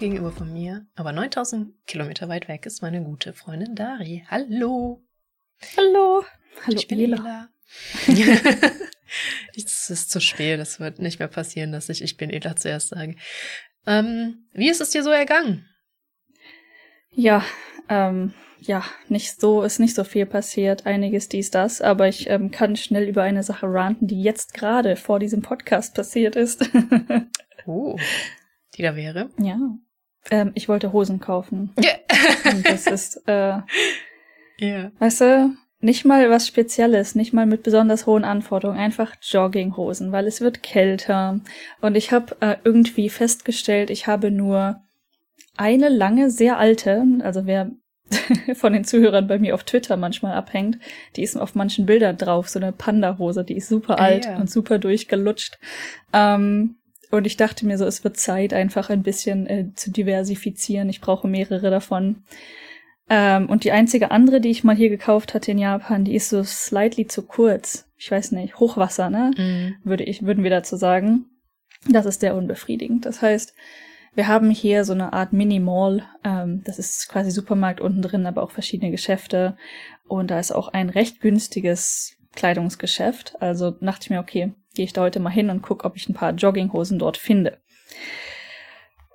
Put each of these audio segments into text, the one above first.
gegenüber von mir, aber 9000 Kilometer weit weg ist meine gute Freundin Dari. Hallo. Hallo. Hallo, ich bin Ela. Ela. es ist zu spät, es wird nicht mehr passieren, dass ich Ich bin Ela zuerst sage. Ähm, wie ist es dir so ergangen? Ja, ähm, ja, nicht so, ist nicht so viel passiert, einiges dies, das, aber ich ähm, kann schnell über eine Sache ranten, die jetzt gerade vor diesem Podcast passiert ist. oh, die da wäre? Ja. Ähm, ich wollte Hosen kaufen. Yeah. Und das ist, äh, yeah. weißt du, nicht mal was Spezielles, nicht mal mit besonders hohen Anforderungen, einfach Jogginghosen, weil es wird kälter. Und ich habe äh, irgendwie festgestellt, ich habe nur eine lange, sehr alte, also wer von den Zuhörern bei mir auf Twitter manchmal abhängt, die ist auf manchen Bildern drauf, so eine Panda-Hose, die ist super ah, alt ja. und super durchgelutscht. Ähm, und ich dachte mir so, es wird Zeit, einfach ein bisschen äh, zu diversifizieren. Ich brauche mehrere davon. Ähm, und die einzige andere, die ich mal hier gekauft hatte in Japan, die ist so slightly zu kurz. Ich weiß nicht, Hochwasser, ne? Mm. Würde ich, würden wir dazu sagen. Das ist sehr unbefriedigend. Das heißt, wir haben hier so eine Art Mini-Mall. Ähm, das ist quasi Supermarkt unten drin, aber auch verschiedene Geschäfte. Und da ist auch ein recht günstiges Kleidungsgeschäft. Also dachte ich mir, okay, gehe ich da heute mal hin und gucke, ob ich ein paar Jogginghosen dort finde.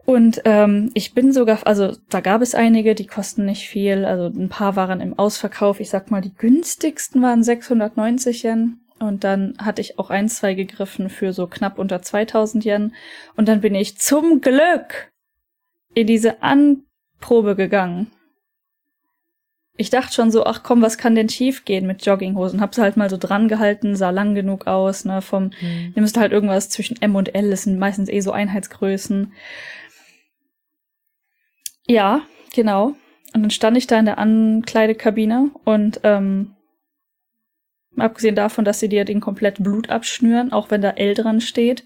Und ähm, ich bin sogar, also da gab es einige, die kosten nicht viel. Also ein paar waren im Ausverkauf. Ich sag mal, die günstigsten waren 690 Yen. Und dann hatte ich auch ein, zwei gegriffen für so knapp unter 2000 Yen. Und dann bin ich zum Glück in diese Anprobe gegangen. Ich dachte schon so, ach komm, was kann denn schief gehen mit Jogginghosen? Hab sie halt mal so dran gehalten, sah lang genug aus, ne, vom, mhm. nimmst halt irgendwas zwischen M und L, das sind meistens eh so Einheitsgrößen. Ja, genau. Und dann stand ich da in der Ankleidekabine und ähm, Abgesehen davon, dass sie dir den kompletten Blut abschnüren, auch wenn da L dran steht.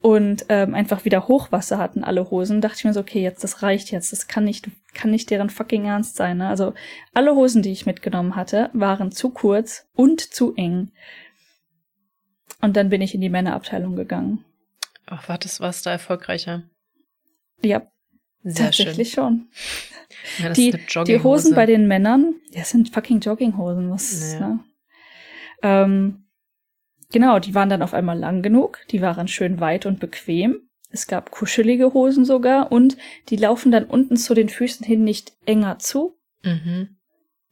Und ähm, einfach wieder Hochwasser hatten alle Hosen, dachte ich mir so, okay, jetzt, das reicht jetzt. Das kann nicht, kann nicht deren fucking Ernst sein. Ne? Also alle Hosen, die ich mitgenommen hatte, waren zu kurz und zu eng. Und dann bin ich in die Männerabteilung gegangen. Ach, war das, war's da erfolgreicher? Ja, Sehr tatsächlich schön. schon. Ja, die, die Hosen bei den Männern, das sind fucking Jogginghosen, was, ja. ne? Ähm, genau, die waren dann auf einmal lang genug, die waren schön weit und bequem. Es gab kuschelige Hosen sogar und die laufen dann unten zu den Füßen hin nicht enger zu. Mhm.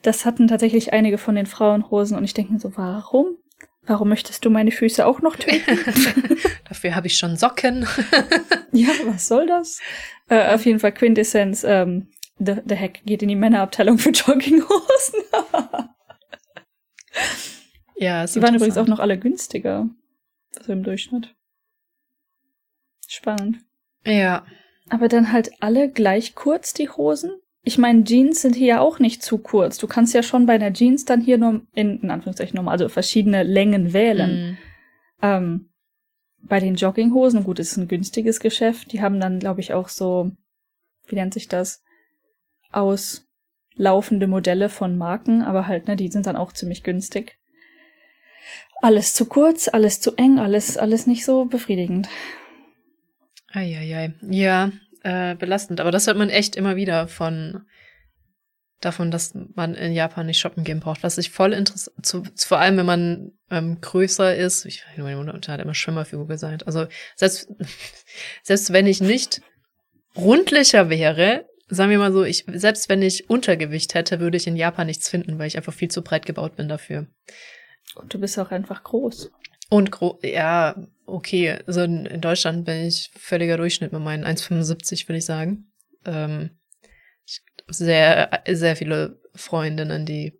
Das hatten tatsächlich einige von den Frauenhosen und ich denke mir so, warum? Warum möchtest du meine Füße auch noch töten? Dafür habe ich schon Socken. ja, was soll das? Äh, auf jeden Fall Quintessenz, ähm, der, der Hack geht in die Männerabteilung für Jogginghosen. Ja, Die waren übrigens auch noch alle günstiger. Also im Durchschnitt. Spannend. Ja. Aber dann halt alle gleich kurz, die Hosen? Ich meine, Jeans sind hier ja auch nicht zu kurz. Du kannst ja schon bei einer Jeans dann hier nur in, in Anführungszeichen nochmal, also verschiedene Längen wählen. Mm. Ähm, bei den Jogginghosen, gut, ist ein günstiges Geschäft. Die haben dann, glaube ich, auch so, wie nennt sich das? Auslaufende Modelle von Marken, aber halt, ne, die sind dann auch ziemlich günstig alles zu kurz, alles zu eng, alles, alles nicht so befriedigend. Eieiei. Ja, äh, belastend. Aber das hört man echt immer wieder von davon, dass man in Japan nicht shoppen gehen braucht. Was ich voll interessant, zu, vor allem wenn man ähm, größer ist. Ich meine Mutter hat immer Schwimmerfigur gesagt. Also selbst selbst wenn ich nicht rundlicher wäre, sagen wir mal so, ich selbst wenn ich Untergewicht hätte, würde ich in Japan nichts finden, weil ich einfach viel zu breit gebaut bin dafür. Und du bist auch einfach groß. Und groß, ja, okay. Also in Deutschland bin ich völliger Durchschnitt mit meinen 1,75, würde ich sagen. Ähm, sehr, sehr viele Freundinnen, die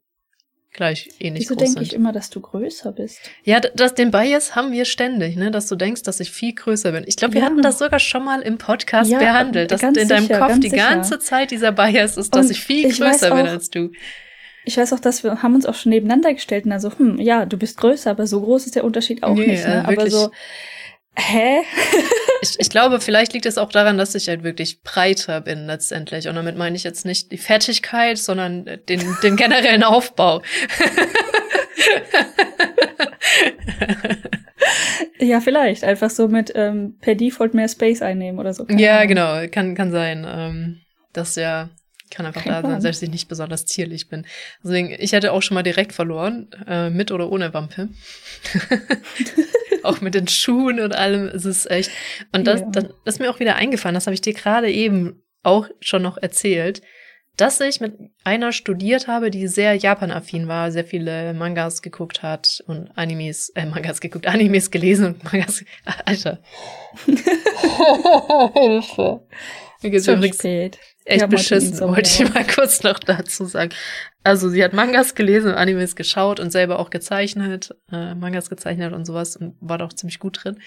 gleich ähnlich Wieso groß denke ich immer, dass du größer bist? Ja, das, den Bias haben wir ständig, ne, dass du denkst, dass ich viel größer bin. Ich glaube, wir ja. hatten das sogar schon mal im Podcast ja, behandelt, dass in deinem Kopf die sicher. ganze Zeit dieser Bias ist, dass Und ich viel größer bin als du. Ich weiß auch, dass wir haben uns auch schon nebeneinander gestellt und also, hm, ja, du bist größer, aber so groß ist der Unterschied auch Nee, nicht. Ne? äh, aber so, hä? Ich, ich glaube, vielleicht liegt es auch daran, dass ich halt wirklich breiter bin letztendlich. Und damit meine ich jetzt nicht die Fertigkeit, sondern den, den generellen Aufbau. Ja, vielleicht. Einfach so mit ähm, per Default mehr Space einnehmen oder so. Keine ja, Ahnung. genau, kann, kann sein. Ähm, das ja kann einfach Kein da sein, selbst ich nicht besonders zierlich bin. Deswegen, ich hätte auch schon mal direkt verloren, äh, mit oder ohne Wampe. auch mit den Schuhen und allem. Es ist echt. Und das, Ja. das, das ist mir auch wieder eingefallen, das habe ich dir gerade eben auch schon noch erzählt, dass ich mit einer studiert habe, die sehr Japan-affin war, sehr viele Mangas geguckt hat und Animes, äh, Mangas geguckt, Animes gelesen und Mangas. Alter. Hilfe. Mir geht's übrigens spät. Echt heute beschissen, wollte ich ja. mal kurz noch dazu sagen. Also sie hat Mangas gelesen und Animes geschaut und selber auch gezeichnet, äh, Mangas gezeichnet und sowas und war da auch ziemlich gut drin.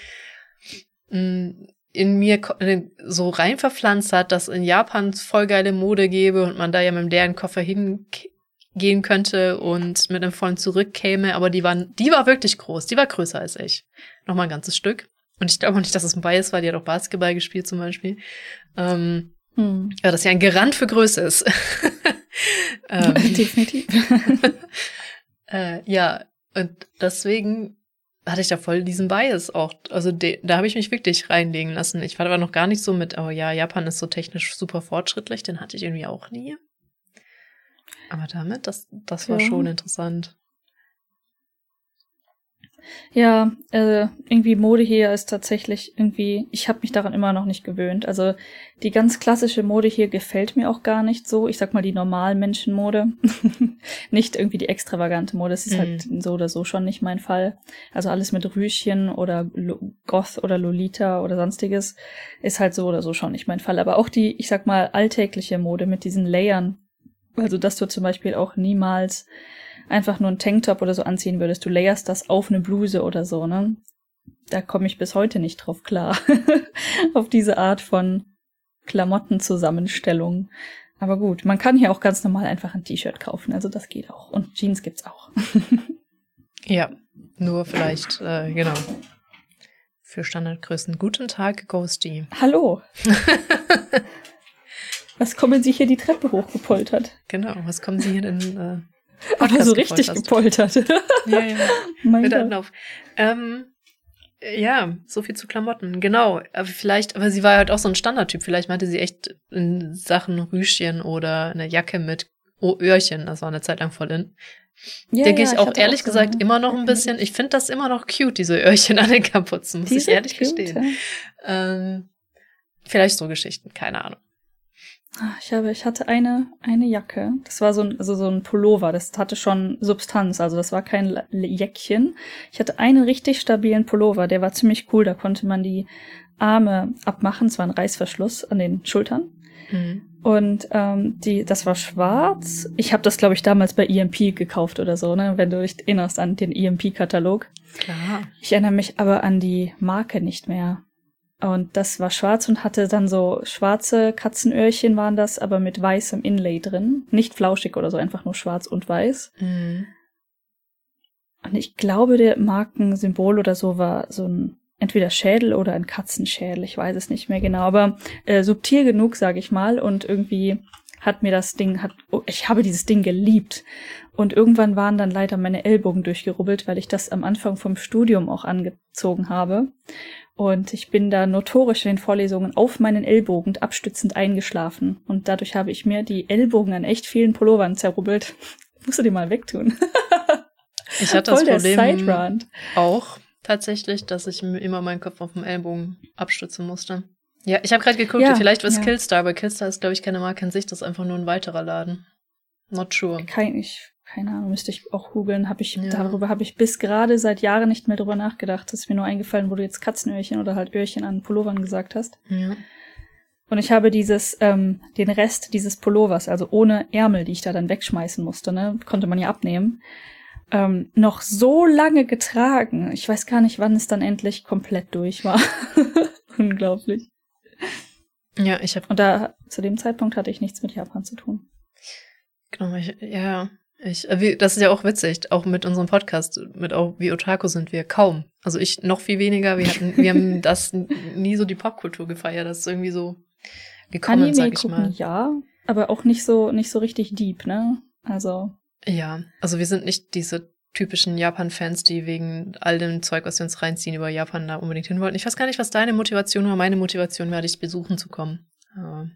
Mm, In mir äh, so rein verpflanzt hat, dass in Japan voll geile Mode gäbe und man da ja mit dem leeren Koffer hingehen könnte und mit einem vollen zurückkäme, aber die waren, die war wirklich groß, die war größer als ich. Nochmal ein ganzes Stück. Und ich glaube auch nicht, dass es ein Bias war, die hat auch Basketball gespielt zum Beispiel. Ähm, Hm. ja, das ja ein Garant für Größe ist. ähm, Definitiv. äh, ja, und deswegen hatte ich da voll diesen Bias auch. Also de, da habe ich mich wirklich reinlegen lassen. Ich war aber noch gar nicht so mit, oh ja, Japan ist so technisch super fortschrittlich, den hatte ich irgendwie auch nie. Aber damit, das, das war Ja. schon interessant. Ja, äh, irgendwie Mode hier ist tatsächlich irgendwie, ich habe mich daran immer noch nicht gewöhnt. Also die ganz klassische Mode hier gefällt mir auch gar nicht so. Ich sag mal die normalen Menschenmode. nicht irgendwie die extravagante Mode. Das ist Mhm. halt so oder so schon nicht mein Fall. Also alles mit Rüschen oder Lo Goth oder Lolita oder sonstiges ist halt so oder so schon nicht mein Fall. Aber auch die, ich sag mal, alltägliche Mode mit diesen Layern. Also dass du zum Beispiel auch niemals einfach nur einen Tanktop oder so anziehen würdest, du layerst das auf eine Bluse oder so, ne? Da komme ich bis heute nicht drauf klar. auf diese Art von Klamottenzusammenstellung. Aber gut, man kann hier auch ganz normal einfach ein T-Shirt kaufen, also das geht auch. Und Jeans gibt's auch. Ja, nur vielleicht, äh, genau. Für Standardgrößen. Guten Tag, Ghosty. Hallo. Was kommen Sie hier die Treppe hochgepoltert? Genau, was kommen Sie hier denn? Äh, Aber Podcast so richtig gepoltert? ja, ja. mein Mit Gott. Anlauf. Ähm, ja, so viel zu Klamotten. Genau. Aber vielleicht, aber sie war halt auch so ein Standardtyp. Vielleicht meinte sie echt in Sachen Rüschen oder eine Jacke mit O- Öhrchen. Das war eine Zeit lang voll in. Ja, Denke ja, ich auch hatte ehrlich so gesagt immer noch ein bisschen. Ich finde das immer noch cute, diese Öhrchen an den Kapuzen, muss Die ich ehrlich cute, gestehen. ja. Ähm, vielleicht so Geschichten, keine Ahnung. Ah, Ich habe, ich hatte eine, eine Jacke. Das war so ein, also so ein Pullover. Das hatte schon Substanz. Also das war kein Jäckchen. Ich hatte einen richtig stabilen Pullover. Der war ziemlich cool. Da konnte man die Arme abmachen. Es war ein Reißverschluss an den Schultern. Mhm. Und ähm, die, das war schwarz. Ich habe das, glaube ich, damals bei EMP gekauft oder so, ne? Wenn du dich erinnerst an den EMP-Katalog. Klar. Ich erinnere mich aber an die Marke nicht mehr. Und das war schwarz und hatte dann so schwarze Katzenöhrchen waren das, aber mit weißem Inlay drin. Nicht flauschig oder so, einfach nur schwarz und weiß. Mhm. Und ich glaube, der Markensymbol oder so war so ein entweder Schädel oder ein Katzenschädel, ich weiß es nicht mehr genau, aber äh, subtil genug, sage ich mal, und irgendwie hat mir das Ding, hat, oh, ich habe dieses Ding geliebt. Und irgendwann waren dann leider meine Ellbogen durchgerubbelt, weil ich das am Anfang vom Studium auch angezogen habe. Und ich bin da notorisch in den Vorlesungen auf meinen Ellbogen abstützend eingeschlafen. Und dadurch habe ich mir die Ellbogen an echt vielen Pullovern zerrubbelt. Musst du die mal wegtun. Ich hatte das Problem auch tatsächlich, dass ich immer meinen Kopf auf dem Ellbogen abstützen musste. Ja, ich habe gerade geguckt, Ja, vielleicht was ja. Killstar, aber Killstar ist, glaube ich, keine Marke an sich, das ist einfach nur ein weiterer Laden. Not sure. Kein, ich, keine Ahnung, müsste ich auch googeln. Hab ich, Ja. darüber habe ich bis gerade seit Jahren nicht mehr drüber nachgedacht. Das ist mir nur eingefallen, wo du jetzt Katzenöhrchen oder halt Öhrchen an Pullovern gesagt hast. Ja. Und ich habe dieses, ähm, den Rest dieses Pullovers, also ohne Ärmel, die ich da dann wegschmeißen musste, ne, konnte man ja abnehmen, ähm, noch so lange getragen. Ich weiß gar nicht, wann es dann endlich komplett durch war. Unglaublich. Ja, ich habe Und da, zu dem Zeitpunkt hatte ich nichts mit Japan zu tun. genau, ich, ja, Ich, äh, das ist ja auch witzig, auch mit unserem Podcast, mit auch wie Otaku sind wir kaum. Also ich noch viel weniger. Wir hatten, wir haben das nie so die Popkultur gefeiert. Das ist irgendwie so gekommen, Anime sag ich gucken, mal. ja, aber auch nicht so, nicht so richtig deep, ne? Also, Ja, also wir sind nicht diese typischen Japan-Fans, die wegen all dem Zeug, was wir uns reinziehen, über Japan da unbedingt hin wollten. Ich weiß gar nicht, was deine Motivation war. Meine Motivation war, dich besuchen zu kommen. Aber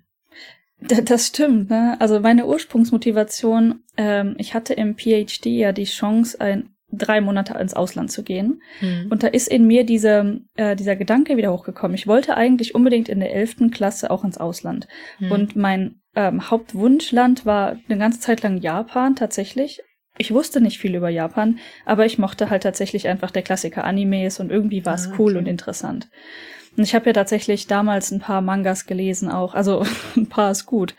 Das stimmt, ne? Also meine Ursprungsmotivation, ähm, ich hatte im PhD ja die Chance, ein, drei Monate ins Ausland zu gehen. hm. Und da ist in mir diese, äh, dieser Gedanke wieder hochgekommen. Ich wollte eigentlich unbedingt in der elften Klasse auch ins Ausland. Hm. Und mein ähm, Hauptwunschland war eine ganze Zeit lang Japan tatsächlich. Ich wusste nicht viel über Japan, aber ich mochte halt tatsächlich einfach der Klassiker Animes und irgendwie war es Ah, cool okay. und interessant. Und ich habe ja tatsächlich damals ein paar Mangas gelesen auch. Also ein paar ist gut.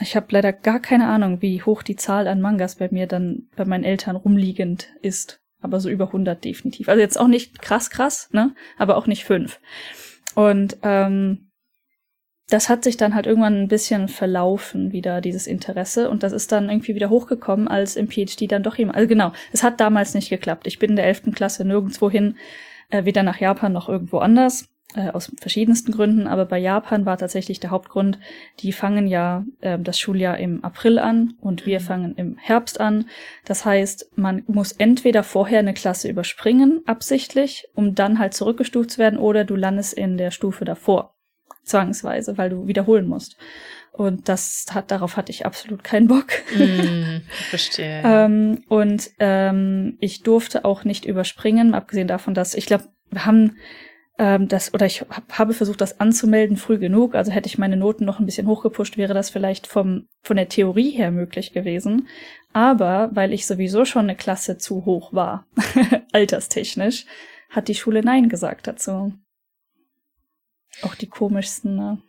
Ich habe leider gar keine Ahnung, wie hoch die Zahl an Mangas bei mir dann bei meinen Eltern rumliegend ist. Aber so über 100 definitiv. Also jetzt auch nicht krass krass, ne? Aber auch nicht fünf. Und ähm, das hat sich dann halt irgendwann ein bisschen verlaufen, wieder dieses Interesse. Und das ist dann irgendwie wieder hochgekommen, als im PhD dann doch jemand. Also genau, es hat damals nicht geklappt. Ich bin in der 11. Klasse nirgendwo hin, äh, weder nach Japan noch irgendwo anders, äh, aus verschiedensten Gründen. Aber bei Japan war tatsächlich der Hauptgrund, die fangen ja äh, das Schuljahr im April an und wir Mhm. fangen im Herbst an. Das heißt, man muss entweder vorher eine Klasse überspringen, absichtlich, um dann halt zurückgestuft zu werden, oder du landest in der Stufe davor zwangsweise, weil du wiederholen musst. Und das hat, darauf hatte ich absolut keinen Bock. Ich verstehe. ähm, und ähm, ich durfte auch nicht überspringen, abgesehen davon, dass ich glaube, wir haben ähm, das, oder ich hab, habe versucht, das anzumelden früh genug. Also hätte ich meine Noten noch ein bisschen hochgepusht, wäre das vielleicht vom, von der Theorie her möglich gewesen. Aber weil ich sowieso schon eine Klasse zu hoch war, alterstechnisch, hat die Schule Nein gesagt dazu. Auch die komischsten. Ne?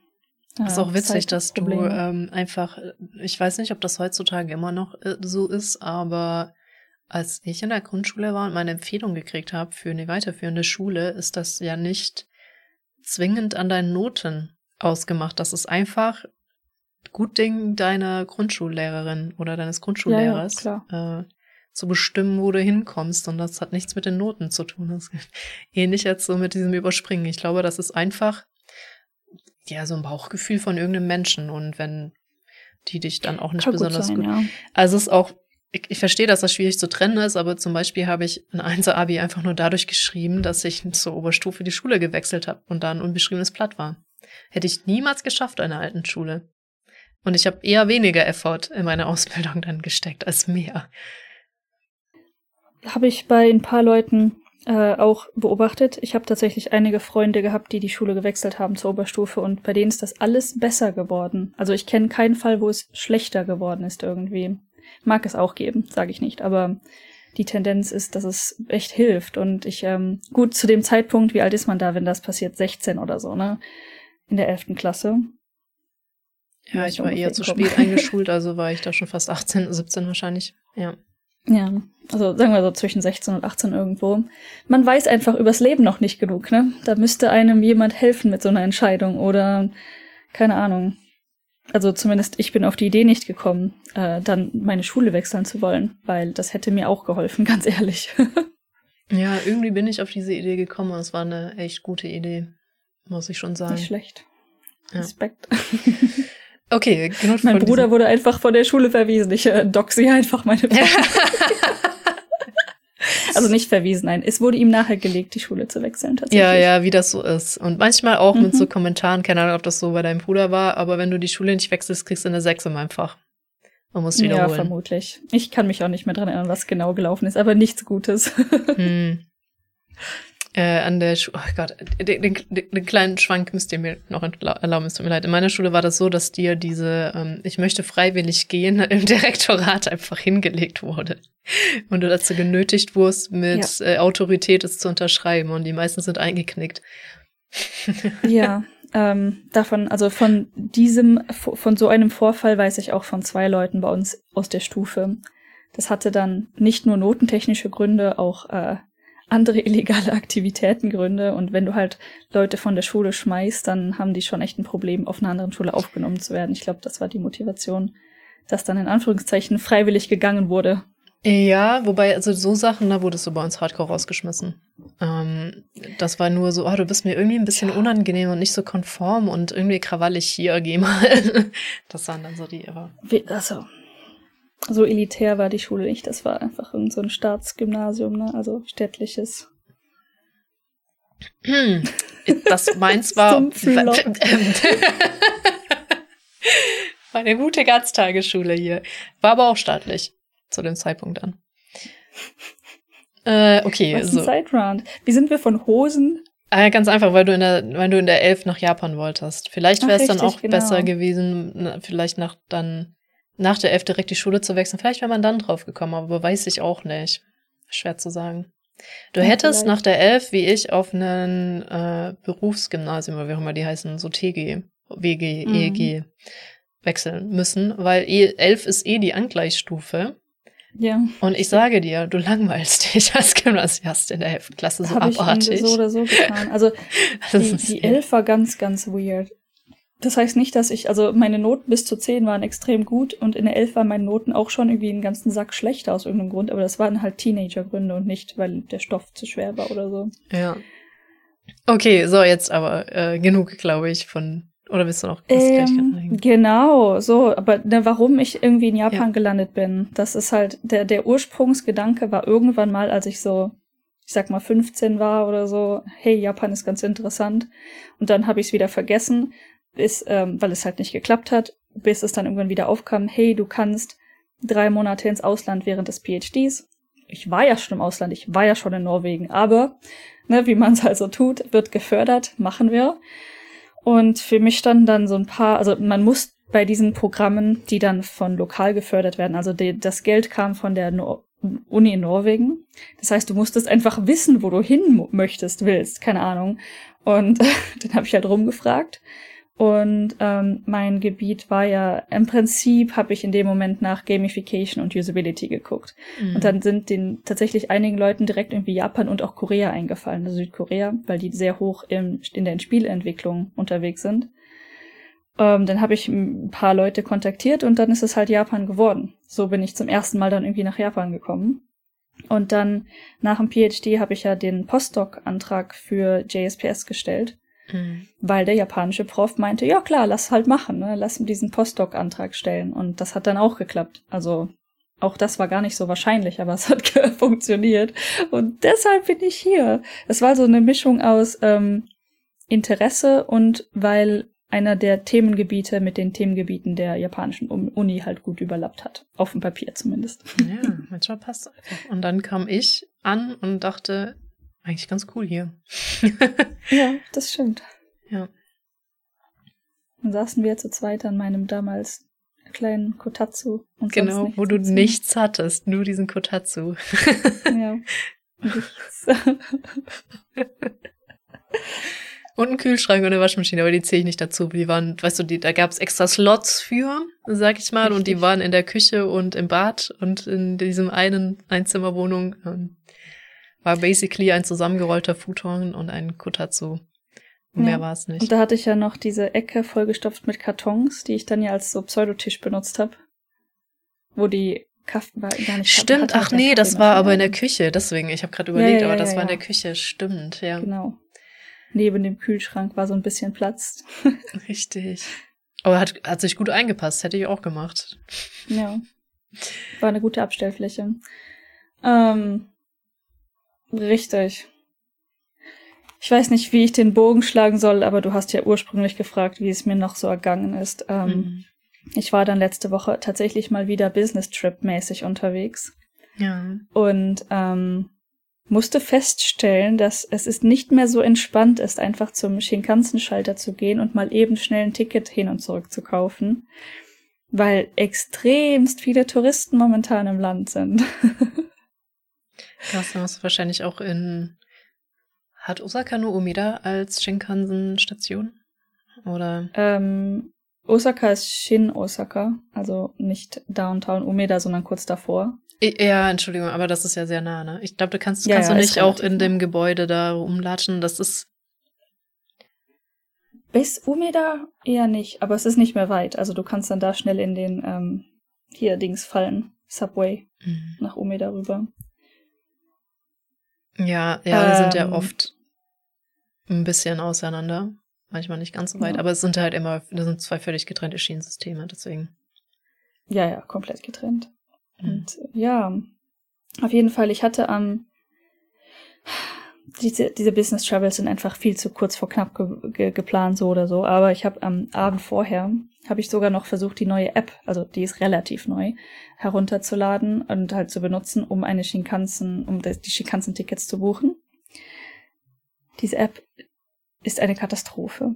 ist äh, auch witzig, dass du ähm, einfach, ich weiß nicht, ob das heutzutage immer noch äh, so ist, aber als ich in der Grundschule war und meine Empfehlung gekriegt habe für eine weiterführende Schule, ist das ja nicht zwingend an deinen Noten ausgemacht. Das ist einfach gut Ding deiner Grundschullehrerin oder deines Grundschullehrers, klar. Äh, zu bestimmen, wo du hinkommst. Und das hat nichts mit den Noten zu tun. Das ist ähnlich jetzt so mit diesem Überspringen. Ich glaube, das ist einfach ja so ein Bauchgefühl von irgendeinem Menschen. Und wenn die dich dann auch nicht Kann gut besonders sein, gut ja. also es ist auch, ich, ich verstehe, dass das schwierig zu trennen ist, aber zum Beispiel habe ich ein 1er-Abi einfach nur dadurch geschrieben, dass ich zur Oberstufe die Schule gewechselt habe und da ein unbeschriebenes Blatt war. Hätte ich niemals geschafft an der alten Schule. Und ich habe eher weniger Effort in meine Ausbildung dann gesteckt als mehr. habe ich bei ein paar Leuten äh, auch beobachtet. Ich habe tatsächlich einige Freunde gehabt, die die Schule gewechselt haben zur Oberstufe und bei denen ist das alles besser geworden. Also ich kenne keinen Fall, wo es schlechter geworden ist irgendwie. Mag es auch geben, sage ich nicht, aber die Tendenz ist, dass es echt hilft und ich ähm, gut zu dem Zeitpunkt, wie alt ist man da, wenn das passiert, 16 oder so, ne? In der 11. Klasse. Ja, ich war eher zu spät eingeschult, also war ich da schon fast 18, 17 wahrscheinlich. Ja. Ja, also sagen wir so zwischen 16 und 18 irgendwo. Man weiß einfach übers Leben noch nicht genug, ne? Da müsste einem jemand helfen mit so einer Entscheidung oder keine Ahnung. Also zumindest ich bin auf die Idee nicht gekommen, äh, dann meine Schule wechseln zu wollen, weil das hätte mir auch geholfen, ganz ehrlich. Ja, irgendwie bin ich auf diese Idee gekommen und es war eine echt gute Idee, muss ich schon sagen. nicht schlecht. Ja. Respekt. Okay, genug mein Bruder wurde einfach von der Schule verwiesen. Ich äh, doxy einfach meine Also nicht verwiesen, nein. Es wurde ihm nahegelegt, die Schule zu wechseln tatsächlich. Ja, ja, wie das so ist. Und manchmal auch mit Mhm. so Kommentaren, keine Ahnung, ob das so bei deinem Bruder war, aber wenn du die Schule nicht wechselst, kriegst du eine Sechs in meinem Fach. Man muss Ja, wiederholen. vermutlich. Ich kann mich auch nicht mehr dran erinnern, was genau gelaufen ist, aber nichts Gutes. hm. äh, an der Schule, oh Gott, den, den, den kleinen Schwank müsst ihr mir noch erlauben, es tut mir leid. In meiner Schule war das so, dass dir diese, ähm, ich möchte freiwillig gehen, im Direktorat einfach hingelegt wurde. Und du dazu genötigt wurdest, mit äh, Autorität es zu unterschreiben. Und die meisten sind eingeknickt. ja, ähm, davon, also von diesem, von so einem Vorfall weiß ich auch von zwei Leuten bei uns aus der Stufe. Das hatte dann nicht nur notentechnische Gründe, auch äh, andere illegale Aktivitätengründe. Und wenn du halt Leute von der Schule schmeißt, dann haben die schon echt ein Problem, auf einer anderen Schule aufgenommen zu werden. Ich glaube, das war die Motivation das dann in Anführungszeichen freiwillig gegangen wurde. Ja, wobei, also so Sachen, da wurdest du bei uns hardcore rausgeschmissen. Ähm, das war nur so, oh, du bist mir irgendwie ein bisschen ja. unangenehm und nicht so konform und irgendwie krawallig hier, geh mal. Das waren dann so die, aber. Also, so elitär war die Schule nicht. Das war einfach irgend so ein Staatsgymnasium, ne? Also städtliches. Hm, das meins war. war eine gute Ganztagesschule hier. War aber auch staatlich zu dem Zeitpunkt an. Äh, okay, Was so. Ein Sideround. Wie sind wir von Hosen? Äh, ganz einfach, weil du in der, weil du in der Elf nach Japan wolltest. Vielleicht wäre es dann auch genau. besser gewesen, na, vielleicht nach dann nach der Elf direkt die Schule zu wechseln. Vielleicht wäre man dann drauf gekommen, aber weiß ich auch nicht. Schwer zu sagen. Du ja, hättest vielleicht. nach der Elf, wie ich, auf einen äh, Berufsgymnasium, oder wie auch immer die heißen, so TG, WG, mhm. EG, wechseln müssen, weil E11 ist eh die Angleichstufe. Ja. Und ich sage dir, du langweilst dich als Gymnasiast in der 11. Klasse so Hab abartig. Ich so oder so getan. Also die, die 11 war ganz, ganz weird. Das heißt nicht, dass ich, also meine Noten bis zu 10 waren extrem gut und in der 11 waren meine Noten auch schon irgendwie einen ganzen Sack schlechter aus irgendeinem Grund, aber das waren halt Teenagergründe und nicht, weil der Stoff zu schwer war oder so. Ja. Okay, so jetzt aber äh, genug, glaube ich, von oder willst du noch was ähm, Genau, so. Aber ne, warum ich irgendwie in Japan ja. gelandet bin, das ist halt, der, der Ursprungsgedanke war irgendwann mal, als ich so, ich sag mal, 15 war oder so, hey, Japan ist ganz interessant. Und dann habe ich es wieder vergessen, bis, ähm, weil es halt nicht geklappt hat, bis es dann irgendwann wieder aufkam, hey, du kannst drei Monate ins Ausland während des PhDs. Ich war ja schon im Ausland, ich war ja schon in Norwegen, aber, ne, wie man es halt so tut, wird gefördert, machen wir. Und für mich standen dann so ein paar, also man muss bei diesen Programmen, die dann von lokal gefördert werden, also die, das Geld kam von der no Uni in Norwegen. Das heißt, du musstest einfach wissen, wo du hin möchtest, willst, keine Ahnung. Und dann habe ich halt rumgefragt. Und ähm, mein Gebiet war ja, im Prinzip habe ich in dem Moment nach Gamification und Usability geguckt. Mhm. Und dann sind den tatsächlich einigen Leuten direkt irgendwie Japan und auch Korea eingefallen, also Südkorea, weil die sehr hoch im, in der Spielentwicklung unterwegs sind. Ähm, dann habe ich ein paar Leute kontaktiert und dann ist es halt Japan geworden. So bin ich zum ersten Mal dann irgendwie nach Japan gekommen. Und dann nach dem PhD habe ich ja den Postdoc-Antrag für JSPS gestellt. Mhm. Weil der japanische Prof meinte, ja klar, lass halt machen, ne? lass diesen Postdoc-Antrag stellen. Und das hat dann auch geklappt. Also auch das war gar nicht so wahrscheinlich, aber es hat funktioniert. Und deshalb bin ich hier. Es war so eine Mischung aus ähm, Interesse und weil einer der Themengebiete mit den Themengebieten der japanischen Uni halt gut überlappt hat. Auf dem Papier zumindest. Ja, manchmal passt es einfach. Und dann kam ich an und dachte, eigentlich ganz cool hier. ja, das stimmt. Ja. Dann saßen wir zu zweit an meinem damals kleinen Kotatsu. Und genau, wo du nichts hattest, nur diesen Kotatsu. ja, nichts. und ein Kühlschrank und eine Waschmaschine, aber die zähle ich nicht dazu. Die waren, weißt du, die, da gab es extra Slots für, sag ich mal, Richtig. und die waren in der Küche und im Bad und in diesem einen Einzimmerwohnung. War basically ein zusammengerollter Futon und ein Kotatsu. Mehr ja. war es nicht. Und da hatte ich ja noch diese Ecke vollgestopft mit Kartons, die ich dann ja als so Pseudotisch benutzt habe. Wo die Kaffee war gar nicht Stimmt, ach nee, das war aber in der Küche, deswegen, ich habe gerade überlegt, ja, ja, aber das war in der Küche, stimmt, ja. Genau. Neben dem Kühlschrank war so ein bisschen Platz. Richtig. Aber hat, hat sich gut eingepasst, hätte ich auch gemacht. Ja. War eine gute Abstellfläche. Ähm, Richtig. Ich weiß nicht, wie ich den Bogen schlagen soll, aber du hast ja ursprünglich gefragt, wie es mir noch so ergangen ist. Ähm, mhm. Ich war dann letzte Woche tatsächlich mal wieder Business Trip mäßig unterwegs. Ja. Und ähm, musste feststellen, dass es ist nicht mehr so entspannt ist, einfach zum Shinkansen-Schalter zu gehen und mal eben schnell ein Ticket hin und zurück zu kaufen, weil extremst viele Touristen momentan im Land sind. Hast du wahrscheinlich auch in. Hat Osaka nur Umeda als Shinkansen-Station? Oder? Ähm, Osaka ist Shin Osaka, also nicht Downtown Umeda, sondern kurz davor. Ja, Entschuldigung, aber das ist ja sehr nah, ne? Ich glaube, du kannst, ja, kannst ja, du nicht auch in dem Gebäude da rumlatschen. Das ist. Bis Umeda eher nicht, aber es ist nicht mehr weit. Also du kannst dann da schnell in den ähm, hier Dings fallen. Subway mhm. nach Ome darüber. Ja, ja, die sind ja ähm. oft ein bisschen auseinander. Manchmal nicht ganz so weit, ja. aber es sind halt immer, das sind zwei völlig getrennte Schienensysteme, deswegen. Ja, ja, komplett getrennt. Mhm. Und ja, auf jeden Fall, ich hatte am diese, diese Business Travels sind einfach viel zu kurz vor knapp ge ge geplant, so oder so. Aber ich habe am Abend vorher, habe ich sogar noch versucht, die neue App, also die ist relativ neu, herunterzuladen und halt zu benutzen, um eine Shinkansen, um die Shinkansen-Tickets zu buchen. Diese App ist eine Katastrophe.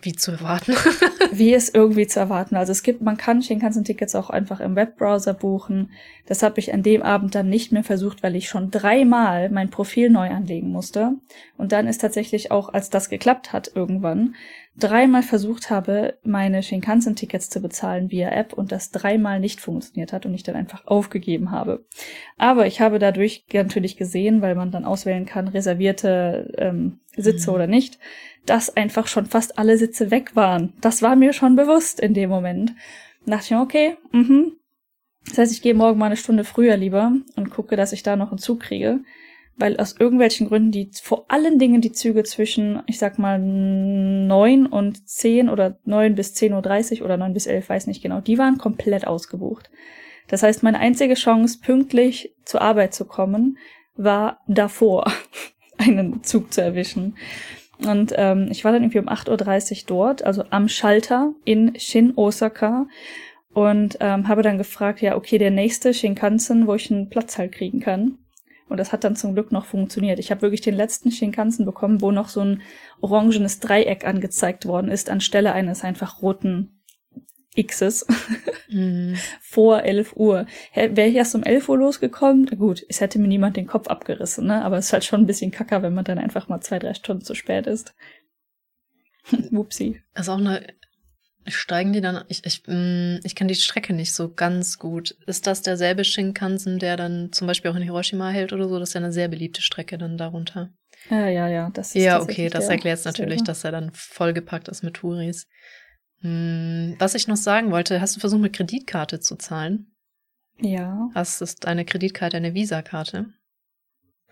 Wie zu erwarten. Wie es irgendwie zu erwarten. Also es gibt, man kann Shinkansen-Tickets auch einfach im Webbrowser buchen. Das habe ich an dem Abend dann nicht mehr versucht, weil ich schon dreimal mein Profil neu anlegen musste. Und dann ist tatsächlich auch, als das geklappt hat irgendwann, dreimal versucht habe, meine Shinkansen-Tickets zu bezahlen via App und das dreimal nicht funktioniert hat und ich dann einfach aufgegeben habe. Aber ich habe dadurch natürlich gesehen, weil man dann auswählen kann, reservierte ähm, Sitze mhm. oder nicht, dass einfach schon fast alle Sitze weg waren. Das war mir schon bewusst in dem Moment. Da dachte ich, okay, mhm. Das heißt, ich gehe morgen mal eine Stunde früher lieber und gucke, dass ich da noch einen Zug kriege weil aus irgendwelchen Gründen die vor allen Dingen die Züge zwischen, ich sag mal, neun und zehn oder neun bis zehn Uhr dreißig oder neun bis elf, weiß nicht genau, die waren komplett ausgebucht. Das heißt, meine einzige Chance, pünktlich zur Arbeit zu kommen, war davor, einen Zug zu erwischen. Und ähm, ich war dann irgendwie um 8.30 Uhr dort, also am Schalter in Shin Osaka und ähm, habe dann gefragt, ja, okay, der nächste Shinkansen, wo ich einen Platz halt kriegen kann. Und das hat dann zum Glück noch funktioniert. Ich habe wirklich den letzten Shinkansen bekommen, wo noch so ein orangenes Dreieck angezeigt worden ist, anstelle eines einfach roten Xs mm. vor 11 Uhr. Wäre ich erst um 11 Uhr losgekommen, gut, es hätte mir niemand den Kopf abgerissen, ne? aber es ist halt schon ein bisschen kacker, wenn man dann einfach mal zwei, drei Stunden zu spät ist. Wupsi. Das ist auch eine Steigen die dann, ich, ich, mm, ich kenne die Strecke nicht so ganz gut. Ist das derselbe Shinkansen, der dann zum Beispiel auch in Hiroshima hält oder so? Das ist ja eine sehr beliebte Strecke dann darunter. Ja, ja, ja. Das ist ja, okay, das erklärt es natürlich, dass er dann vollgepackt ist mit Touris. Hm, was ich noch sagen wollte, hast du versucht, mit Kreditkarte zu zahlen? Ja. Hast ist eine Kreditkarte eine Visakarte?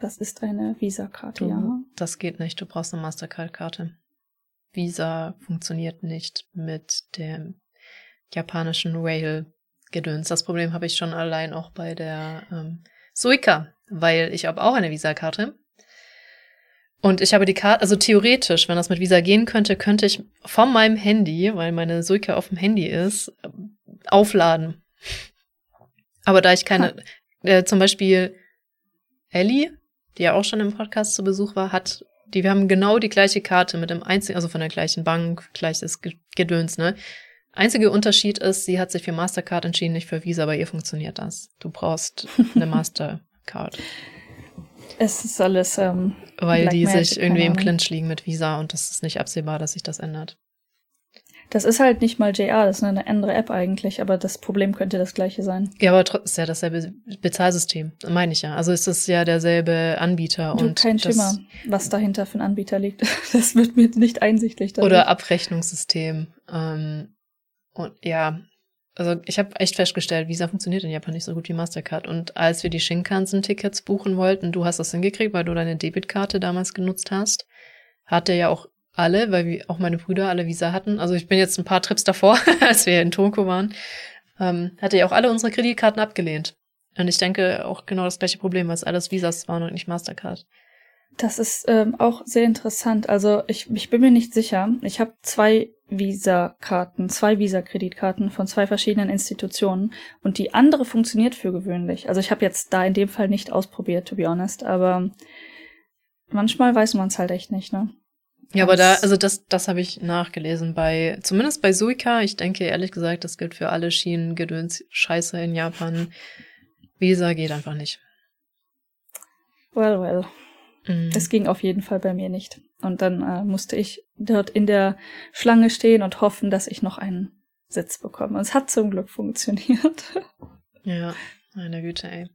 Das ist eine Visakarte, ja. Das geht nicht, du brauchst eine Mastercard-Karte. Visa funktioniert nicht mit dem japanischen Rail-Gedöns. Das Problem habe ich schon allein auch bei der ähm, Suica, weil ich habe auch eine Visa-Karte. Und ich habe die Karte, also theoretisch, wenn das mit Visa gehen könnte, könnte ich von meinem Handy, weil meine Suica auf dem Handy ist, aufladen. Aber da ich keine, äh, zum Beispiel Ellie, die ja auch schon im Podcast zu Besuch war, hat die, wir haben genau die gleiche Karte mit dem einzigen, also von der gleichen Bank, gleiches Gedöns, ne? Einzige Unterschied ist, sie hat sich für Mastercard entschieden, nicht für Visa, bei ihr funktioniert das. Du brauchst eine Mastercard. Es ist alles, ähm, Weil Black die Magic, sich irgendwie im Clinch liegen mit Visa und das ist nicht absehbar, dass sich das ändert. Das ist halt nicht mal JR, das ist eine andere App eigentlich, aber das Problem könnte das gleiche sein. Ja, aber trotzdem ist ja dasselbe Bezahlsystem, meine ich ja. Also ist es ja derselbe Anbieter du, und kein Schimmer, was dahinter für ein Anbieter liegt. Das wird mir nicht einsichtlich. Dadurch. Oder Abrechnungssystem. Ähm, und ja, also ich habe echt festgestellt, Visa funktioniert in Japan nicht so gut wie Mastercard. Und als wir die Shinkansen-Tickets buchen wollten, du hast das hingekriegt, weil du deine Debitkarte damals genutzt hast, hat der ja auch alle, weil wir auch meine Brüder alle Visa hatten. Also ich bin jetzt ein paar Trips davor, als wir in Tokio waren, ähm, hatte ja auch alle unsere Kreditkarten abgelehnt. Und ich denke auch genau das gleiche Problem, weil es alles Visas waren und nicht Mastercard. Das ist ähm, auch sehr interessant. Also ich, ich bin mir nicht sicher. Ich habe zwei Visa-Karten, zwei Visa-Kreditkarten von zwei verschiedenen Institutionen und die andere funktioniert für gewöhnlich. Also ich habe jetzt da in dem Fall nicht ausprobiert, to be honest, aber manchmal weiß man es halt echt nicht, ne? Ja, aber da, also das, das habe ich nachgelesen bei, zumindest bei Suica. Ich denke ehrlich gesagt, das gilt für alle Schienengedöns Scheiße in Japan. Visa geht einfach nicht. Well, well. Mhm. Es ging auf jeden Fall bei mir nicht. Und dann äh, musste ich dort in der Schlange stehen und hoffen, dass ich noch einen Sitz bekomme. Und es hat zum Glück funktioniert. Ja, meine Güte, ey.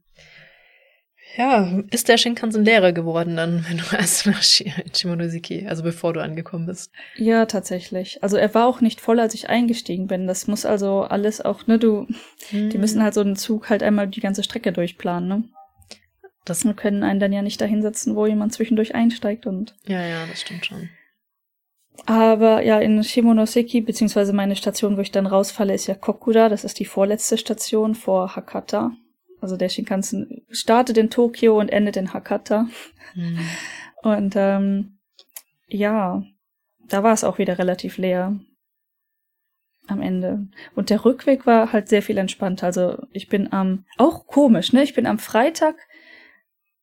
Ja, ist der Shinkansen Lehrer geworden dann, wenn du erst nach Shimonoseki, also bevor du angekommen bist? Ja, tatsächlich. Also er war auch nicht voll, als ich eingestiegen bin. Das muss also alles auch, ne, du, hm. die müssen halt so einen Zug halt einmal die ganze Strecke durchplanen, ne? Das und können einen dann ja nicht dahinsetzen, wo jemand zwischendurch einsteigt und. Ja, ja, das stimmt schon. Aber ja, in Shimonoseki, beziehungsweise meine Station, wo ich dann rausfalle, ist ja Kokuda. Das ist die vorletzte Station vor Hakata. Also der Shinkansen startet in Tokio und endet in Hakata. Mhm. Und ähm, ja, da war es auch wieder relativ leer am Ende. Und der Rückweg war halt sehr viel entspannter. Also ich bin am, auch komisch, ne? Ich bin am Freitag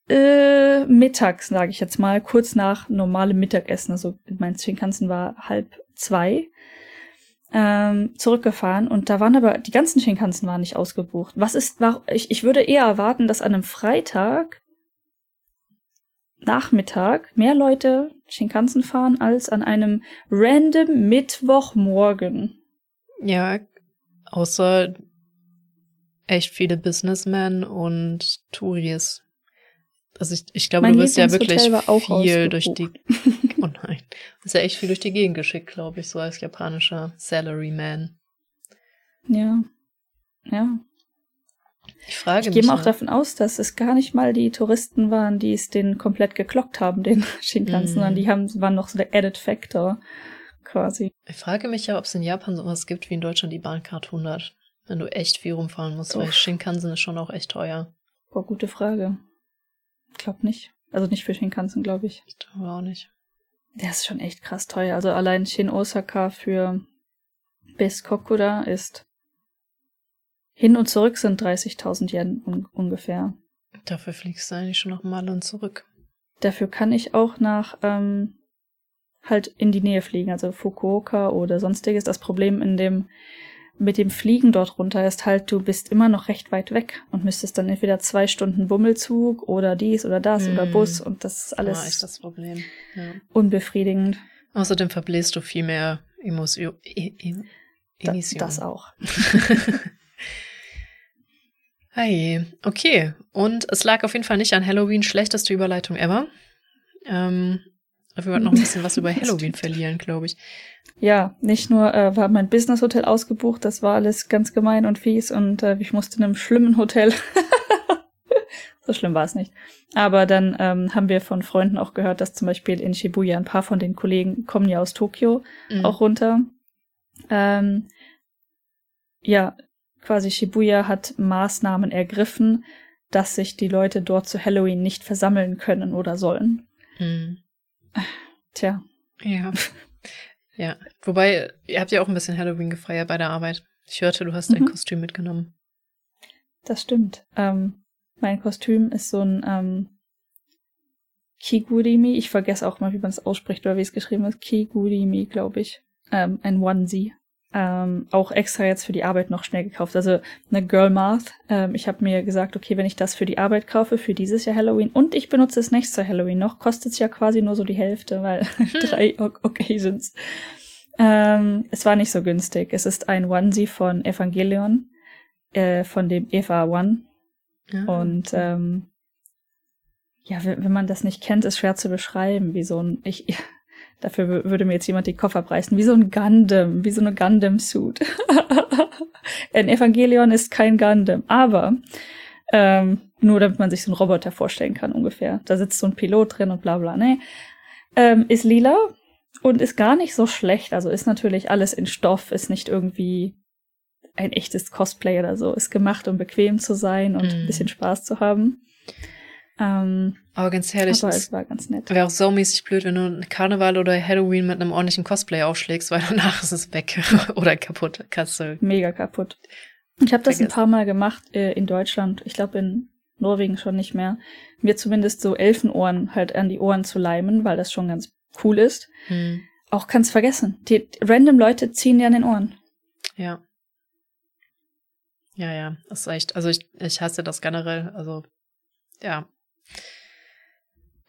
äh, mittags, sage ich jetzt mal, kurz nach normalem Mittagessen. Also mein Shinkansen war halb zwei ähm, zurückgefahren und da waren aber die ganzen Shinkansen waren nicht ausgebucht. Was ist, war, ich, ich würde eher erwarten, dass an einem Freitag Nachmittag mehr Leute Shinkansen fahren als an einem random Mittwochmorgen. Ja, außer echt viele Businessmen und Touris. Also ich, ich glaube, mein du wirst ja wirklich viel durch die. Oh bist ja echt viel durch die Gegend geschickt, glaube ich, so als japanischer Salaryman. Ja. Ja. Ich frage ich gehe mal auch davon aus, dass es gar nicht mal die Touristen waren, die es den komplett geklockt haben, den Shinkansen, mm. sondern die haben, waren noch so der Added Factor quasi. Ich frage mich ja, ob es in Japan sowas gibt wie in Deutschland die Bahncard 100. Wenn du echt viel rumfahren musst, Uff. weil Shinkansen ist schon auch echt teuer. Boah, gute Frage. Glaub nicht. Also nicht für Shinkansen, glaube ich. Ich glaube auch nicht. Der ist schon echt krass teuer. Also allein Shin Osaka für bis Kokuda ist hin und zurück sind 30.000 Yen un ungefähr. Dafür fliegst du eigentlich schon noch mal und zurück. Dafür kann ich auch nach ähm, halt in die Nähe fliegen, also Fukuoka oder sonstiges. Das Problem in dem mit dem Fliegen dort runter ist halt, du bist immer noch recht weit weg und müsstest dann entweder zwei Stunden Bummelzug oder dies oder das hm. oder Bus und das ist alles ja, ist das Problem. Ja. unbefriedigend. Außerdem verbläst du viel mehr Emotion. E da, das auch. Hey, okay. Und es lag auf jeden Fall nicht an Halloween. Schlechteste Überleitung ever. Ähm, wir wollten noch ein bisschen was über Halloween verlieren, glaube ich. Ja, nicht nur äh, war mein Business-Hotel ausgebucht, das war alles ganz gemein und fies und äh, ich musste in einem schlimmen Hotel. so schlimm war es nicht. Aber dann ähm, haben wir von Freunden auch gehört, dass zum Beispiel in Shibuya ein paar von den Kollegen kommen ja aus Tokio mhm. auch runter. Ähm, ja, quasi Shibuya hat Maßnahmen ergriffen, dass sich die Leute dort zu Halloween nicht versammeln können oder sollen. Mhm. Tja. Ja. Ja. Wobei, ihr habt ja auch ein bisschen Halloween gefeiert bei der Arbeit. Ich hörte, du hast mhm. dein Kostüm mitgenommen. Das stimmt. Ähm, mein Kostüm ist so ein ähm, Kigurimi. Ich vergesse auch mal, wie man es ausspricht oder wie es geschrieben ist. Kigurimi, glaube ich. Ähm, ein Onesie ähm, auch extra jetzt für die Arbeit noch schnell gekauft. Also eine Girl Math. Ähm, ich habe mir gesagt, okay, wenn ich das für die Arbeit kaufe, für dieses Jahr Halloween und ich benutze es nächste Halloween noch, kostet es ja quasi nur so die Hälfte, weil hm. drei Occasions. Ähm, es war nicht so günstig. Es ist ein Onesie von Evangelion, äh, von dem Eva One. Ja. Und ähm, ja, wenn, wenn man das nicht kennt, ist schwer zu beschreiben, wie so ein. Ich, Dafür würde mir jetzt jemand die Koffer preisen. Wie so ein Gundam, wie so eine Gundam-Suit. ein Evangelion ist kein Gundam, aber ähm, nur damit man sich so einen Roboter vorstellen kann ungefähr. Da sitzt so ein Pilot drin und bla bla. Nee. Ähm, ist lila und ist gar nicht so schlecht. Also ist natürlich alles in Stoff, ist nicht irgendwie ein echtes Cosplay oder so. Ist gemacht, um bequem zu sein und mm. ein bisschen Spaß zu haben. Ähm, aber ganz ehrlich, aber es war ganz nett. Wäre auch saumäßig blöd, wenn du Karneval oder Halloween mit einem ordentlichen Cosplay aufschlägst, weil danach ist es weg oder kaputt. Kannst du Mega kaputt. Ich habe das ein paar Mal gemacht äh, in Deutschland. Ich glaube in Norwegen schon nicht mehr. Mir zumindest so Elfenohren halt an die Ohren zu leimen, weil das schon ganz cool ist. Hm. Auch kannst vergessen. Die random Leute ziehen dir an den Ohren. Ja. Ja, ja, das ist echt. Also ich, ich hasse das generell. Also ja,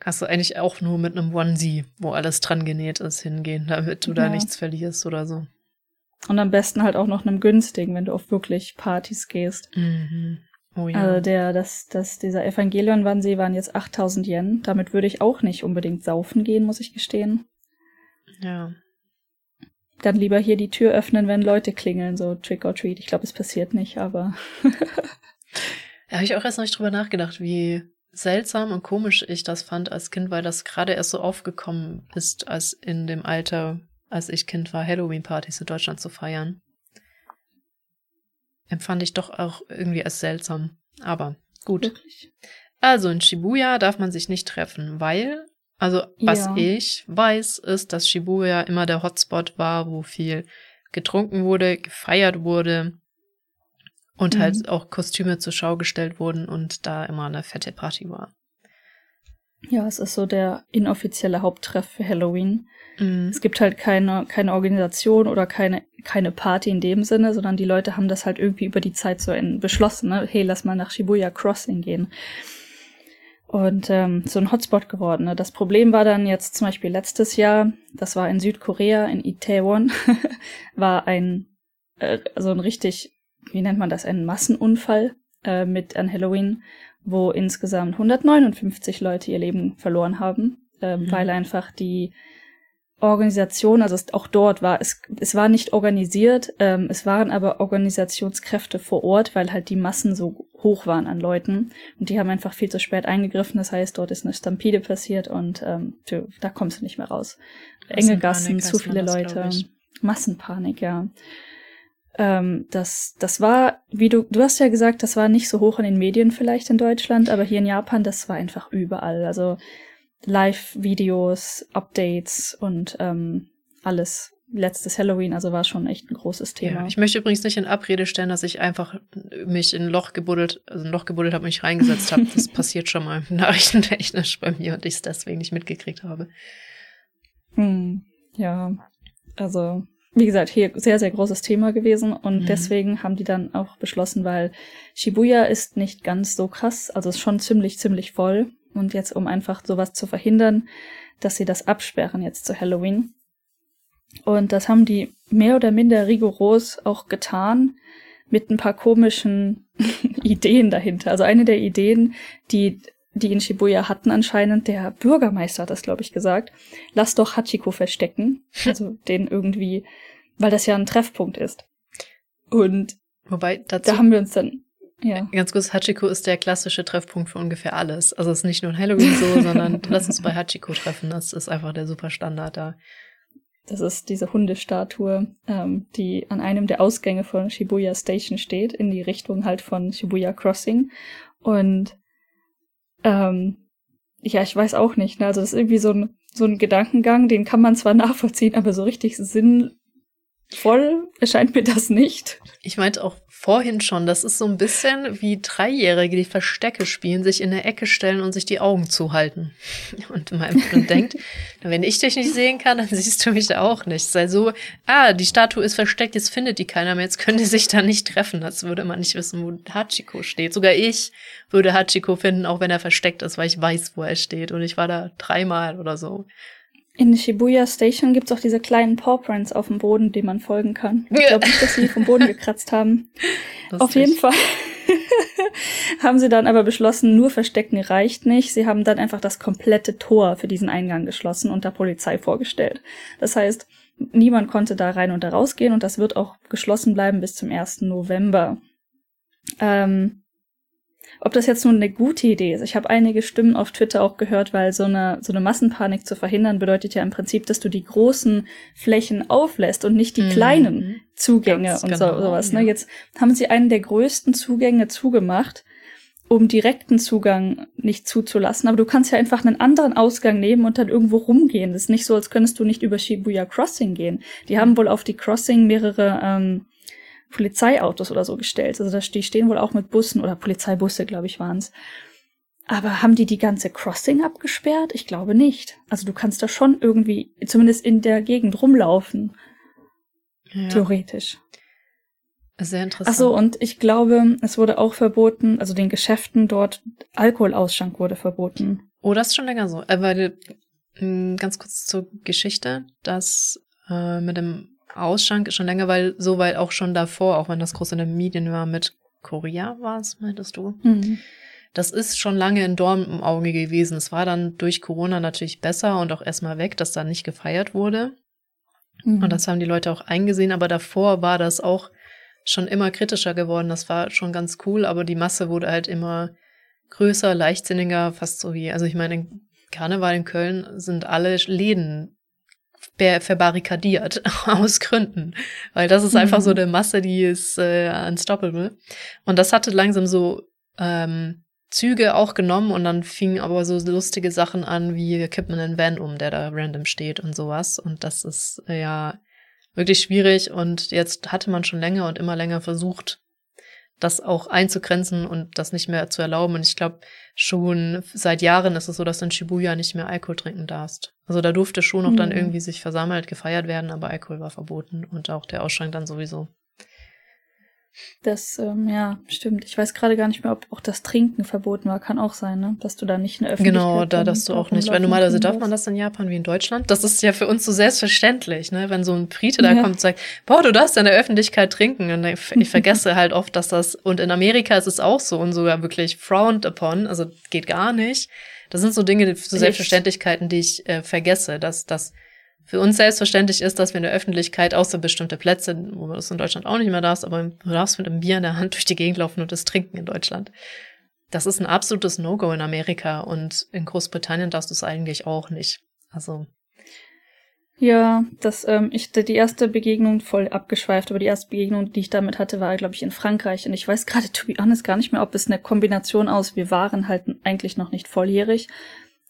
Kannst du eigentlich auch nur mit einem Onesie, wo alles dran genäht ist, hingehen, damit du ja. da nichts verlierst oder so. Und am besten halt auch noch einem günstigen, wenn du auf wirklich Partys gehst. Mhm. Oh ja. Also der, das, das, dieser Evangelion-Wannsee waren jetzt 8000 Yen. Damit würde ich auch nicht unbedingt saufen gehen, muss ich gestehen. Ja. Dann lieber hier die Tür öffnen, wenn Leute klingeln, so Trick or Treat. Ich glaube, es passiert nicht, aber. da habe ich auch erst noch nicht drüber nachgedacht, wie seltsam und komisch ich das fand als Kind, weil das gerade erst so aufgekommen ist, als in dem Alter, als ich Kind war, Halloween-Partys in Deutschland zu feiern empfand ich doch auch irgendwie als seltsam. Aber gut. Wirklich? Also in Shibuya darf man sich nicht treffen, weil, also was ja. ich weiß, ist, dass Shibuya immer der Hotspot war, wo viel getrunken wurde, gefeiert wurde und halt mhm. halt auch Kostüme zur Schau gestellt wurden und da immer eine fette Party war. Ja, es ist so der inoffizielle Haupttreff für Halloween. Mhm. Es gibt halt keine, keine Organisation oder keine, keine Party in dem Sinne, sondern die Leute haben das halt irgendwie über die Zeit so in, beschlossen, ne? hey, lass mal nach Shibuya Crossing gehen. Und ähm, so ein Hotspot geworden. Ne? Das Problem war dann jetzt zum Beispiel letztes Jahr, das war in Südkorea, in Itaewon, war ein, äh, also ein richtig, wie nennt man das, ein Massenunfall äh, mit an Halloween wo insgesamt 159 Leute ihr Leben verloren haben, äh, mhm. weil einfach die Organisation, also es, auch dort war es, es war nicht organisiert, ähm, es waren aber Organisationskräfte vor Ort, weil halt die Massen so hoch waren an Leuten und die haben einfach viel zu spät eingegriffen. Das heißt, dort ist eine Stampede passiert und ähm, da kommst du nicht mehr raus. Enge Gassen, zu viele Leute, Massenpanik, ja. Ähm, das, das war, wie du, du hast ja gesagt, das war nicht so hoch in den Medien vielleicht in Deutschland, aber hier in Japan, das war einfach überall. Also Live-Videos, Updates und ähm, alles. Letztes Halloween, also war schon echt ein großes Thema. Ja, ich möchte übrigens nicht in Abrede stellen, dass ich einfach mich in ein Loch gebuddelt, also ein Loch gebuddelt habe, mich reingesetzt habe. Das passiert schon mal nachrichtentechnisch bei mir und ich es deswegen nicht mitgekriegt habe. Hm, ja, also wie gesagt, hier sehr, sehr großes Thema gewesen und mhm. deswegen haben die dann auch beschlossen, weil Shibuya ist nicht ganz so krass, also ist schon ziemlich, ziemlich voll und jetzt, um einfach sowas zu verhindern, dass sie das absperren jetzt zu Halloween. Und das haben die mehr oder minder rigoros auch getan mit ein paar komischen Ideen dahinter. Also eine der Ideen, die die in Shibuya hatten anscheinend, der Bürgermeister hat das, glaube ich, gesagt, lass doch Hachiko verstecken. Also den irgendwie, weil das ja ein Treffpunkt ist. Und Wobei, dazu, da haben wir uns dann, ja. Ganz kurz, Hachiko ist der klassische Treffpunkt für ungefähr alles. Also es ist nicht nur ein Halloween so, sondern lass uns bei Hachiko treffen. Das ist einfach der super Standard da. Das ist diese Hundestatue, ähm, die an einem der Ausgänge von Shibuya Station steht, in die Richtung halt von Shibuya Crossing. Und ähm, ja, ich weiß auch nicht. Ne? Also das ist irgendwie so ein, so ein Gedankengang, den kann man zwar nachvollziehen, aber so richtig sinnvoll erscheint mir das nicht. Ich meinte auch vorhin schon, das ist so ein bisschen wie Dreijährige, die Verstecke spielen, sich in der Ecke stellen und sich die Augen zuhalten. Und mein Freund denkt, wenn ich dich nicht sehen kann, dann siehst du mich auch nicht. Sei so, ah, die Statue ist versteckt, jetzt findet die keiner mehr, jetzt können die sich da nicht treffen. Das würde man nicht wissen, wo Hachiko steht. Sogar ich würde Hachiko finden, auch wenn er versteckt ist, weil ich weiß, wo er steht. Und ich war da dreimal oder so. In Shibuya Station gibt's auch diese kleinen Paw Prints auf dem Boden, die man folgen kann. Ich glaube nicht, dass sie vom Boden gekratzt haben. Lustig. Auf jeden Fall haben sie dann aber beschlossen, nur Verstecken reicht nicht. Sie haben dann einfach das komplette Tor für diesen Eingang geschlossen und der Polizei vorgestellt. Das heißt, niemand konnte da rein und da rausgehen und das wird auch geschlossen bleiben bis zum 1. November. Ähm, ob das jetzt nun eine gute Idee ist, ich habe einige Stimmen auf Twitter auch gehört, weil so eine, so eine Massenpanik zu verhindern bedeutet ja im Prinzip, dass du die großen Flächen auflässt und nicht die mhm. kleinen Zugänge Ganz und genau, so, sowas. Ne? Ja. Jetzt haben sie einen der größten Zugänge zugemacht, um direkten Zugang nicht zuzulassen. Aber du kannst ja einfach einen anderen Ausgang nehmen und dann irgendwo rumgehen. Das ist nicht so, als könntest du nicht über Shibuya Crossing gehen. Die haben wohl auf die Crossing mehrere ähm, Polizeiautos oder so gestellt. Also die stehen wohl auch mit Bussen oder Polizeibusse, glaube ich, waren's. Aber haben die die ganze Crossing abgesperrt? Ich glaube nicht. Also du kannst da schon irgendwie, zumindest in der Gegend rumlaufen. Ja. Theoretisch. Sehr interessant. Ach so, und ich glaube, es wurde auch verboten, also den Geschäften dort, Alkoholausschank wurde verboten. Oh, das ist schon länger so. Äh, weil, hm, ganz kurz zur Geschichte, dass äh, mit dem Ausschank ist schon länger, weil so weit auch schon davor, auch wenn das groß in den Medien war, mit Korea war es, meintest du? Mhm. Das ist schon lange ein Dorn im Auge gewesen. Es war dann durch Corona natürlich besser und auch erstmal weg, dass da nicht gefeiert wurde. Mhm. Und das haben die Leute auch eingesehen, aber davor war das auch schon immer kritischer geworden. Das war schon ganz cool, aber die Masse wurde halt immer größer, leichtsinniger, fast so wie, also ich meine, Karneval in Köln sind alle Läden verbarrikadiert aus Gründen, weil das ist mhm. einfach so mhm. eine Masse, die ist äh, unstoppable. Und das hatte langsam so ähm, Züge auch genommen und dann fingen aber so lustige Sachen an, wie wir kippen einen Van um, der da random steht und sowas. Und das ist äh, ja wirklich schwierig und jetzt hatte man schon länger und immer länger versucht, das auch einzugrenzen und das nicht mehr zu erlauben. Und ich glaube, schon seit Jahren ist es so, dass du in Shibuya nicht mehr Alkohol trinken darfst. Also da durfte schon noch mhm. dann irgendwie sich versammelt, gefeiert werden, aber Alkohol war verboten und auch der Ausschank dann sowieso. Das, ähm, ja, stimmt. Ich weiß gerade gar nicht mehr, ob auch das Trinken verboten war. Kann auch sein, ne? Dass du da nicht in der Öffentlichkeit Genau, da darfst du auch nicht. Weil normalerweise darf man das in Japan wie in Deutschland. Das ist ja für uns so selbstverständlich, ne? Wenn so ein Brite da ja. kommt und sagt, boah, du darfst in der Öffentlichkeit trinken. Und ich, ich vergesse halt oft, dass das, und in Amerika ist es auch so und sogar wirklich frowned upon. Also geht gar nicht. Das sind so Dinge, so Selbstverständlichkeiten, die ich äh, vergesse, dass, dass für uns selbstverständlich ist, dass wir in der Öffentlichkeit, außer bestimmte Plätze, wo man das in Deutschland auch nicht mehr darfst, aber du darfst mit einem Bier in der Hand durch die Gegend laufen und das trinken in Deutschland. Das ist ein absolutes No-Go in Amerika und in Großbritannien darfst du es eigentlich auch nicht. Also. Ja, das, ähm, ich, die erste Begegnung voll abgeschweift, aber die erste Begegnung, die ich damit hatte, war, glaube ich, in Frankreich. Und ich weiß gerade, to be honest, gar nicht mehr, ob es eine Kombination aus, wir waren halt eigentlich noch nicht volljährig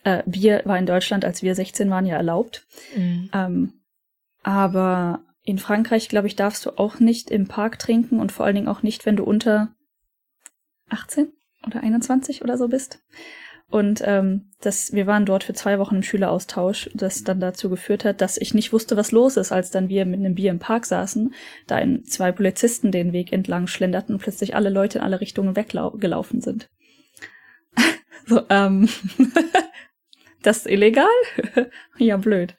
äh, Bier war in Deutschland, als wir 16 waren, ja erlaubt. Mhm. Ähm, aber in Frankreich, glaube ich, darfst du auch nicht im Park trinken und vor allen Dingen auch nicht, wenn du unter 18 oder 21 oder so bist. Und ähm, das, wir waren dort für zwei Wochen im Schüleraustausch, das dann dazu geführt hat, dass ich nicht wusste, was los ist, als dann wir mit einem Bier im Park saßen, da in zwei Polizisten den Weg entlang schlenderten und plötzlich alle Leute in alle Richtungen weggelaufen sind. so, ähm, Das ist illegal? ja, blöd.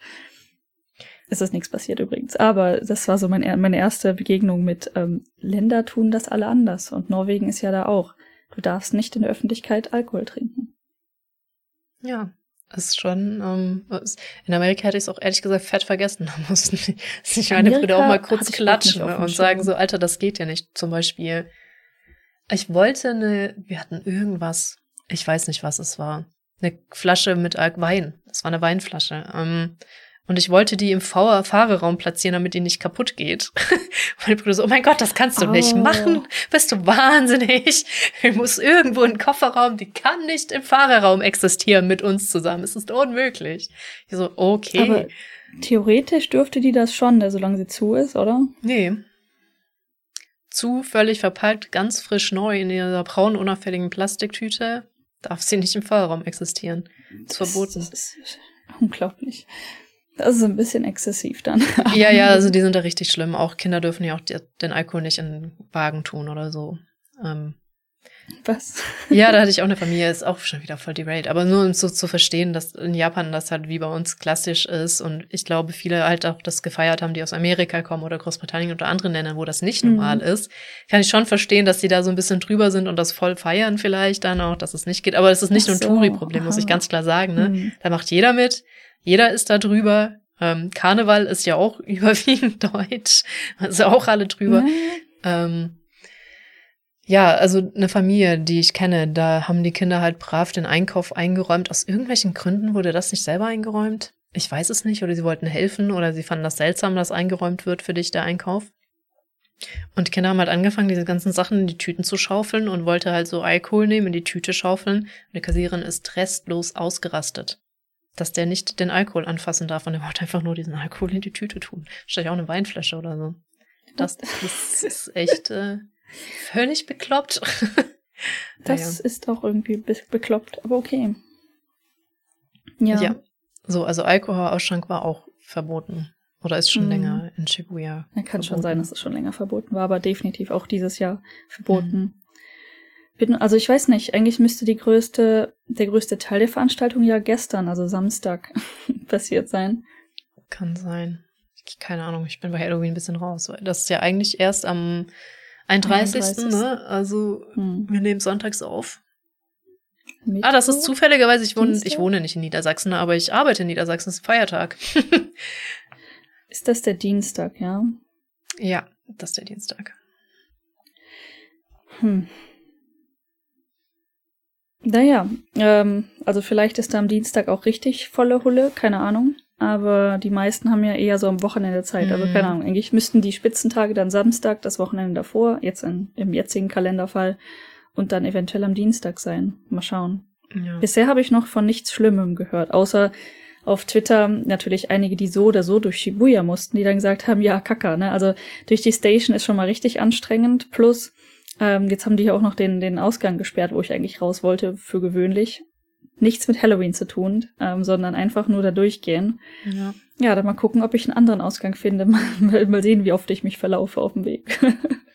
Es ist nichts passiert übrigens. Aber das war so mein, meine erste Begegnung mit ähm, Länder tun das alle anders. Und Norwegen ist ja da auch. Du darfst nicht in der Öffentlichkeit Alkohol trinken. Ja, ist schon. Ähm, in Amerika hätte ich es auch ehrlich gesagt fett vergessen. Da mussten sich meine Brüder auch mal kurz klatschen und sagen so, Alter, das geht ja nicht. Zum Beispiel, ich wollte eine, wir hatten irgendwas, ich weiß nicht, was es war eine Flasche mit Wein. Das war eine Weinflasche. Ähm, und ich wollte die im Fahrerraum platzieren, damit die nicht kaputt geht. und mein Bruder so, oh mein Gott, das kannst du oh. nicht machen. Bist du wahnsinnig? Ich muss irgendwo in den Kofferraum, die kann nicht im Fahrerraum existieren mit uns zusammen. Es ist unmöglich. Ich so, okay. Aber theoretisch dürfte die das schon, ne, solange sie zu ist, oder? Nee. Zu, völlig verpackt, ganz frisch neu in ihrer braunen, unauffälligen Plastiktüte darf sie nicht im Fahrraum existieren. Das, ist verboten. Das ist unglaublich. Das ist ein bisschen exzessiv dann. ja, ja, also die sind da richtig schlimm. Auch Kinder dürfen ja auch den Alkohol nicht in den Wagen tun oder so. Ähm, was? Ja, da hatte ich auch eine Familie, ist auch schon wieder voll derailed. Aber nur um so zu verstehen, dass in Japan das halt wie bei uns klassisch ist und ich glaube, viele halt auch das gefeiert haben, die aus Amerika kommen oder Großbritannien oder anderen Ländern, wo das nicht mhm. normal ist, kann ich schon verstehen, dass sie da so ein bisschen drüber sind und das voll feiern vielleicht dann auch, dass es nicht geht. Aber es ist nicht Ach nur ein Touri-Problem, muss ich ganz klar sagen. Ne? Mhm. Da macht jeder mit, jeder ist da drüber. Ähm, Karneval ist ja auch überwiegend deutsch, also auch alle drüber. Mhm. Ähm, ja, also eine Familie, die ich kenne, da haben die Kinder halt brav den Einkauf eingeräumt. Aus irgendwelchen Gründen wurde das nicht selber eingeräumt. Ich weiß es nicht, oder sie wollten helfen oder sie fanden das seltsam, dass eingeräumt wird für dich der Einkauf. Und die Kinder haben halt angefangen, diese ganzen Sachen in die Tüten zu schaufeln und wollte halt so Alkohol nehmen, in die Tüte schaufeln. Und die Kassiererin ist restlos ausgerastet, dass der nicht den Alkohol anfassen darf und er wollte einfach nur diesen Alkohol in die Tüte tun. Vielleicht auch eine Weinflasche oder so. Das, das ist echt äh, Völlig bekloppt. das ja. ist auch irgendwie be bekloppt, aber okay. Ja. ja. So, also Alkoholausschank war auch verboten. Oder ist schon mhm. länger in Shibuya. Ja, kann verboten. schon sein, dass es schon länger verboten war, aber definitiv auch dieses Jahr verboten. Mhm. Also ich weiß nicht, eigentlich müsste die größte, der größte Teil der Veranstaltung ja gestern, also Samstag, passiert sein. Kann sein. Keine Ahnung, ich bin bei Halloween ein bisschen raus, das ist ja eigentlich erst am 31. 31.. ne? Also Hm. wir nehmen sonntags auf. Ah, das ist zufälligerweise, ich wohne, ich wohne nicht in Niedersachsen, aber ich arbeite in Niedersachsen, es ist Feiertag. Ist das der Dienstag, ja? ja, das ist der Dienstag. Hm. Naja, ähm, also vielleicht ist da am Dienstag auch richtig volle Hulle, keine Ahnung. Aber die meisten haben ja eher so am Wochenende Zeit. Also Mhm. keine Ahnung, eigentlich müssten die Spitzentage dann Samstag, das Wochenende davor, jetzt in, im jetzigen Kalenderfall, und dann eventuell am Dienstag sein. Mal schauen. Ja. Bisher habe ich noch von nichts Schlimmem gehört, außer auf Twitter natürlich einige, die so oder so durch Shibuya mussten, die dann gesagt haben, ja, Kacker, ne? Also durch die Station ist schon mal richtig anstrengend. Plus, ähm, jetzt haben die hier auch noch den, den Ausgang gesperrt, wo ich eigentlich raus wollte, für gewöhnlich. Nichts mit Halloween zu tun, ähm, sondern einfach nur da durchgehen. ja. Ja, dann mal gucken, ob ich einen anderen Ausgang finde. mal, mal sehen, wie oft ich mich verlaufe auf dem Weg.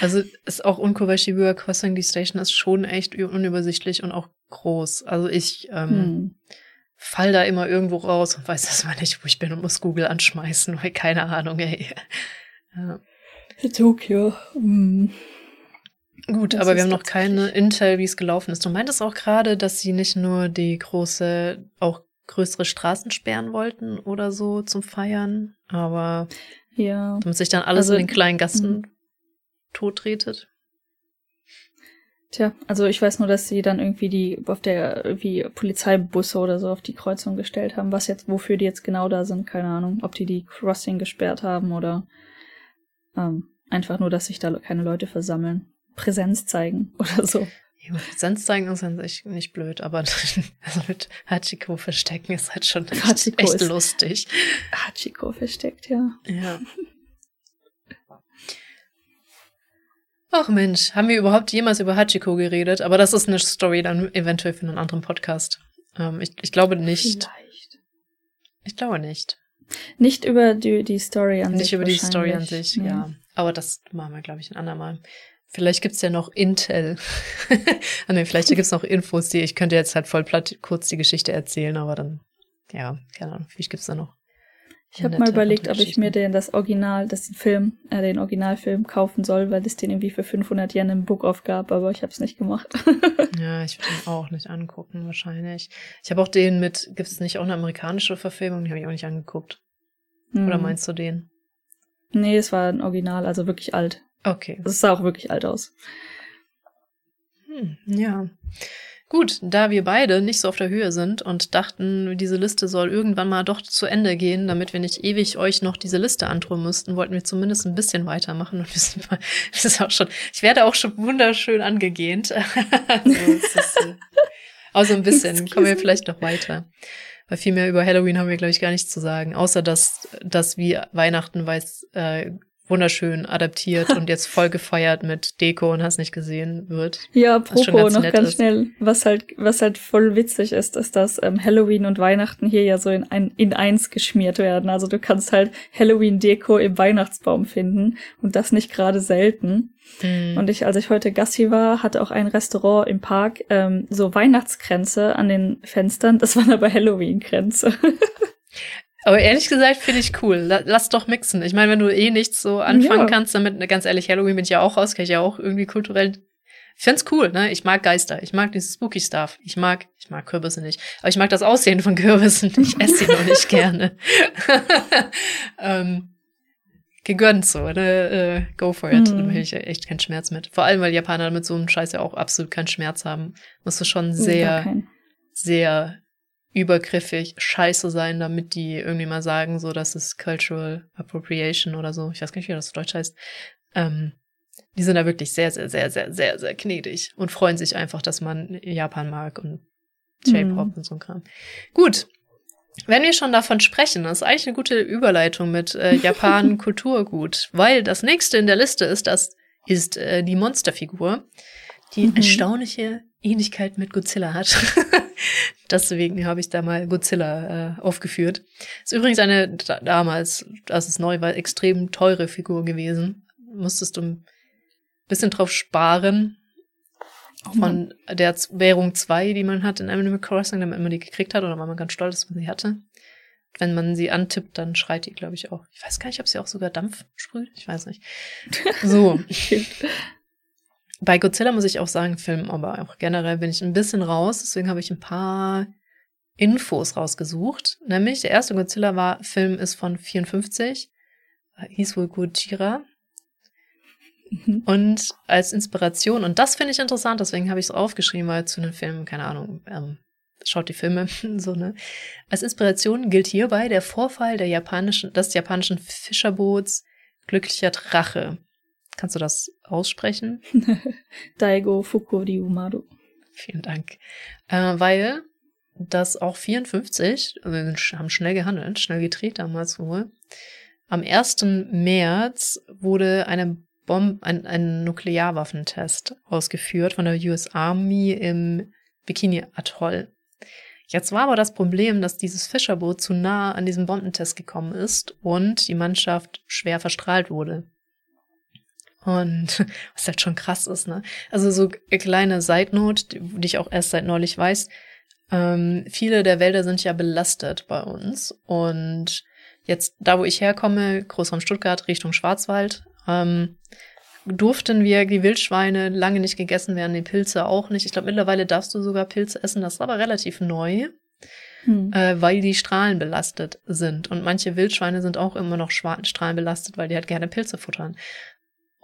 Also ist auch Shibuya Crossing, die Station ist schon echt unübersichtlich und auch groß. Also ich ähm, hm. fall da immer irgendwo raus und weiß erstmal nicht, wo ich bin und muss Google anschmeißen, weil keine Ahnung, ey. Ja. Tokio. Hm. Gut, Das aber wir haben noch keine Intel, wie es gelaufen ist. Du meintest auch gerade, dass sie nicht nur die große, auch größere Straßen sperren wollten oder so zum Feiern, aber Ja. damit sich dann alles Also, in den kleinen Gassen mhm. totretet. Tja, also ich weiß nur, dass sie dann irgendwie die auf der irgendwie Polizeibusse oder so auf die Kreuzung gestellt haben. Was jetzt, wofür die jetzt genau da sind, keine Ahnung. Ob die die Crossing gesperrt haben oder ähm, einfach nur, dass sich da keine Leute versammeln. Präsenz zeigen oder so. Ja, Präsenz zeigen ist an sich nicht blöd, aber also mit Hachiko verstecken ist halt schon echt, echt lustig. Hachiko versteckt, ja. Ja. Ach Mensch, haben wir überhaupt jemals über Hachiko geredet? Aber das ist eine Story dann eventuell für einen anderen Podcast. Ähm, ich, ich glaube nicht. Vielleicht. Ich glaube nicht. Nicht über die, die Story an sich. Nicht über die Story an sich, Nee. ja. Aber das machen wir, glaube ich, ein andermal. Vielleicht gibt's ja noch Intel. ah, nee, vielleicht gibt's noch Infos, die ich könnte jetzt halt voll platt kurz die Geschichte erzählen, aber dann, ja, keine Ahnung, vielleicht gibt's da noch. Ich habe mal überlegt, ob ich mir den das Original, das Film, äh, den Originalfilm kaufen soll, weil es den irgendwie für 500 Yen im Book-Off gab, aber ich habe es nicht gemacht. Ja, ich würde ihn auch nicht angucken, wahrscheinlich. Ich habe auch den mit, gibt's nicht auch eine amerikanische Verfilmung? Die habe ich auch nicht angeguckt. Oder Hm. meinst du den? Nee, es war ein Original, also wirklich alt. Okay. Es sah auch wirklich alt aus. Hm, ja. Gut, da wir beide nicht so auf der Höhe sind und dachten, diese Liste soll irgendwann mal doch zu Ende gehen, damit wir nicht ewig euch noch diese Liste antun müssten, wollten wir zumindest ein bisschen weitermachen und wir sind mal, das ist auch schon, ich werde auch schon wunderschön angegähnt. also, äh, also ein bisschen, kommen wir vielleicht noch weiter. Weil viel mehr über Halloween haben wir, glaube ich, gar nichts zu sagen, außer dass, dass wie Weihnachten weiß, äh, wunderschön adaptiert und jetzt voll gefeiert mit Deko und hast nicht gesehen wird. Ja, apropos noch ganz ist. schnell, was halt, was halt voll witzig ist, ist, dass ähm, Halloween und Weihnachten hier ja so in, ein, in eins geschmiert werden. Also du kannst halt Halloween-Deko im Weihnachtsbaum finden und das nicht gerade selten. Mhm. Und ich, als ich heute Gassi war, hatte auch ein Restaurant im Park ähm, so Weihnachtskränze an den Fenstern. Das waren aber Halloween-Kränze. Aber ehrlich gesagt finde ich cool. La- Lass doch mixen. Ich meine, wenn du eh nichts so anfangen Ja. kannst, damit, ne, ganz ehrlich, Halloween bin ich ja auch raus, kann ich ja auch irgendwie kulturell. Ich find's cool, ne? Ich mag Geister. Ich mag dieses Spooky Stuff. Ich mag, ich mag Kürbisse nicht. Aber ich mag das Aussehen von Kürbissen. Ich esse sie nur nicht gerne. ähm, gegönnt so, ne? Äh, go for it. Mhm. Da will ich echt keinen Schmerz mit. Vor allem, weil Japaner mit so einem Scheiß ja auch absolut keinen Schmerz haben. Musst du schon sehr, sehr übergriffig scheiße sein, damit die irgendwie mal sagen, so, das ist Cultural Appropriation oder so. Ich weiß gar nicht, wie das auf Deutsch heißt. Ähm, die sind da wirklich sehr, sehr, sehr, sehr, sehr, sehr gnädig und freuen sich einfach, dass man Japan mag und J-Pop Mhm. und so ein Kram. Gut. Wenn wir schon davon sprechen, das ist eigentlich eine gute Überleitung mit äh, Japan Kulturgut, weil das nächste in der Liste ist, das ist äh, die Monsterfigur, die Mhm. erstaunliche Ähnlichkeit mit Godzilla hat. Deswegen habe ich da mal Godzilla äh, aufgeführt. Ist übrigens eine da, damals, als es neu war, extrem teure Figur gewesen. Musstest du ein bisschen drauf sparen von der Währung 2, die man hat in Animal Crossing, damit man die gekriegt hat oder weil man ganz stolz dass man sie hatte. wenn man sie antippt, dann schreit die, glaube ich, auch. Ich weiß gar nicht, ob sie auch sogar Dampf sprüht. Ich weiß nicht. So. Bei Godzilla muss ich auch sagen, Film, aber auch generell bin ich ein bisschen raus. Deswegen habe ich ein paar Infos rausgesucht. Nämlich, der erste Godzilla war, Film ist von 54. Hieß wohl Gojira. Mhm. Und als Inspiration, und das finde ich interessant, deswegen habe ich es aufgeschrieben, weil zu den Filmen, keine Ahnung, ähm, schaut die Filme so, ne? Als Inspiration gilt hierbei der Vorfall der japanischen, des japanischen Fischerboots Glücklicher Drache. Kannst du das aussprechen? Daigo Fukuri Umaru. Vielen Dank. Äh, weil das auch 54, also wir haben schnell gehandelt, schnell gedreht damals wohl. Am 1. März wurde eine Bomb ein, ein Nuklearwaffentest ausgeführt von der US Army im Bikini Atoll. Jetzt war aber das Problem, dass dieses Fischerboot zu nah an diesem Bombentest gekommen ist und die Mannschaft schwer verstrahlt wurde. Und was halt schon krass ist, ne? Also so kleine Side Note, die ich auch erst seit neulich weiß. Ähm, viele der Wälder sind ja belastet bei uns. Und jetzt, da wo ich herkomme, Großraum Stuttgart, Richtung Schwarzwald, ähm, durften wir die Wildschweine lange nicht gegessen werden, die Pilze auch nicht. Ich glaube, mittlerweile darfst du sogar Pilze essen, das ist aber relativ neu, hm. äh, weil die Strahlen belastet sind. Und manche Wildschweine sind auch immer noch strahlenbelastet, weil die halt gerne Pilze futtern.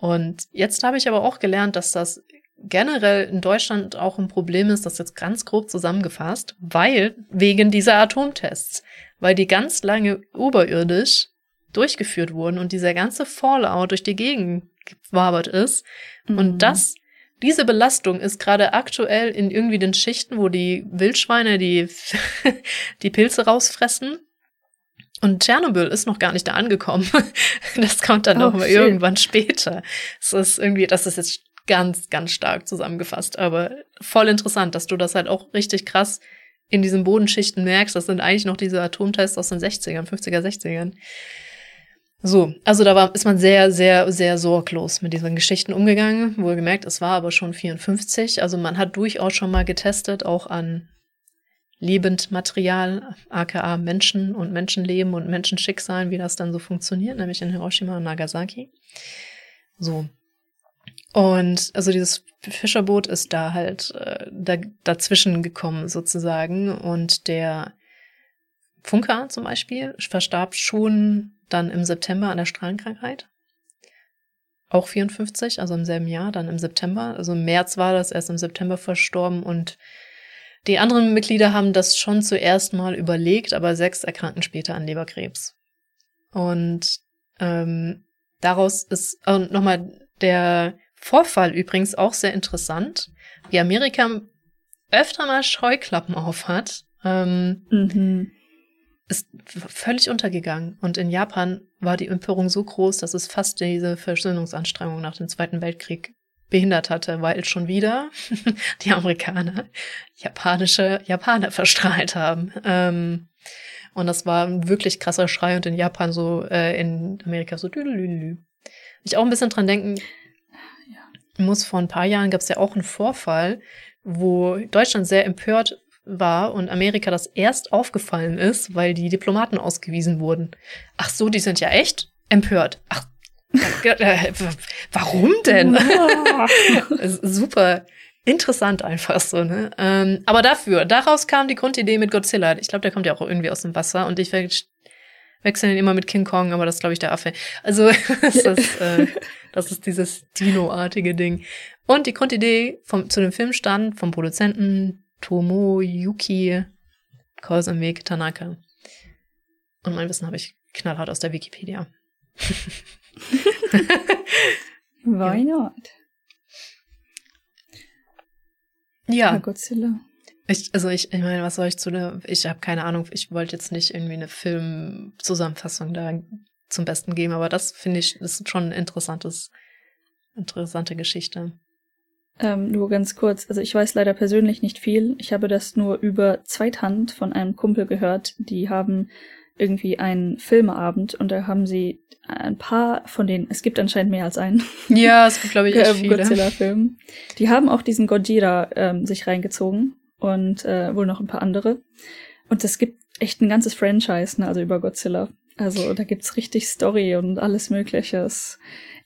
Und jetzt habe ich aber auch gelernt, dass das generell in Deutschland auch ein Problem ist, das jetzt ganz grob zusammengefasst, weil wegen dieser Atomtests, weil die ganz lange oberirdisch durchgeführt wurden und dieser ganze Fallout durch die Gegend gewabert ist. Mhm. Und das, diese Belastung ist gerade aktuell in irgendwie den Schichten, wo die Wildschweine die, die Pilze rausfressen. Und Tschernobyl ist noch gar nicht da angekommen. Das kommt dann oh, noch mal irgendwann später. Das ist irgendwie, das ist jetzt ganz, ganz stark zusammengefasst, aber voll interessant, dass du das halt auch richtig krass in diesen Bodenschichten merkst. Das sind eigentlich noch diese Atomtests aus den 60ern, 50er, 60ern. So, also da war, ist man sehr, sehr, sehr sorglos mit diesen Geschichten umgegangen. Wohlgemerkt, es war aber schon 54. Also man hat durchaus schon mal getestet, auch an Lebendmaterial, aka Menschen und Menschenleben und Menschenschicksalen, wie das dann so funktioniert, nämlich in Hiroshima und Nagasaki. So. Und also dieses Fischerboot ist da halt äh, da, dazwischen gekommen sozusagen. Und der Funker zum Beispiel verstarb schon dann im September an der Strahlenkrankheit. Auch 54, also im selben Jahr, dann im September. Also im März war das, erst im September verstorben und die anderen Mitglieder haben das schon zuerst mal überlegt, aber sechs erkrankten später an Leberkrebs. Und ähm, daraus ist äh, nochmal der Vorfall übrigens auch sehr interessant, wie Amerika öfter mal Scheuklappen aufhat. Ähm, mhm ist völlig untergegangen. Und in Japan war die Empörung so groß, dass es fast diese Versöhnungsanstrengung nach dem Zweiten Weltkrieg behindert hatte, weil schon wieder die Amerikaner japanische Japaner verstrahlt haben. Ähm, und das war ein wirklich krasser Schrei und in Japan so, äh, in Amerika so düdelülü. Ich auch ein bisschen dran denken ja. muss, vor ein paar Jahren gab es ja auch einen Vorfall, wo Deutschland sehr empört war und Amerika das erst aufgefallen ist, weil die Diplomaten ausgewiesen wurden. Ach so, die sind ja echt empört. Ach, warum denn? Super interessant einfach so, ne? Ähm, aber dafür, daraus kam die Grundidee mit Godzilla. Ich glaube, der kommt ja auch irgendwie aus dem Wasser und ich wechsle ihn immer mit King Kong, aber das glaube ich, der Affe. Also, das ist, äh, das ist dieses Dino-artige Ding. Und die Grundidee vom, zu dem Film stand vom Produzenten Tomoyuki Weg Tanaka. Und mein Wissen habe ich knallhart aus der Wikipedia. Why not? Ja. Godzilla. Ich, also ich, ich meine, was soll ich zu der, ich habe keine Ahnung, ich wollte jetzt nicht irgendwie eine Filmzusammenfassung da zum Besten geben, aber das finde ich, ist schon ein interessantes, interessante Geschichte. Ähm, nur ganz kurz, also ich weiß leider persönlich nicht viel. Ich habe das nur über Zweithand von einem Kumpel gehört. Die haben irgendwie einen Filmeabend und da haben sie ein paar von denen, es gibt anscheinend mehr als einen. Ja, es gibt glaube ich echt viele. Godzilla-Film. Die haben auch diesen Gojira ähm, sich reingezogen und äh, wohl noch ein paar andere. Und es gibt echt ein ganzes Franchise, ne, also über Godzilla. Also da gibt's richtig Story und alles Mögliche.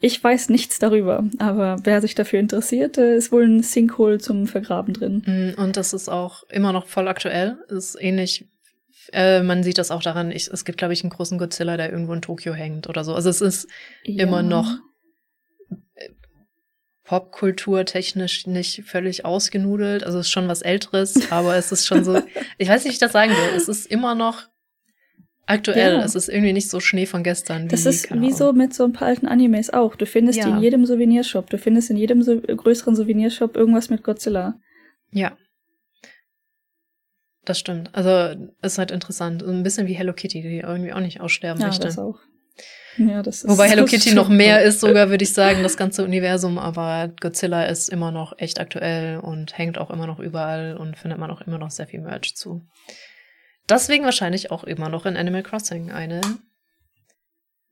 Ich weiß nichts darüber, aber wer sich dafür interessiert, ist wohl ein Sinkhole zum Vergraben drin. Mm, und das ist auch immer noch voll aktuell. Ist ähnlich. Äh, man sieht das auch daran, ich, es gibt, glaube ich, einen großen Godzilla, der irgendwo in Tokio hängt oder so. Also es ist ja. immer noch äh, popkulturtechnisch nicht völlig ausgenudelt. Also es ist schon was Älteres, aber es ist schon so, ich weiß nicht, wie ich das sagen will. Es ist immer noch aktuell. Ja. Es ist irgendwie nicht so Schnee von gestern. Das wie, ist wie so mit so ein paar alten Animes auch. Du findest ja. die in jedem Souvenirshop. Du findest in jedem so größeren Souvenirshop irgendwas mit Godzilla. Ja. Das stimmt. Also ist halt interessant. Ein bisschen wie Hello Kitty, die irgendwie auch nicht aussterben ja, möchte. Das auch. Ja, das ist Wobei Hello Kitty noch mehr ist, sogar würde ich sagen, das ganze Universum, aber Godzilla ist immer noch echt aktuell und hängt auch immer noch überall und findet man auch immer noch sehr viel Merch zu. Deswegen wahrscheinlich auch immer noch in Animal Crossing eine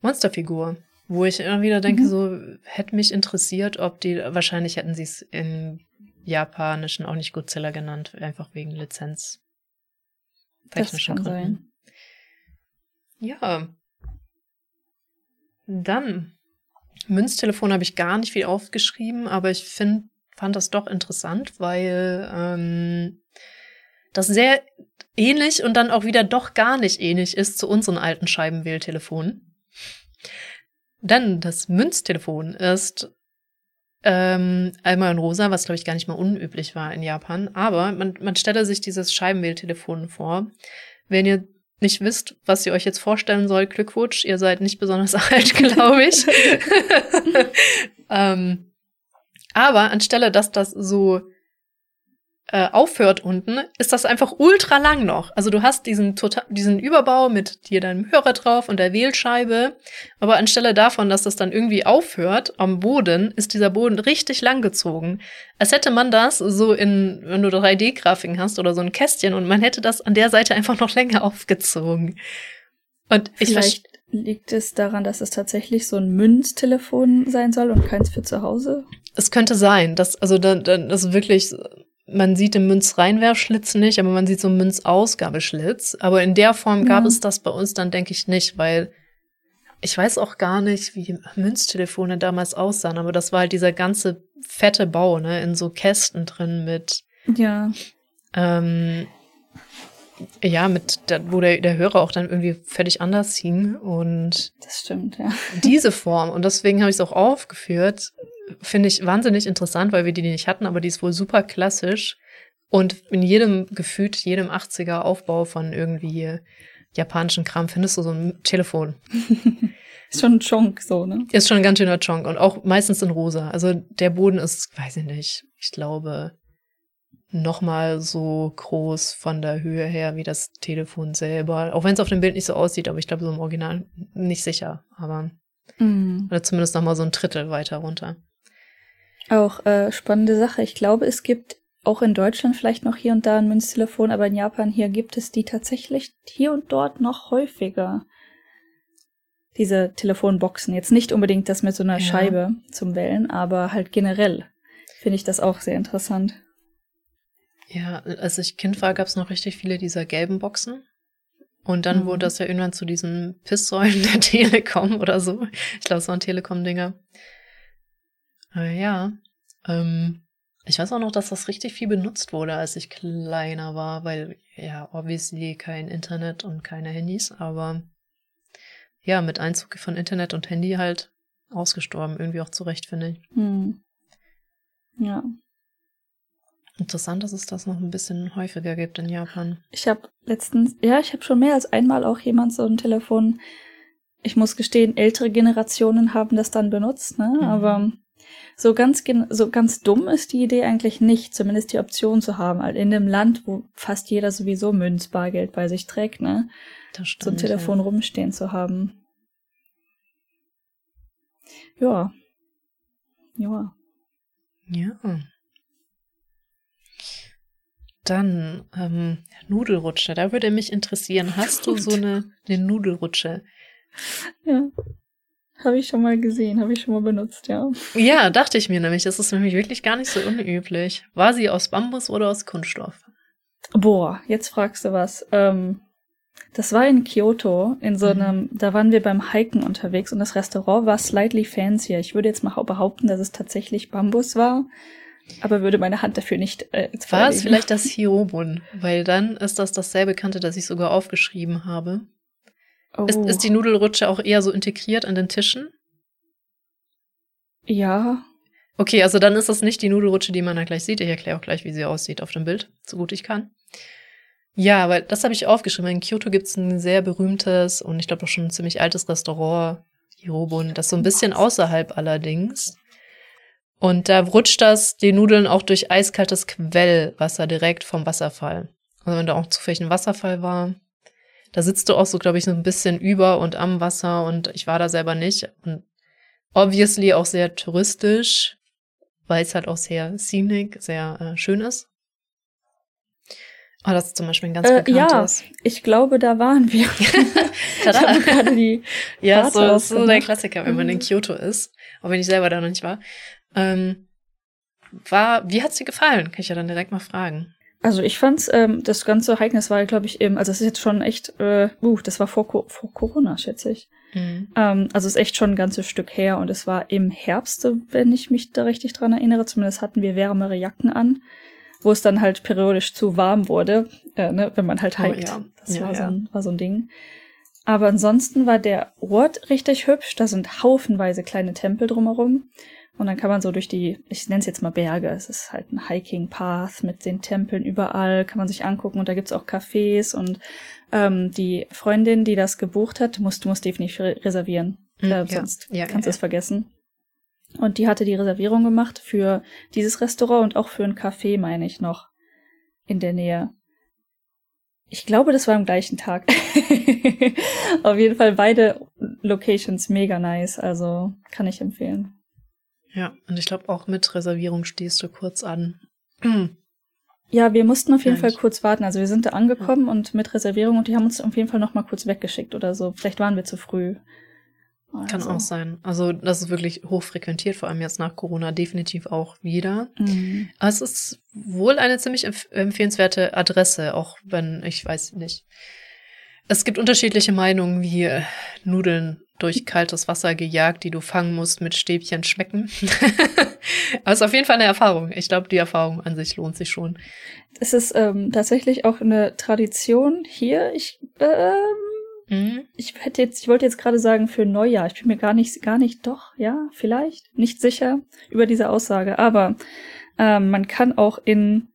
Monsterfigur. Wo ich immer wieder denke, mhm. so hätte mich interessiert, ob die, wahrscheinlich hätten sie es im Japanischen auch nicht Godzilla genannt, einfach wegen Lizenz. Das kann Gründen. Sein. Ja. Dann. Münztelefon habe ich gar nicht viel aufgeschrieben, aber ich find, fand das doch interessant, weil ähm, das sehr ähnlich und dann auch wieder doch gar nicht ähnlich ist zu unseren alten Scheibenwähltelefonen. Denn das Münztelefon ist ähm, einmal in rosa, was glaube ich gar nicht mal unüblich war in Japan. Aber man, man stelle sich dieses Scheibenwähltelefon vor. Wenn ihr nicht wisst, was ihr euch jetzt vorstellen soll, Glückwunsch, ihr seid nicht besonders alt, glaube ich. ähm, aber anstelle, dass das so äh, aufhört unten, ist das einfach ultra lang noch. Also du hast diesen, total, diesen Überbau mit dir deinem Hörer drauf und der Wählscheibe, aber anstelle davon, dass das dann irgendwie aufhört am Boden, ist dieser Boden richtig lang gezogen. Als hätte man das so in, wenn du 3D-Grafiken hast oder so ein Kästchen und man hätte das an der Seite einfach noch länger aufgezogen. Und ich Vielleicht liegt es daran, dass es tatsächlich so ein Münztelefon sein soll und keins für zu Hause? Es könnte sein, dass, also, das wirklich man sieht den Münzreinwerfschlitz nicht, aber man sieht so einen Münzausgabeschlitz. Aber in der Form gab ja. es das bei uns dann, denke ich, nicht, weil ich weiß auch gar nicht, wie Münztelefone damals aussahen, aber das war halt dieser ganze fette Bau, ne, in so Kästen drin mit. Ja. Ähm, ja, mit wo der, der Hörer auch dann irgendwie völlig anders hing und das stimmt, ja. Diese Form und deswegen habe ich es auch aufgeführt, finde ich wahnsinnig interessant, weil wir die nicht hatten, aber die ist wohl super klassisch. Und in jedem gefühlt, jedem 80er Aufbau von irgendwie japanischen Kram findest du so ein Telefon. ist schon ein Chonk so, ne? Ist schon ein ganz schöner Chonk und auch meistens in rosa. Also der Boden ist, weiß ich nicht, ich glaube, noch mal so groß von der Höhe her wie das Telefon selber. Auch wenn es auf dem Bild nicht so aussieht, aber ich glaube so im Original nicht sicher. Aber mm. oder zumindest noch mal so ein Drittel weiter runter. Auch äh, spannende Sache. Ich glaube, es gibt auch in Deutschland vielleicht noch hier und da ein Münztelefon, aber in Japan hier gibt es die tatsächlich hier und dort noch häufiger. Diese Telefonboxen. Jetzt nicht unbedingt das mit so einer ja. Scheibe zum Wählen, aber halt generell finde ich das auch sehr interessant. Ja, als ich Kind war, gab es noch richtig viele dieser gelben Boxen. Und dann mhm. wurde das ja irgendwann zu diesen Pisssäulen der Telekom oder so. Ich glaube, es waren Telekom-Dinger. Äh, ja. Ähm, ich weiß auch noch, dass das richtig viel benutzt wurde, als ich kleiner war, weil ja, obviously kein Internet und keine Handys, aber ja, mit Einzug von Internet und Handy halt ausgestorben, irgendwie auch zurecht, finde ich. Hm. Ja. Interessant, dass es das noch ein bisschen häufiger gibt in Japan. Ich habe letztens, ja, ich habe schon mehr als einmal auch jemand so ein Telefon. Ich muss gestehen, ältere Generationen haben das dann benutzt, ne? Mhm. Aber so ganz, so ganz dumm ist die Idee eigentlich nicht, zumindest die Option zu haben, halt in einem Land, wo fast jeder sowieso Münzbargeld bei sich trägt, ne? Das stimmt, so ein Telefon ja. rumstehen zu haben. Ja. Ja. Ja. Dann ähm, Nudelrutsche, da würde mich interessieren, hast du so eine, eine Nudelrutsche? Ja. Habe ich schon mal gesehen, habe ich schon mal benutzt, ja. Ja, dachte ich mir nämlich. Das ist nämlich wirklich gar nicht so unüblich. War sie aus Bambus oder aus Kunststoff? Boah, jetzt fragst du was. Ähm, Das war in Kyoto, in so einem, mhm. da waren wir beim Hiken unterwegs und das Restaurant war slightly fancier. Ich würde jetzt mal behaupten, dass es tatsächlich Bambus war, aber würde meine Hand dafür nicht. Äh, war es vielleicht das Hiobun? Weil dann ist das das sehr bekannte, das ich sogar aufgeschrieben habe. Oh. Ist, ist die Nudelrutsche auch eher so integriert an den Tischen? Ja. Okay, also dann ist das nicht die Nudelrutsche, die man da gleich sieht. Ich erkläre auch gleich, wie sie aussieht auf dem Bild, so gut ich kann. Ja, weil das habe ich aufgeschrieben. In Kyoto gibt's ein sehr berühmtes und ich glaube auch schon ein ziemlich altes Restaurant, Hirobun, das so ein bisschen außerhalb allerdings. Und da rutscht das die Nudeln auch durch eiskaltes Quellwasser direkt vom Wasserfall. Also wenn da auch zufällig ein Wasserfall war, da sitzt du auch so, glaube ich, so ein bisschen über und am Wasser und ich war da selber nicht. Und obviously auch sehr touristisch, weil es halt auch sehr scenic, sehr äh, schön ist. Oh, das ist zum Beispiel ein ganz äh, bekanntes. Ja, ich glaube, da waren wir. Tada. ich gerade die ja, so, so der Klassiker, wenn man in mhm. Kyoto ist, auch wenn ich selber da noch nicht war. Ähm, war, wie hat's dir gefallen? Kann ich ja dann direkt mal fragen. Also ich fand's, ähm, das ganze das war, glaube ich, eben, also es ist jetzt schon echt, äh, uh, das war vor, vor Corona, schätze ich. Mhm. Ähm, also es ist echt schon ein ganzes Stück her und es war im Herbst, wenn ich mich da richtig dran erinnere. Zumindest hatten wir wärmere Jacken an, wo es dann halt periodisch zu warm wurde, äh, ne, wenn man halt hiked. Oh, ja. Das ja, war, ja. So ein, war so ein Ding. Aber ansonsten war der Ort richtig hübsch. Da sind haufenweise kleine Tempel drumherum. Und dann kann man so durch die, ich nenne es jetzt mal Berge, es ist halt ein Hiking Path mit den Tempeln überall, kann man sich angucken und da gibt's auch Cafés und ähm, die Freundin, die das gebucht hat, musst, du musst definitiv reservieren. Mhm, äh, sonst ja, kannst du ja, es vergessen. Und die hatte die Reservierung gemacht für dieses Restaurant und auch für ein Café, meine ich noch, in der Nähe. Ich glaube, das war am gleichen Tag. Auf jeden Fall beide Locations mega nice, also kann ich empfehlen. Ja, und ich glaube auch mit Reservierung stehst du kurz an. Ja, wir mussten auf jeden Fall kurz warten. Also wir sind da angekommen ja. und mit Reservierung und die haben uns auf jeden Fall noch mal kurz weggeschickt oder so. Vielleicht waren wir zu früh. Also. Kann auch sein. Also das ist wirklich hochfrequentiert, vor allem jetzt nach Corona definitiv auch wieder. Mhm. Es ist wohl eine ziemlich empf empfehlenswerte Adresse, auch wenn ich weiß nicht. Es gibt unterschiedliche Meinungen, wie Nudeln durch kaltes Wasser gejagt, die du fangen musst, mit Stäbchen schmecken. Aber es ist auf jeden Fall eine Erfahrung. Ich glaube, die Erfahrung an sich lohnt sich schon. Es ist ähm, tatsächlich auch eine Tradition hier. Ich, ähm, mhm. ich hätte jetzt, ich wollte jetzt gerade sagen für Neujahr. Ich bin mir gar nicht, gar nicht, doch, ja, vielleicht, nicht sicher über diese Aussage. Aber ähm, man kann auch in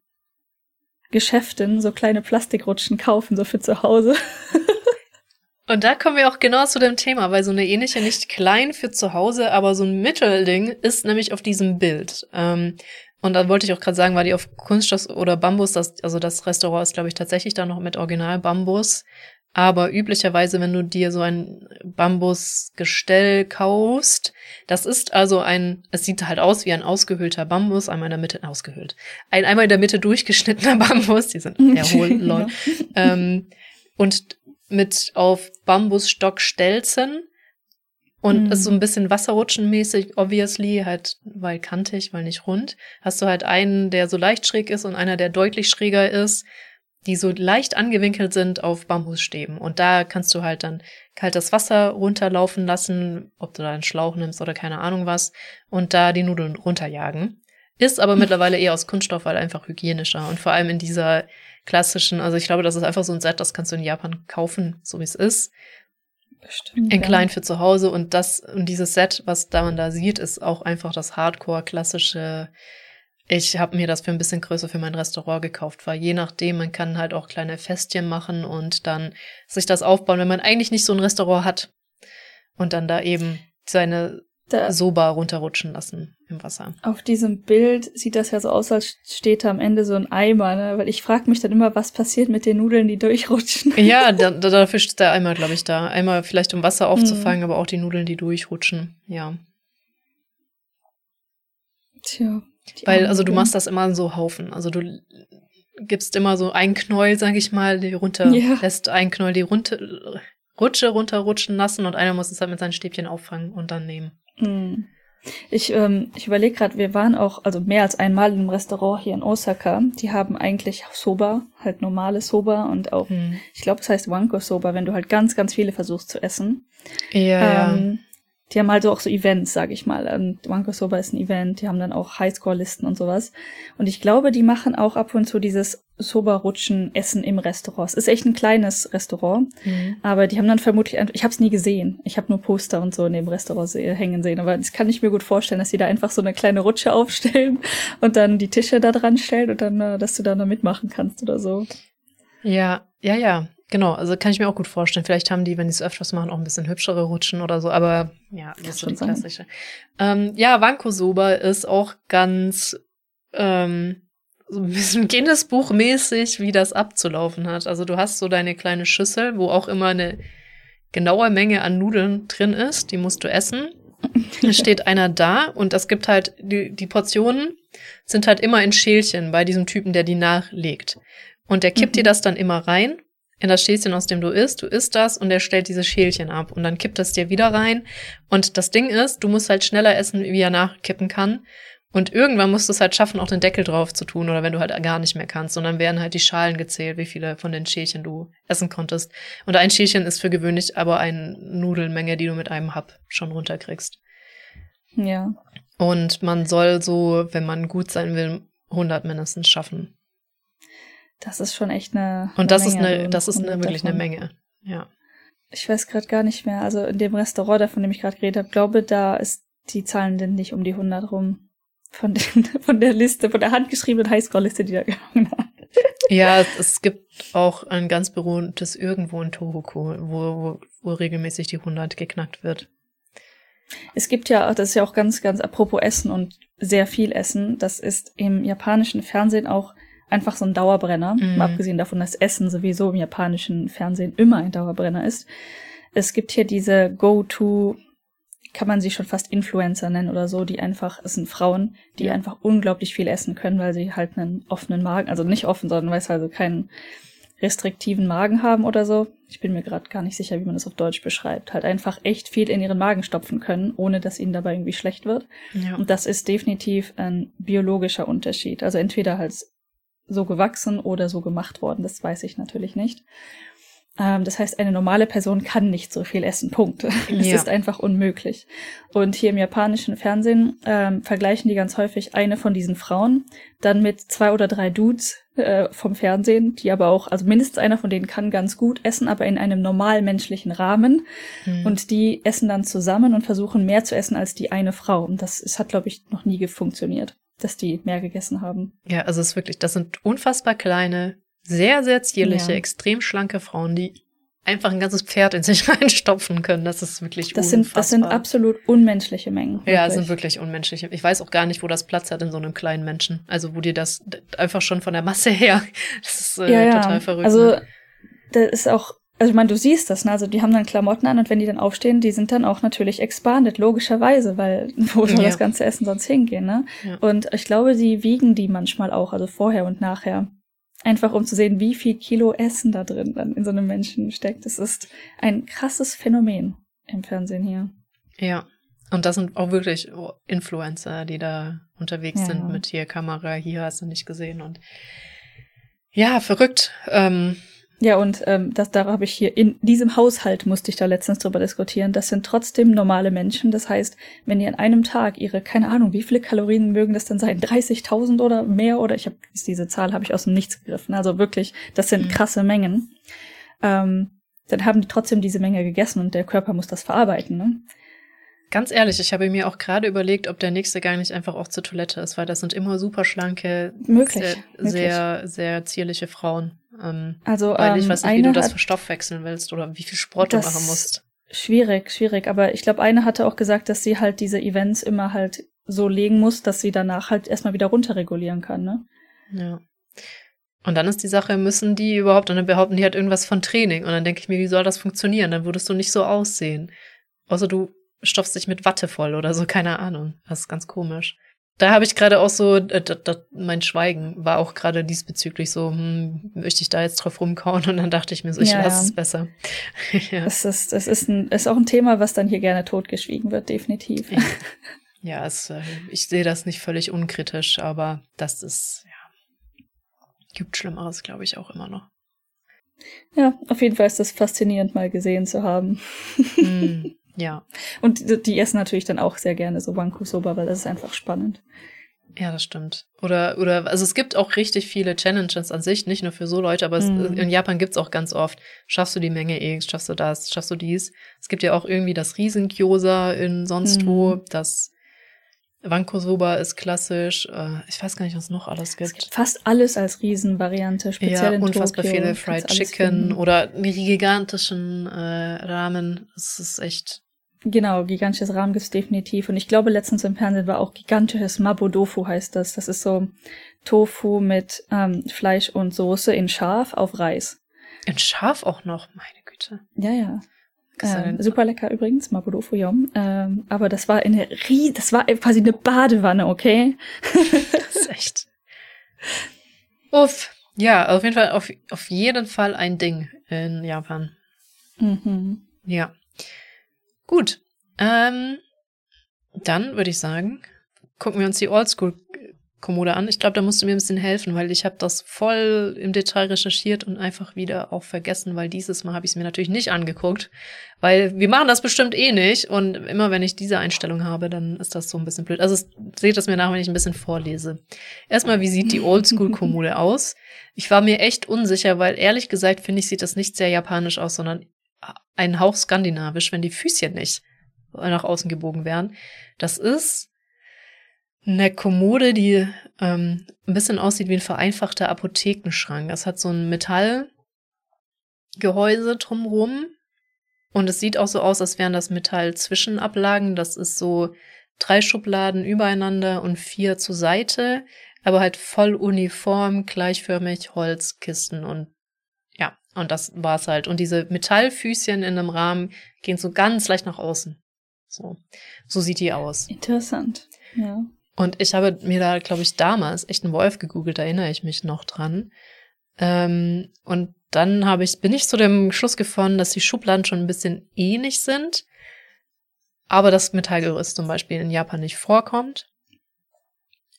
Geschäften so kleine Plastikrutschen kaufen, so für zu Hause. Und da kommen wir auch genau zu dem Thema, weil so eine ähnliche, nicht klein für zu Hause, aber so ein Mittelding ist nämlich auf diesem Bild. Ähm, und da wollte ich auch gerade sagen, war die auf Kunststoff oder Bambus, das, also das Restaurant ist, glaube ich, tatsächlich da noch mit Original Bambus. Aber üblicherweise, wenn du dir so ein Bambusgestell kaufst, das ist also ein, es sieht halt aus wie ein ausgehöhlter Bambus, einmal in der Mitte ausgehöhlt. Ein einmal in der Mitte durchgeschnittener Bambus, die sind eher hohl, lol. ähm, und mit auf Bambusstockstelzen und mhm. ist so ein bisschen Wasserrutschenmäßig, obviously, halt, weil kantig, weil nicht rund. Hast du halt einen, der so leicht schräg ist und einer, der deutlich schräger ist, die so leicht angewinkelt sind auf Bambusstäben. Und da kannst du halt dann kaltes Wasser runterlaufen lassen, ob du da einen Schlauch nimmst oder keine Ahnung was, und da die Nudeln runterjagen. Ist aber mittlerweile eher aus Kunststoff, weil einfach hygienischer. Und vor allem in dieser klassischen, also ich glaube, das ist einfach so ein Set, das kannst du in Japan kaufen, so wie es ist. Bestimmt, in klein für zu Hause und das und dieses Set, was da man da sieht, ist auch einfach das Hardcore klassische. Ich habe mir das für ein bisschen größer für mein Restaurant gekauft, weil je nachdem, man kann halt auch kleine Festchen machen und dann sich das aufbauen, wenn man eigentlich nicht so ein Restaurant hat und dann da eben seine da Soba runterrutschen lassen im Wasser. Auf diesem Bild sieht das ja so aus, als steht da am Ende so ein Eimer, ne? Weil ich frage mich dann immer, was passiert mit den Nudeln, die durchrutschen. Ja, da, da, dafür steht der Eimer, glaube ich, da. Einmal vielleicht um Wasser aufzufangen, mhm. aber auch die Nudeln, die durchrutschen. Ja. Tja. Weil, also du machst das immer so Haufen. Also du gibst immer so ein Knäuel, sag ich mal, die runter, ja. lässt ein Knäuel die runter, Rutsche runterrutschen lassen und einer muss es halt mit seinen Stäbchen auffangen und dann nehmen. Mhm. Ich, ähm, ich überlege gerade, wir waren auch, also mehr als einmal im Restaurant hier in Osaka. Die haben eigentlich Soba, halt normale Soba und auch, hm. ich glaube, es heißt Wanko Soba, wenn du halt ganz, ganz viele versuchst zu essen. Ja. Ähm, die haben halt auch so Events, sag ich mal. Und Wanko Soba ist ein Event, die haben dann auch Highscore-Listen und sowas. Und ich glaube, die machen auch ab und zu dieses Soba-Rutschen Essen im Restaurant. Es ist echt ein kleines Restaurant, mhm. aber die haben dann vermutlich, ich habe es nie gesehen. Ich habe nur Poster und so in dem Restaurant hängen sehen, aber das kann ich mir gut vorstellen, dass die da einfach so eine kleine Rutsche aufstellen und dann die Tische da dran stellen und dann, äh, dass du da noch mitmachen kannst oder so. Ja, ja, ja. Genau, also kann ich mir auch gut vorstellen. Vielleicht haben die, wenn die es öfters machen, auch ein bisschen hübschere Rutschen oder so, aber ja, das ist so die klassische. Ähm, ja, Wanko-Soba ist auch ganz ähm, so ein bisschen Guinness-Buch mäßig, wie das abzulaufen hat. Also du hast so deine kleine Schüssel, wo auch immer eine genaue Menge an Nudeln drin ist, die musst du essen. Da steht einer da und es gibt halt, die, die Portionen sind halt immer in Schälchen bei diesem Typen, der die nachlegt. Und der kippt mhm. dir das dann immer rein in das Schälchen, aus dem du isst. Du isst das und er stellt diese Schälchen ab und dann kippt das dir wieder rein. Und das Ding ist, du musst halt schneller essen, wie er nachkippen kann. Und irgendwann musst du es halt schaffen, auch den Deckel drauf zu tun oder wenn du halt gar nicht mehr kannst. Und dann werden halt die Schalen gezählt, wie viele von den Schälchen du essen konntest. Und ein Schälchen ist für gewöhnlich aber eine Nudelmenge, die du mit einem Hub schon runterkriegst. Ja. Und man soll so, wenn man gut sein will, 100 mindestens schaffen. Das ist schon echt eine. Und das Menge, ist eine, das ist eine, wirklich davon. eine Menge. Ja. Ich weiß gerade gar nicht mehr. Also in dem Restaurant, von dem ich gerade geredet habe, glaube, da ist die Zahlen denn nicht um die 100 rum. Von, den, von der Liste, von der handgeschriebenen Highscore-Liste, die da gehangen hat. Ja, es gibt auch ein ganz berühmtes irgendwo in Tohoku, wo, wo, wo regelmäßig die 100 geknackt wird. Es gibt ja, das ist ja auch ganz, ganz apropos Essen und sehr viel Essen. Das ist im japanischen Fernsehen auch einfach so ein Dauerbrenner. Mhm. Mal abgesehen davon, dass Essen sowieso im japanischen Fernsehen immer ein Dauerbrenner ist. Es gibt hier diese Go-To, kann man sie schon fast Influencer nennen oder so, die einfach, es sind Frauen, die ja. einfach unglaublich viel essen können, weil sie halt einen offenen Magen, also nicht offen, sondern weil sie also keinen restriktiven Magen haben oder so. Ich bin mir gerade gar nicht sicher, wie man das auf Deutsch beschreibt. Halt einfach echt viel in ihren Magen stopfen können, ohne dass ihnen dabei irgendwie schlecht wird. Ja. Und das ist definitiv ein biologischer Unterschied. Also entweder halt so gewachsen oder so gemacht worden. Das weiß ich natürlich nicht. Ähm, das heißt, eine normale Person kann nicht so viel essen. Punkt. Es ja. ist einfach unmöglich. Und hier im japanischen Fernsehen ähm, vergleichen die ganz häufig eine von diesen Frauen dann mit zwei oder drei Dudes äh, vom Fernsehen, die aber auch, also mindestens einer von denen kann ganz gut essen, aber in einem normal menschlichen Rahmen. Mhm. Und die essen dann zusammen und versuchen mehr zu essen als die eine Frau. Und das, das hat, glaube ich, noch nie funktioniert dass die mehr gegessen haben. Ja, also es ist wirklich, das sind unfassbar kleine, sehr, sehr zierliche, ja. extrem schlanke Frauen, die einfach ein ganzes Pferd in sich reinstopfen können. Das ist wirklich das unfassbar. Sind, das sind absolut unmenschliche Mengen. Wirklich. Ja, es sind wirklich unmenschliche. Ich weiß auch gar nicht, wo das Platz hat in so einem kleinen Menschen. Also wo dir das einfach schon von der Masse her, das ist äh, ja, total verrückt. Also ne? da ist auch also ich meine, du siehst das, ne? Also die haben dann Klamotten an und wenn die dann aufstehen, die sind dann auch natürlich expanded, logischerweise, weil wo soll ja. das ganze Essen sonst hingehen, ne? Ja. Und ich glaube, die wiegen die manchmal auch, also vorher und nachher. Einfach um zu sehen, wie viel Kilo Essen da drin dann in so einem Menschen steckt. Das ist ein krasses Phänomen im Fernsehen hier. Ja. Und das sind auch wirklich Influencer, die da unterwegs ja. sind mit hier Kamera, hier hast du nicht gesehen und ja, verrückt. Ähm, ja, und ähm, das, da habe ich hier in diesem Haushalt musste ich da letztens drüber diskutieren. Das sind trotzdem normale Menschen. Das heißt, wenn die an einem Tag ihre, keine Ahnung, wie viele Kalorien mögen das dann sein, 30.000 oder mehr oder ich habe diese Zahl habe ich aus dem Nichts gegriffen. Also wirklich, das sind mhm. krasse Mengen. Ähm, dann haben die trotzdem diese Menge gegessen und der Körper muss das verarbeiten. Ne? Ganz ehrlich, ich habe mir auch gerade überlegt, ob der nächste Gang nicht einfach auch zur Toilette ist, weil das sind immer super schlanke, möglich, sehr, möglich. sehr, sehr zierliche Frauen. Ähm, also, weil ähm, ich weiß nicht, wie du das verstoffwechseln willst oder wie viel Sport du machen musst. Schwierig, schwierig. Aber ich glaube, eine hatte auch gesagt, dass sie halt diese Events immer halt so legen muss, dass sie danach halt erstmal wieder runterregulieren kann, ne? Ja. Und dann ist die Sache, müssen die überhaupt, und dann behaupten die halt irgendwas von Training. Und dann denke ich mir, wie soll das funktionieren? Dann würdest du nicht so aussehen. Außer du stopfst dich mit Watte voll oder so, keine Ahnung. Das ist ganz komisch. Da habe ich gerade auch so, äh, dat, dat, mein Schweigen war auch gerade diesbezüglich so, hm, möchte ich da jetzt drauf rumkauen? Und dann dachte ich mir so, ich ja, lasse ja. es besser. ja. Das ist, das ist, ein, ist auch ein Thema, was dann hier gerne totgeschwiegen wird, definitiv. ja, es, äh, ich sehe das nicht völlig unkritisch, aber das ist, ja, gibt Schlimmeres, glaube ich, auch immer noch. Ja, auf jeden Fall ist das faszinierend, mal gesehen zu haben. Mm, ja. Und die, die essen natürlich dann auch sehr gerne so Wanko Soba, weil das ist einfach spannend. Ja, das stimmt. Oder, oder, also es gibt auch richtig viele Challenges an sich, nicht nur für so Leute, aber es, Mhm. in Japan gibt's auch ganz oft. Schaffst du die Menge X, schaffst du das, schaffst du dies. Es gibt ja auch irgendwie das Riesengyoza in sonst Mhm. wo, das Wanko-Soba ist klassisch. Äh, ich weiß gar nicht, was es noch alles Es gibt. gibt fast alles als Riesenvariante, speziell Ja, in unfassbar Tokio. viele Fried Chicken oder die gigantischen äh, Ramen. Es ist echt. Genau, gigantisches Rahmen gibt's definitiv. Und ich glaube, letztens im Fernsehen war auch gigantisches Mabodofu heißt das. Das ist so Tofu mit ähm, Fleisch und Soße in scharf auf Reis. In Schaf auch noch, meine Güte. Ja, ja. Ähm, super lecker übrigens, Mabodofu Yom. Ähm, aber das war eine rie das war quasi eine Badewanne, okay? Das ist echt. Uff. Ja, auf jeden Fall, auf, auf jeden Fall ein Ding in Japan. Mhm. Ja. Gut. Ähm, dann würde ich sagen, gucken wir uns die Oldschool-Kommode an. Ich glaube, da musst du mir ein bisschen helfen, weil ich habe das voll im Detail recherchiert und einfach wieder auch vergessen, weil dieses Mal habe ich es mir natürlich nicht angeguckt, weil wir machen das bestimmt eh nicht und immer wenn ich diese Einstellung habe, dann ist das so ein bisschen blöd. Also es, seht es mir nach, wenn ich ein bisschen vorlese. Erstmal, wie sieht die Oldschool-Kommode aus? Ich war mir echt unsicher, weil ehrlich gesagt finde ich, sieht das nicht sehr japanisch aus, sondern ein Hauch skandinavisch, wenn die Füßchen nicht nach außen gebogen wären. Das ist eine Kommode, die ähm, ein bisschen aussieht wie ein vereinfachter Apothekenschrank. Das hat so ein Metallgehäuse drumrum und es sieht auch so aus, als wären das Metall-Zwischenablagen. Das ist so drei Schubladen übereinander und vier zur Seite, aber halt voll uniform, gleichförmig, Holzkisten und und das war's halt. Und diese Metallfüßchen in einem Rahmen gehen so ganz leicht nach außen. So, so sieht die aus. Interessant. Ja. Und ich habe mir da, glaube ich, damals echt einen Wolf gegoogelt, da erinnere ich mich noch dran. Ähm, und dann habe ich, bin ich zu dem Schluss gefunden, dass die Schubladen schon ein bisschen ähnlich sind, aber das Metallgerüst zum Beispiel in Japan nicht vorkommt.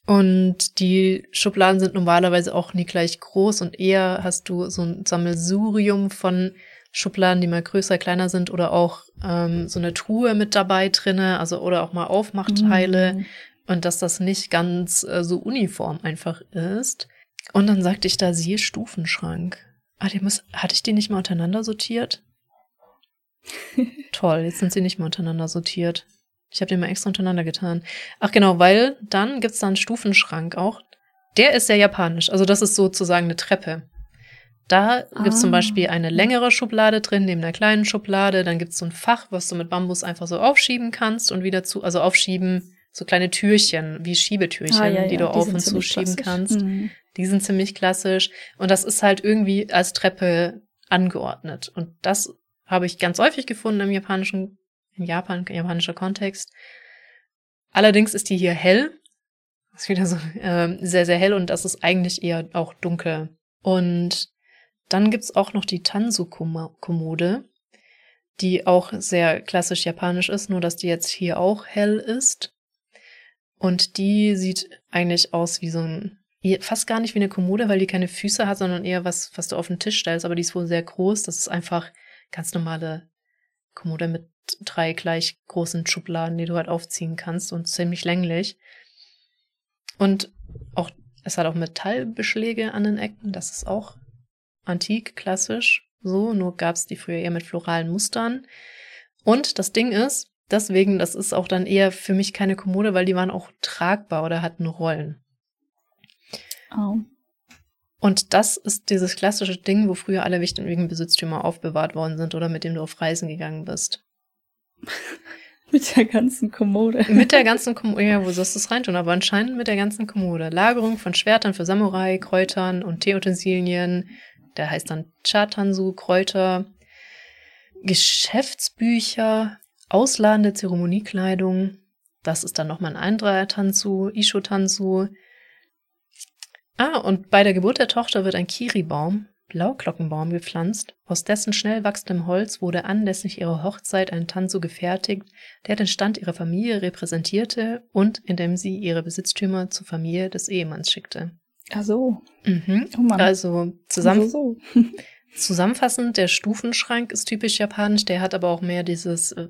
Und die Schubladen sind normalerweise auch nie gleich groß und eher hast du so ein Sammelsurium von Schubladen, die mal größer, kleiner sind oder auch ähm, so eine Truhe mit dabei drinne, also oder auch mal Aufmachteile Mhm. und dass das nicht ganz äh, so uniform einfach ist. Und dann sagte ich da, siehe Stufenschrank. Ah, die muss, hatte ich die nicht mal untereinander sortiert? Toll, jetzt sind sie nicht mehr untereinander sortiert. Ich habe die mal extra untereinander getan. Ach genau, weil dann gibt's da einen Stufenschrank auch. Der ist sehr japanisch. Also das ist sozusagen eine Treppe. Da gibt's zum Ah. Beispiel eine längere Schublade drin, neben einer kleinen Schublade. Dann gibt's so ein Fach, was du mit Bambus einfach so aufschieben kannst und wieder zu, also aufschieben, so kleine Türchen, wie Schiebetürchen, Ah, ja, die ja, du auf sind und zuschieben klassisch. kannst. Mhm. Die sind ziemlich klassisch. Und das ist halt irgendwie als Treppe angeordnet. Und das habe ich ganz häufig gefunden im japanischen, in Japan, japanischer Kontext. Allerdings ist die hier hell. Ist wieder so ähm, sehr, sehr hell und das ist eigentlich eher auch dunkel. Und dann gibt's auch noch die Tansu-Kommode, die auch sehr klassisch japanisch ist, nur dass die jetzt hier auch hell ist. Und die sieht eigentlich aus wie so ein, fast gar nicht wie eine Kommode, weil die keine Füße hat, sondern eher was, was du auf den Tisch stellst. Aber die ist wohl sehr groß. Das ist einfach ganz normale Kommode mit drei gleich großen Schubladen, die du halt aufziehen kannst und ziemlich länglich. Und auch, es hat auch Metallbeschläge an den Ecken. Das ist auch antik, klassisch. So, nur gab's die früher eher mit floralen Mustern. Und das Ding ist, deswegen, das ist auch dann eher für mich keine Kommode, weil die waren auch tragbar oder hatten Rollen. Oh. Und das ist dieses klassische Ding, wo früher alle wichtigen Besitztümer aufbewahrt worden sind oder mit dem du auf Reisen gegangen bist. Mit der ganzen Kommode. Mit der ganzen Kommode, ja, wo sollst du es reintun? Aber anscheinend mit der ganzen Kommode. Lagerung von Schwertern für Samurai, Kräutern und Teeutensilien. Der heißt dann Chatansu, Kräuter, Geschäftsbücher, ausladende Zeremoniekleidung. Das ist dann nochmal ein anderer Tanzu, Isho-Tanzu. Ah, und bei der Geburt der Tochter wird ein Kiribaum Blauglockenbaum gepflanzt, aus dessen schnell wachsendem Holz wurde anlässlich ihrer Hochzeit ein Tanzu gefertigt, der den Stand ihrer Familie repräsentierte und in dem sie ihre Besitztümer zur Familie des Ehemanns schickte. Ach so. Mhm. Oh Mann. Also zusammen, So, so. zusammenfassend, der Stufenschrank ist typisch japanisch, der hat aber auch mehr dieses äh,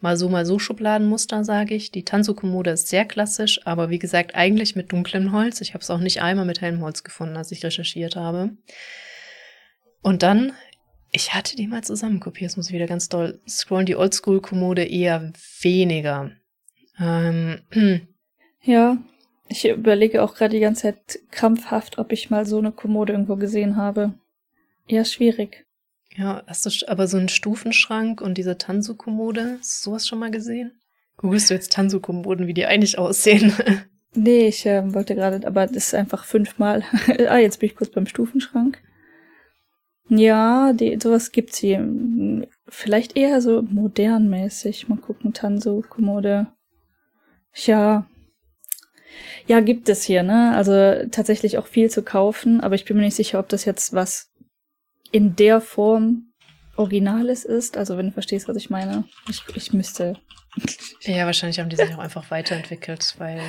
mal so, mal so Schubladenmuster, sage ich. Die Tanzu-Kommode ist sehr klassisch, aber wie gesagt, eigentlich mit dunklem Holz. Ich habe es auch nicht einmal mit hellem Holz gefunden, als ich recherchiert habe. Und dann, ich hatte die mal zusammenkopiert, jetzt muss ich wieder ganz doll scrollen, die Oldschool-Kommode eher weniger. Ähm, Ja, ich überlege auch gerade die ganze Zeit krampfhaft, ob ich mal so eine Kommode irgendwo gesehen habe. Ja, schwierig. ja, hast du aber so einen Stufenschrank und diese Tanzu-Kommode, hast du sowas schon mal gesehen? Googlest du jetzt Tanzu-Kommoden, wie die eigentlich aussehen? Nee, ich ähm, wollte gerade, aber das ist einfach fünfmal. ah, jetzt bin ich kurz beim Stufenschrank. Ja, die, sowas gibt's hier. Vielleicht eher so modernmäßig. Mal gucken, Tanso, Kommode. Ja. Ja, gibt es hier, ne? Also tatsächlich auch viel zu kaufen, aber ich bin mir nicht sicher, ob das jetzt was in der Form Originales ist. Also wenn du verstehst, was ich meine. Ich, ich müsste. Ja, wahrscheinlich haben die sich auch einfach weiterentwickelt, weil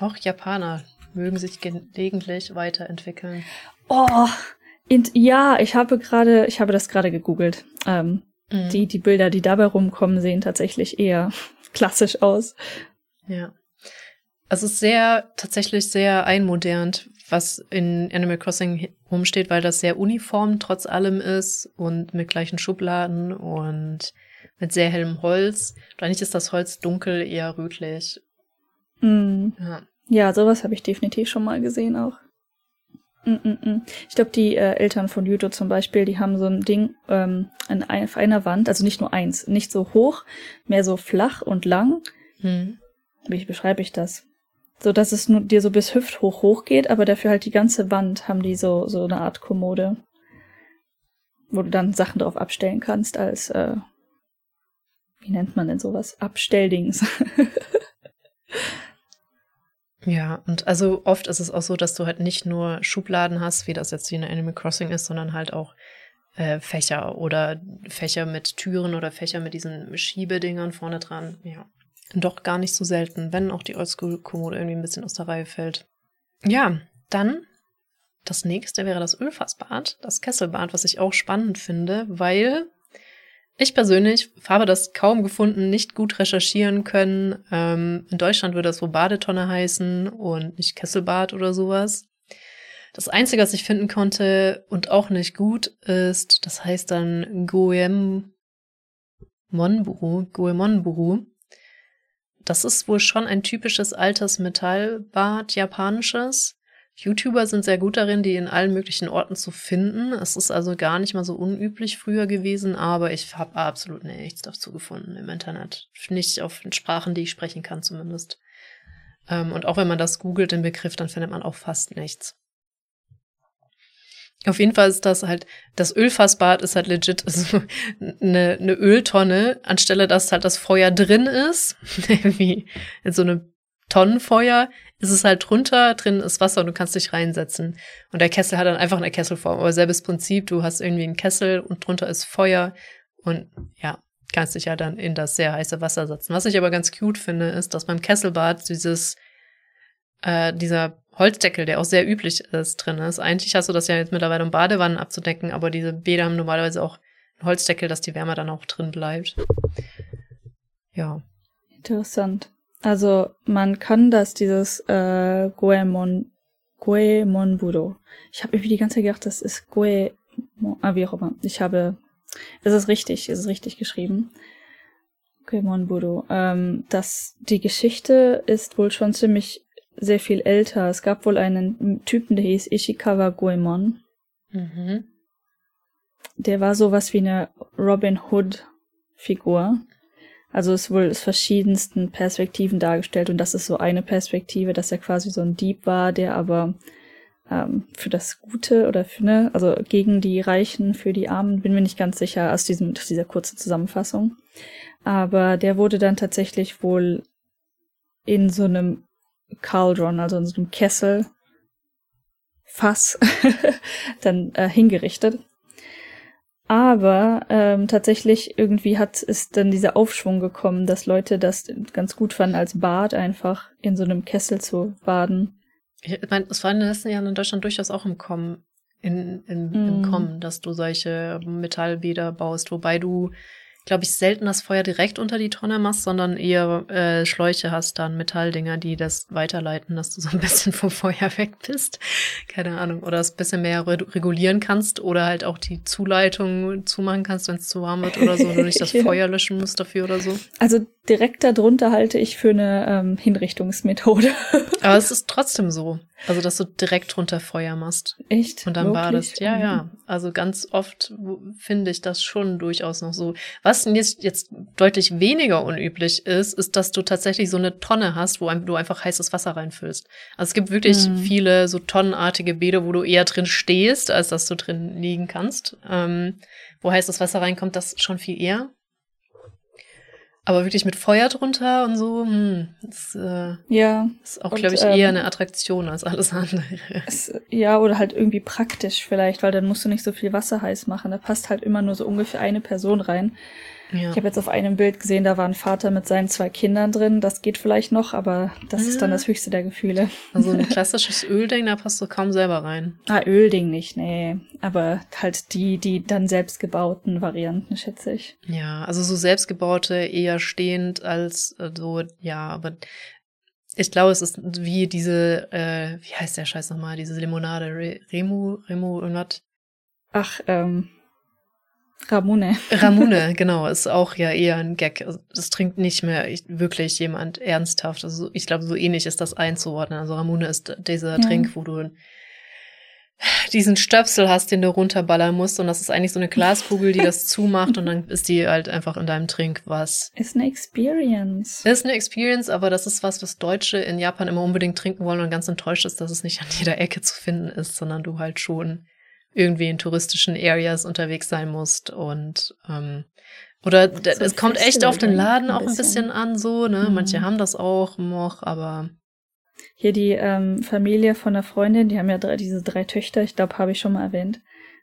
auch Japaner mögen sich gelegentlich weiterentwickeln. Oh, und ja, ich habe gerade, ich habe das gerade gegoogelt. Ähm, Mhm. die, die Bilder, die dabei rumkommen, sehen tatsächlich eher klassisch aus. Ja. Also es ist sehr, tatsächlich sehr einmodernt, was in Animal Crossing rumsteht, weil das sehr uniform trotz allem ist und mit gleichen Schubladen und mit sehr hellem Holz. Und eigentlich ist das Holz dunkel, eher rötlich. Mm. Ja. Ja, sowas habe ich definitiv schon mal gesehen auch. Mm -mm -mm. Ich glaube, die äh, Eltern von Yuto zum Beispiel, die haben so ein Ding ähm, an auf einer Wand, also nicht nur eins, nicht so hoch, mehr so flach und lang. Hm. Wie beschreibe ich das? So dass es nur dir so bis hüfthoch hochgeht, aber dafür halt die ganze Wand haben die so so eine Art Kommode, wo du dann Sachen drauf abstellen kannst als äh, wie nennt man denn sowas? Abstelldings. Ja, und also oft ist es auch so, dass du halt nicht nur Schubladen hast, wie das jetzt hier in Animal Crossing ist, sondern halt auch äh, Fächer oder Fächer mit Türen oder Fächer mit diesen Schiebedingern vorne dran. Ja. Doch gar nicht so selten, wenn auch die Oldschool-Kommode irgendwie ein bisschen aus der Reihe fällt. Ja, dann das nächste wäre das Ölfassbad, das Kesselbad, was ich auch spannend finde, weil ich persönlich habe das kaum gefunden, nicht gut recherchieren können. Ähm, in Deutschland würde das wohl Badetonne heißen und nicht Kesselbad oder sowas. Das Einzige, was ich finden konnte und auch nicht gut ist, das heißt dann Goem Monburu, Goemonburu. Das ist wohl schon ein typisches altes Metallbad, japanisches. YouTuber sind sehr gut darin, die in allen möglichen Orten zu finden. Es ist also gar nicht mal so unüblich früher gewesen, aber ich habe absolut nichts dazu gefunden im Internet. Nicht auf Sprachen, die ich sprechen kann zumindest. Ähm, und auch wenn man das googelt, den Begriff, dann findet man auch fast nichts. Auf jeden Fall ist das halt, das Ölfassbad ist halt legit so eine, eine Öltonne, anstelle dass halt das Feuer drin ist, wie in so einem Tonnenfeuer, ist es halt drunter, drin ist Wasser und du kannst dich reinsetzen. Und der Kessel hat dann einfach eine Kesselform, aber selbes Prinzip, du hast irgendwie einen Kessel und drunter ist Feuer und ja, kannst dich ja dann in das sehr heiße Wasser setzen. Was ich aber ganz cute finde, ist, dass beim Kesselbad dieses, äh, dieser Holzdeckel, der auch sehr üblich ist, drin ist. Eigentlich hast du das ja jetzt mittlerweile, um Badewannen abzudecken, aber diese Bäder haben normalerweise auch einen Holzdeckel, dass die Wärme dann auch drin bleibt. Ja. Interessant. Also man kann das, dieses äh, Goemon, Goemonburo. Ich habe irgendwie die ganze Zeit gedacht, das ist Goe, ah, wie auch immer. Ich habe, es ist richtig, es ist richtig geschrieben. Goemonburo. Ähm, das, die Geschichte ist wohl schon ziemlich sehr viel älter. Es gab wohl einen Typen, der hieß Ishikawa Goemon. Mhm. Der war sowas wie eine Robin Hood Figur. Also es wohl aus verschiedensten Perspektiven dargestellt und das ist so eine Perspektive, dass er quasi so ein Dieb war, der aber ähm, für das Gute oder für ne, also gegen die Reichen, für die Armen, bin mir nicht ganz sicher aus diesem aus dieser kurzen Zusammenfassung. Aber der wurde dann tatsächlich wohl in so einem Cauldron, also in so einem Kessel Fass dann äh, hingerichtet. Aber ähm, tatsächlich irgendwie hat ist dann dieser Aufschwung gekommen, dass Leute das ganz gut fanden, als Bad einfach in so einem Kessel zu baden. Ich meine, es war in den letzten Jahren in Deutschland durchaus auch im Kommen, in, in, mm. im Kommen, dass du solche Metallbäder baust, wobei du glaube ich, selten das Feuer direkt unter die Tonne machst, sondern eher äh, Schläuche hast, dann Metalldinger, die das weiterleiten, dass du so ein bisschen vom Feuer weg bist. Keine Ahnung. Oder es ein bisschen mehr regulieren kannst oder halt auch die Zuleitung zumachen kannst, wenn es zu warm wird oder so, du nicht das ja. Feuer löschen musst dafür oder so. Also direkt darunter halte ich für eine ähm, Hinrichtungsmethode. Aber es ist trotzdem so. Also, dass du direkt drunter Feuer machst. Echt? Und dann Wirklich? badest. Ja, ja. Also ganz oft finde ich das schon durchaus noch so. Was jetzt, jetzt deutlich weniger unüblich ist, ist, dass du tatsächlich so eine Tonne hast, wo du einfach heißes Wasser reinfüllst. Also es gibt wirklich mhm. viele so tonnenartige Bäder, wo du eher drin stehst, als dass du drin liegen kannst. Ähm, wo heißes Wasser reinkommt, das schon viel eher. Aber wirklich mit Feuer drunter und so, hm, das äh, ja. ist auch, glaube ich, ähm, eher eine Attraktion als alles andere. Es, ja, oder halt irgendwie praktisch vielleicht, weil dann musst du nicht so viel Wasser heiß machen. Da passt halt immer nur so ungefähr eine Person rein. Ja. Ich habe jetzt auf einem Bild gesehen, da war ein Vater mit seinen zwei Kindern drin. Das geht vielleicht noch, aber das ja. ist dann das höchste der Gefühle. Also ein klassisches Ölding, da passt du kaum selber rein. Ah, Ölding nicht, nee. Aber halt die, die dann selbstgebauten Varianten, schätze ich. Ja, also so selbstgebaute eher stehend als äh, so, ja, aber ich glaube, es ist wie diese, äh, wie heißt der Scheiß nochmal, diese Limonade, Re Remo, Remo irgendwas? Ach, ähm, Ramune. Ramune, genau, ist auch ja eher ein Gag. Also, das trinkt nicht mehr wirklich jemand ernsthaft. Also ich glaube, so ähnlich ist das einzuordnen. Also Ramune ist dieser ja. Trink, wo du diesen Stöpsel hast, den du runterballern musst. Und das ist eigentlich so eine Glaskugel, die das zumacht und dann ist die halt einfach in deinem Trink was. Ist eine Experience. Ist eine Experience, aber das ist was, was Deutsche in Japan immer unbedingt trinken wollen und ganz enttäuscht ist, dass es nicht an jeder Ecke zu finden ist, sondern du halt schon irgendwie in touristischen Areas unterwegs sein musst und ähm, oder so es kommt echt auf den Laden auch ein bisschen an, so, ne? Mhm. Manche haben das auch noch, aber. Hier die ähm, Familie von einer Freundin, die haben ja drei, diese drei Töchter, ich glaube, habe ich schon mal erwähnt.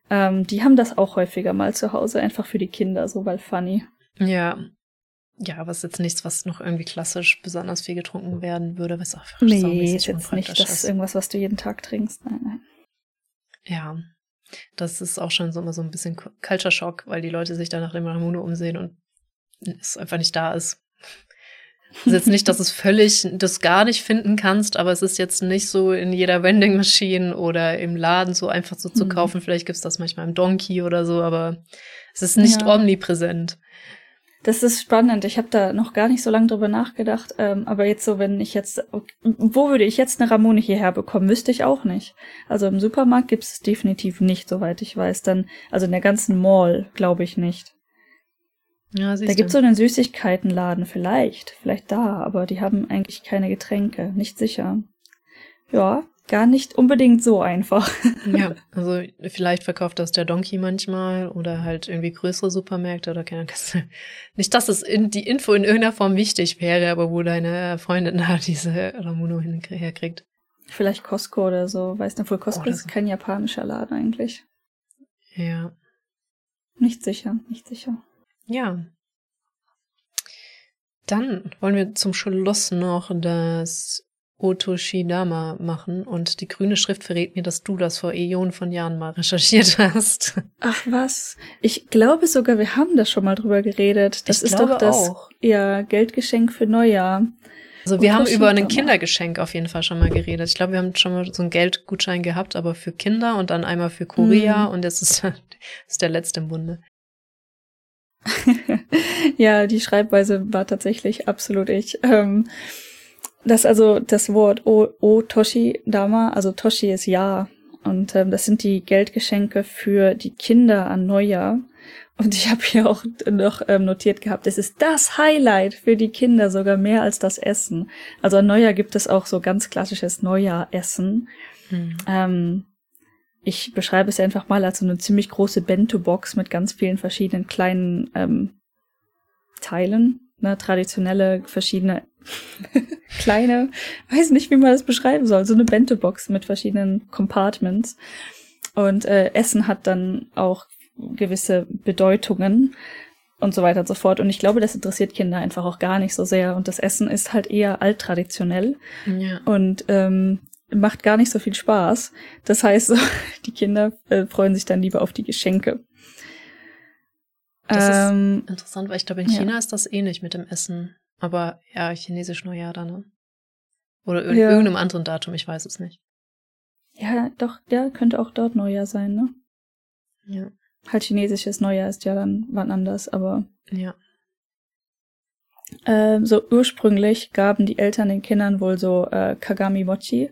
Ähm, die haben das auch häufiger mal zu Hause, einfach für die Kinder, so weil funny. Ja. Ja, aber es ist jetzt nichts, was noch irgendwie klassisch besonders viel getrunken werden würde, was einfach Nee, ist jetzt nicht das ist irgendwas, was du jeden Tag trinkst. Nein, nein. Ja, das ist auch schon so immer so ein bisschen Culture Shock, weil die Leute sich dann nach dem Ramune umsehen und es einfach nicht da ist. Es ist jetzt nicht, dass es völlig das gar nicht finden kannst, aber es ist jetzt nicht so in jeder Vending Machine oder im Laden so einfach so zu mhm. kaufen. Vielleicht gibt's das manchmal im Donkey oder so, aber es ist nicht ja. omnipräsent. Das ist spannend. Ich habe da noch gar nicht so lange drüber nachgedacht. Ähm, aber jetzt so, wenn ich jetzt, wo würde ich jetzt eine Ramone hierher bekommen? Wüsste ich auch nicht. Also im Supermarkt gibt es definitiv nicht, soweit ich weiß. Dann, also in der ganzen Mall, glaube ich nicht. Ja, da gibt's so einen Süßigkeitenladen, vielleicht, vielleicht da, aber die haben eigentlich keine Getränke, nicht sicher. Ja, gar nicht unbedingt so einfach. ja, also vielleicht verkauft das der Donkey manchmal oder halt irgendwie größere Supermärkte oder keine Ahnung. Nicht, dass es in, die Info in irgendeiner Form wichtig wäre, aber wo deine Freundin da diese Ramuno herkriegt. Vielleicht Costco oder so, weißt du, obwohl Costco oh, ist kein japanischer Laden eigentlich. Ja. Nicht sicher, nicht sicher. Ja. Dann wollen wir zum Schluss noch das Otoshidama machen und die grüne Schrift verrät mir, dass du das vor Äonen von Jahren mal recherchiert hast. Ach was? Ich glaube sogar, wir haben da schon mal drüber geredet. Das ich ist doch das auch. ja, Geldgeschenk für Neujahr. Also wir haben über ein Kindergeschenk auf jeden Fall schon mal geredet. Ich glaube, wir haben schon mal so einen Geldgutschein gehabt, aber für Kinder und dann einmal für Korea mm. und jetzt ist, ist der letzte im Bunde. ja, die Schreibweise war tatsächlich absolut ich. Ähm, das also das Wort O, o Toshi Dama, also Toshi ist Ja. Und ähm, das sind die Geldgeschenke für die Kinder an Neujahr. Und ich habe hier auch noch ähm, notiert gehabt, es ist das Highlight für die Kinder, sogar mehr als das Essen. Also an Neujahr gibt es auch so ganz klassisches Neujahressen. Hm. Ähm, ich beschreibe es einfach mal als so eine ziemlich große Bento-Box mit ganz vielen verschiedenen kleinen ähm, Teilen, ne, traditionelle verschiedene kleine, weiß nicht, wie man das beschreiben soll, so eine Bentebox mit verschiedenen Compartments. Und äh, Essen hat dann auch gewisse Bedeutungen und so weiter und so fort. Und ich glaube, das interessiert Kinder einfach auch gar nicht so sehr. Und das Essen ist halt eher alttraditionell Ja. und ähm, macht gar nicht so viel Spaß. Das heißt, so, die Kinder äh, freuen sich dann lieber auf die Geschenke. Das ist ähm, Interessant, weil ich glaube, in Ja. China ist das ähnlich mit dem Essen. Aber ja, chinesisch Neujahr dann, ne? Oder ir Ja. irgendeinem anderen Datum, ich weiß es nicht. ja, doch, ja, könnte auch dort Neujahr sein, ne? Ja. Halt chinesisches Neujahr ist ja dann wann anders, aber Ja. ähm, so ursprünglich gaben die Eltern den Kindern wohl so äh, Kagami Mochi,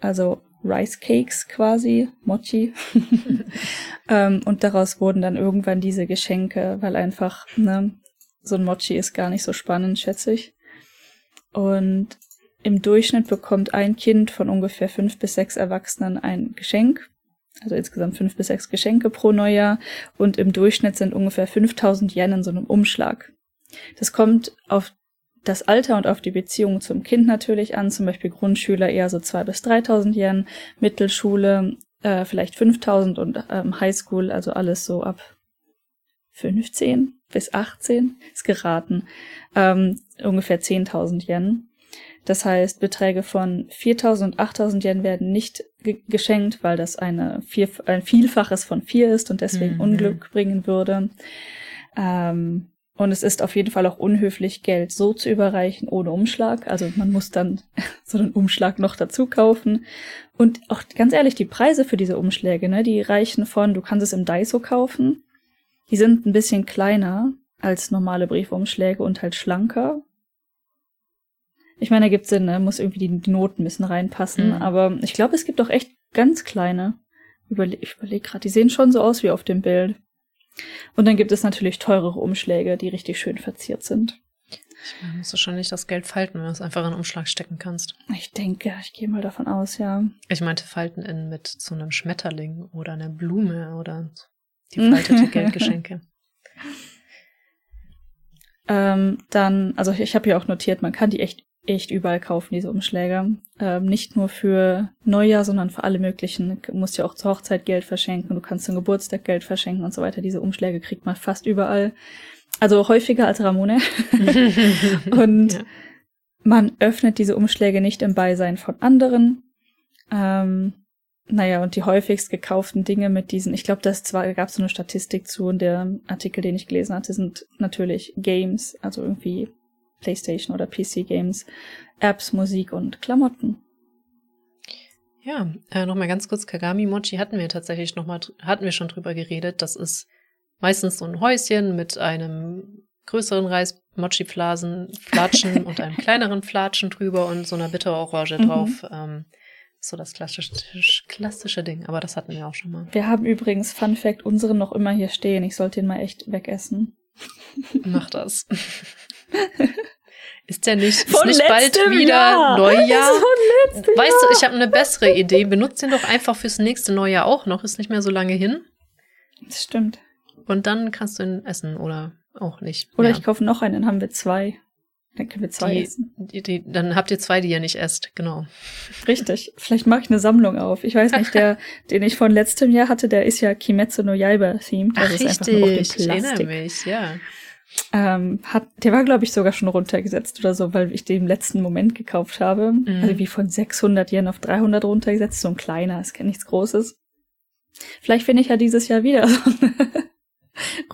also Rice Cakes quasi, Mochi. ähm, und daraus wurden dann irgendwann diese Geschenke, weil einfach, ne, so ein Mochi ist gar nicht so spannend, schätze ich. Und im Durchschnitt bekommt ein Kind von ungefähr fünf bis sechs Erwachsenen ein Geschenk. Also insgesamt fünf bis sechs Geschenke pro Neujahr. Und im Durchschnitt sind ungefähr 5000 Yen in so einem Umschlag. Das kommt auf das Alter und auf die Beziehung zum Kind natürlich an. Zum Beispiel Grundschüler eher so 2.000 bis 3.000 Yen, Mittelschule äh, vielleicht 5.000 und ähm, Highschool, also alles so ab 15 bis 18, ist geraten, ähm, ungefähr 10.000 Yen. Das heißt, Beträge von 4.000 und 8.000 Yen werden nicht ge geschenkt, weil das eine vier, ein Vielfaches von vier ist und deswegen Mhm. Unglück bringen würde. Ähm, und es ist auf jeden Fall auch unhöflich, Geld so zu überreichen ohne Umschlag. Also man muss dann so einen Umschlag noch dazu kaufen. Und auch ganz ehrlich, die Preise für diese Umschläge, ne, die reichen von, du kannst es im Daiso kaufen. Die sind ein bisschen kleiner als normale Briefumschläge und halt schlanker. Ich meine, da gibt Sinn, ne? muss irgendwie die, die Noten müssen reinpassen. Mhm. Aber ich glaube, es gibt auch echt ganz kleine. Überle ich überlege gerade, die sehen schon so aus wie auf dem Bild. Und dann gibt es natürlich teurere Umschläge, die richtig schön verziert sind. Ich meine, musst du schon nicht das Geld falten, wenn du es einfach in einen Umschlag stecken kannst. Ich denke, ich gehe mal davon aus, ja. Ich meinte falten in mit so einem Schmetterling oder einer Blume oder die faltete Geldgeschenke. Ähm, dann, also ich, ich habe ja auch notiert, man kann die echt echt überall kaufen, diese Umschläge. Ähm, nicht nur für Neujahr, sondern für alle möglichen. Du musst ja auch zur Hochzeit Geld verschenken, du kannst zum Geburtstag Geld verschenken und so weiter. Diese Umschläge kriegt man fast überall. Also häufiger als Ramone. Und Ja. man öffnet diese Umschläge nicht im Beisein von anderen. Ähm, naja, und die häufigst gekauften Dinge mit diesen, ich glaube, das zwar gab es so eine Statistik zu und der Artikel, den ich gelesen hatte, sind natürlich Games, also irgendwie PlayStation oder PC Games, Apps, Musik und Klamotten. Ja, äh, nochmal ganz kurz, Kagami Mochi hatten wir tatsächlich nochmal, hatten wir schon drüber geredet. Das ist meistens so ein Häuschen mit einem größeren Reis Mochi-Flasen, Flatschen und einem kleineren Flatschen drüber und so einer Bitterorange Mhm. drauf. Ähm, so das klassische, klassische Ding, aber das hatten wir auch schon mal. Wir haben übrigens, Fun Fact, unseren noch immer hier stehen. Ich sollte ihn mal echt wegessen. Mach das. ist der nicht, ist nicht bald wieder Jahr. Neujahr? Weißt du, Jahr. ich habe eine bessere Idee. Benutzt den doch einfach fürs nächste Neujahr auch noch. Ist nicht mehr so lange hin. Das stimmt. Und dann kannst du ihn essen oder auch nicht. Oder Ja. ich kaufe noch einen, dann haben wir zwei. Dann können wir zwei die, essen. die, die, dann habt ihr zwei, die ihr nicht esst. Genau. Richtig. Vielleicht mache ich eine Sammlung auf. Ich weiß nicht, der, den ich von letztem Jahr hatte, der ist ja Kimetsu no Yaiba themed. Also Ach, ist einfach nur auf richtig. Ich erinnere mich, ja. Ähm, hat, der war, glaube ich, sogar schon runtergesetzt oder so, weil ich den im letzten Moment gekauft habe. Mhm. Also wie von 600 Yen auf 300 runtergesetzt. So ein kleiner, ist nichts Großes. Vielleicht finde ich ja dieses Jahr wieder so ein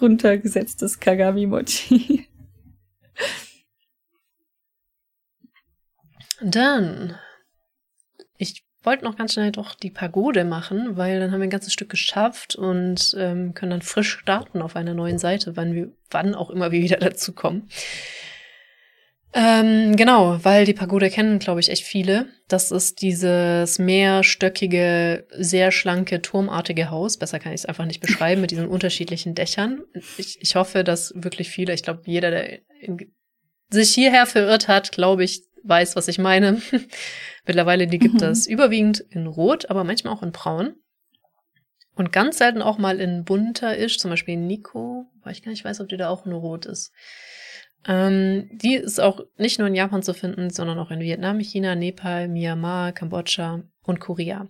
runtergesetztes Kagami-Mochi. Dann, ich wollte noch ganz schnell doch die Pagode machen, weil dann haben wir ein ganzes Stück geschafft und ähm, können dann frisch starten auf einer neuen Seite, wann wir, wann auch immer wir wieder dazu kommen. Ähm, genau, weil die Pagode kennen, glaube ich, echt viele. Das ist dieses mehrstöckige, sehr schlanke, turmartige Haus. Besser kann ich es einfach nicht beschreiben, mit diesen unterschiedlichen Dächern. Ich, ich hoffe, dass wirklich viele, ich glaube, jeder, der in, sich hierher verirrt hat, glaube ich, weiß, was ich meine. Mittlerweile, die gibt Mhm. es überwiegend in Rot, aber manchmal auch in Braun. Und ganz selten auch mal in bunter ist, zum Beispiel in Nico, weil ich gar nicht weiß, ob die da auch nur rot ist. Ähm, die ist auch nicht nur in Japan zu finden, sondern auch in Vietnam, China, Nepal, Myanmar, Kambodscha und Korea.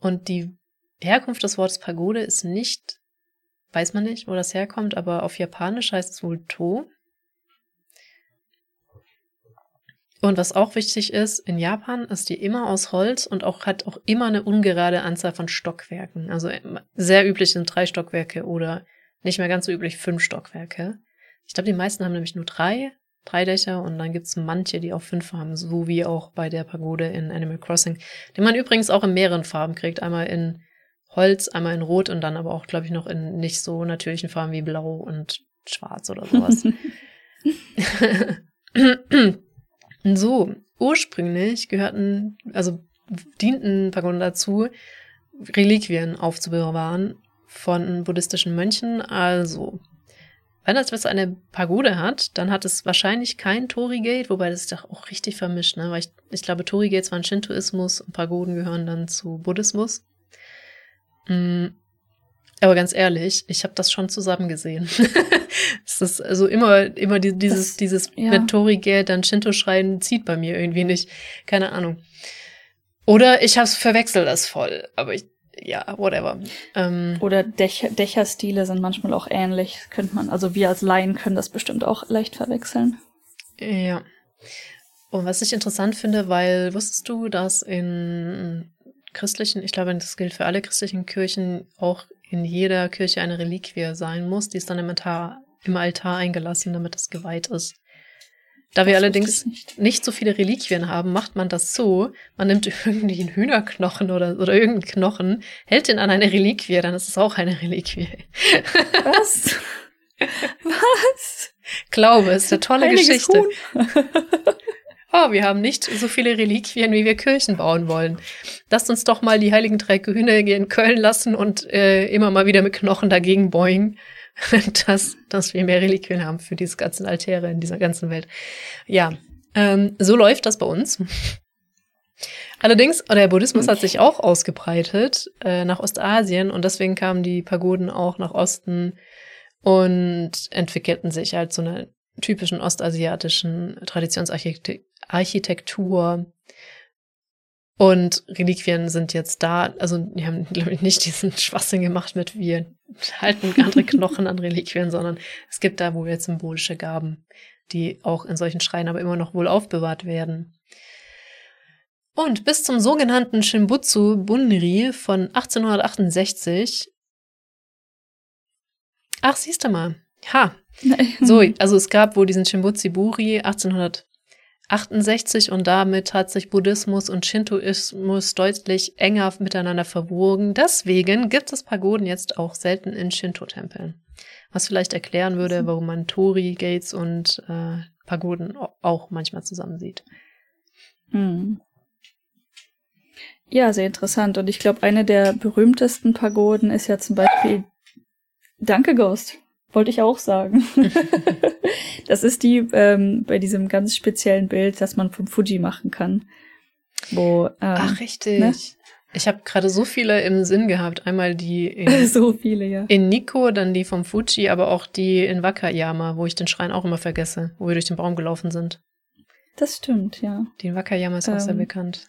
Und die Herkunft des Wortes Pagode ist nicht, weiß man nicht, wo das herkommt, aber auf Japanisch heißt es wohl To. Und was auch wichtig ist, in Japan ist die immer aus Holz und auch hat auch immer eine ungerade Anzahl von Stockwerken. Also sehr üblich sind drei Stockwerke oder nicht mehr ganz so üblich fünf Stockwerke. Ich glaube, die meisten haben nämlich nur drei, drei Dächer und dann gibt's manche, die auch fünf haben, so wie auch bei der Pagode in Animal Crossing, die man übrigens auch in mehreren Farben kriegt. Einmal in Holz, einmal in Rot und dann aber auch, glaube ich, noch in nicht so natürlichen Farben wie Blau und Schwarz oder sowas. So, ursprünglich gehörten, also dienten Pagoden dazu, Reliquien aufzubewahren von buddhistischen Mönchen. Also, wenn etwas eine Pagode hat, dann hat es wahrscheinlich kein Tori-Gate, wobei das ist doch auch richtig vermischt, ne? Weil ich, ich glaube, Tori-Gates waren Shintoismus und Pagoden gehören dann zu Buddhismus. Mm, aber ganz ehrlich, ich habe das schon zusammen gesehen. es ist also immer, immer die, dieses, das, dieses ja. mit Tori-Geld dann Shinto-Schreien zieht bei mir irgendwie nicht. Keine Ahnung. Oder ich hab's verwechselt das voll, aber ich, ja, whatever. Ähm, Oder Dächer, Dächerstile sind manchmal auch ähnlich, könnte man, also wir als Laien können das bestimmt auch leicht verwechseln. Ja. Und was ich interessant finde, weil wusstest du, dass in christlichen, ich glaube, das gilt für alle christlichen Kirchen, auch in jeder Kirche eine Reliquie sein muss. Die ist dann im Altar, im Altar eingelassen, damit es geweiht ist. Da wir das allerdings nicht. nicht. so viele Reliquien haben, macht man das so, man nimmt irgendwie einen Hühnerknochen oder, oder irgendeinen Knochen, hält ihn an eine Reliquie, dann ist es auch eine Reliquie. Was? Was? Glaube, ist eine tolle Heiliges Geschichte. Oh, wir haben nicht so viele Reliquien, wie wir Kirchen bauen wollen. Lasst uns doch mal die heiligen drei Könige in Köln lassen und äh, immer mal wieder mit Knochen dagegen beugen, dass, dass wir mehr Reliquien haben für diese ganzen Altäre in dieser ganzen Welt. Ja, ähm, so läuft das bei uns. Allerdings, der Buddhismus hat sich auch ausgebreitet äh, nach Ostasien und deswegen kamen die Pagoden auch nach Osten und entwickelten sich als so eine typischen ostasiatischen Traditionsarchitektur. Und Reliquien sind jetzt da, also die haben, glaube ich, nicht diesen Schwachsinn gemacht mit wir halten andere Knochen an Reliquien, sondern es gibt da wohl jetzt symbolische Gaben, die auch in solchen Schreien aber immer noch wohl aufbewahrt werden. Und bis zum sogenannten Shimbutsu Bunri von 1868. Ach, siehst du mal. Ha, so, also es gab wohl diesen Shimbutsu Buri 1868 und damit hat sich Buddhismus und Shintoismus deutlich enger miteinander verwogen. Deswegen gibt es Pagoden jetzt auch selten in Shinto-Tempeln. Was vielleicht erklären würde, warum man Tori-Gates und äh, Pagoden auch manchmal zusammen sieht. Hm. Ja, sehr interessant. Und ich glaube, eine der berühmtesten Pagoden ist ja zum Beispiel Danke Ghost. Wollte ich auch sagen. das ist die ähm, bei diesem ganz speziellen Bild, das man vom Fuji machen kann. Wo, ähm, Ach, richtig. Ne? Ich habe gerade so viele im Sinn gehabt. Einmal die in, so viele, ja. in Nico, dann die vom Fuji, aber auch die in Wakayama, wo ich den Schrein auch immer vergesse, wo wir durch den Baum gelaufen sind. Das stimmt, ja. Die in Wakayama ist ähm, auch sehr ähm, bekannt.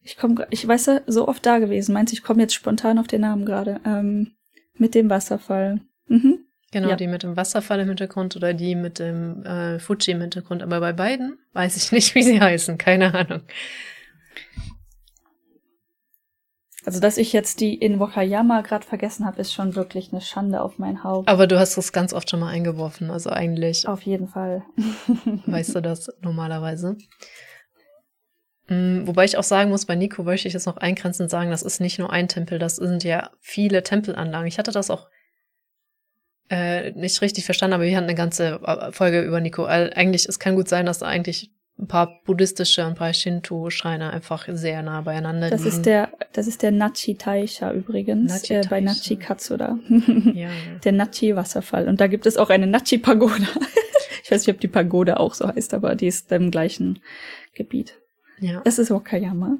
Ich komme, ich weiß ja, so oft da gewesen. Meinst du, ich komme jetzt spontan auf den Namen gerade? Ähm, mit dem Wasserfall. Mhm. Genau, ja. die mit dem Wasserfall im Hintergrund oder die mit dem äh, Fuji im Hintergrund. Aber bei beiden weiß ich nicht, wie sie heißen. Keine Ahnung. Also, dass ich jetzt die in Wakayama gerade vergessen habe, ist schon wirklich eine Schande auf mein Haupt. Aber du hast es ganz oft schon mal eingeworfen, also eigentlich. Auf jeden Fall. weißt du das normalerweise? Mm, wobei ich auch sagen muss, bei Nico möchte ich jetzt noch eingrenzend sagen, das ist nicht nur ein Tempel, das sind ja viele Tempelanlagen. Ich hatte das auch äh, nicht richtig verstanden, aber wir hatten eine ganze äh, Folge über Nico. Eigentlich, es kann gut sein, dass da eigentlich ein paar buddhistische und ein paar Shinto-Schreine einfach sehr nah beieinander das liegen. Ist der, das ist der Nachi Taisha übrigens, Nachi äh, bei Nachi Katsura. ja. Der Nachi Wasserfall. Und da gibt es auch eine Nachi Pagoda. ich weiß nicht, ob die Pagode auch so heißt, aber die ist im gleichen Gebiet. Ja. Es ist Wakayama.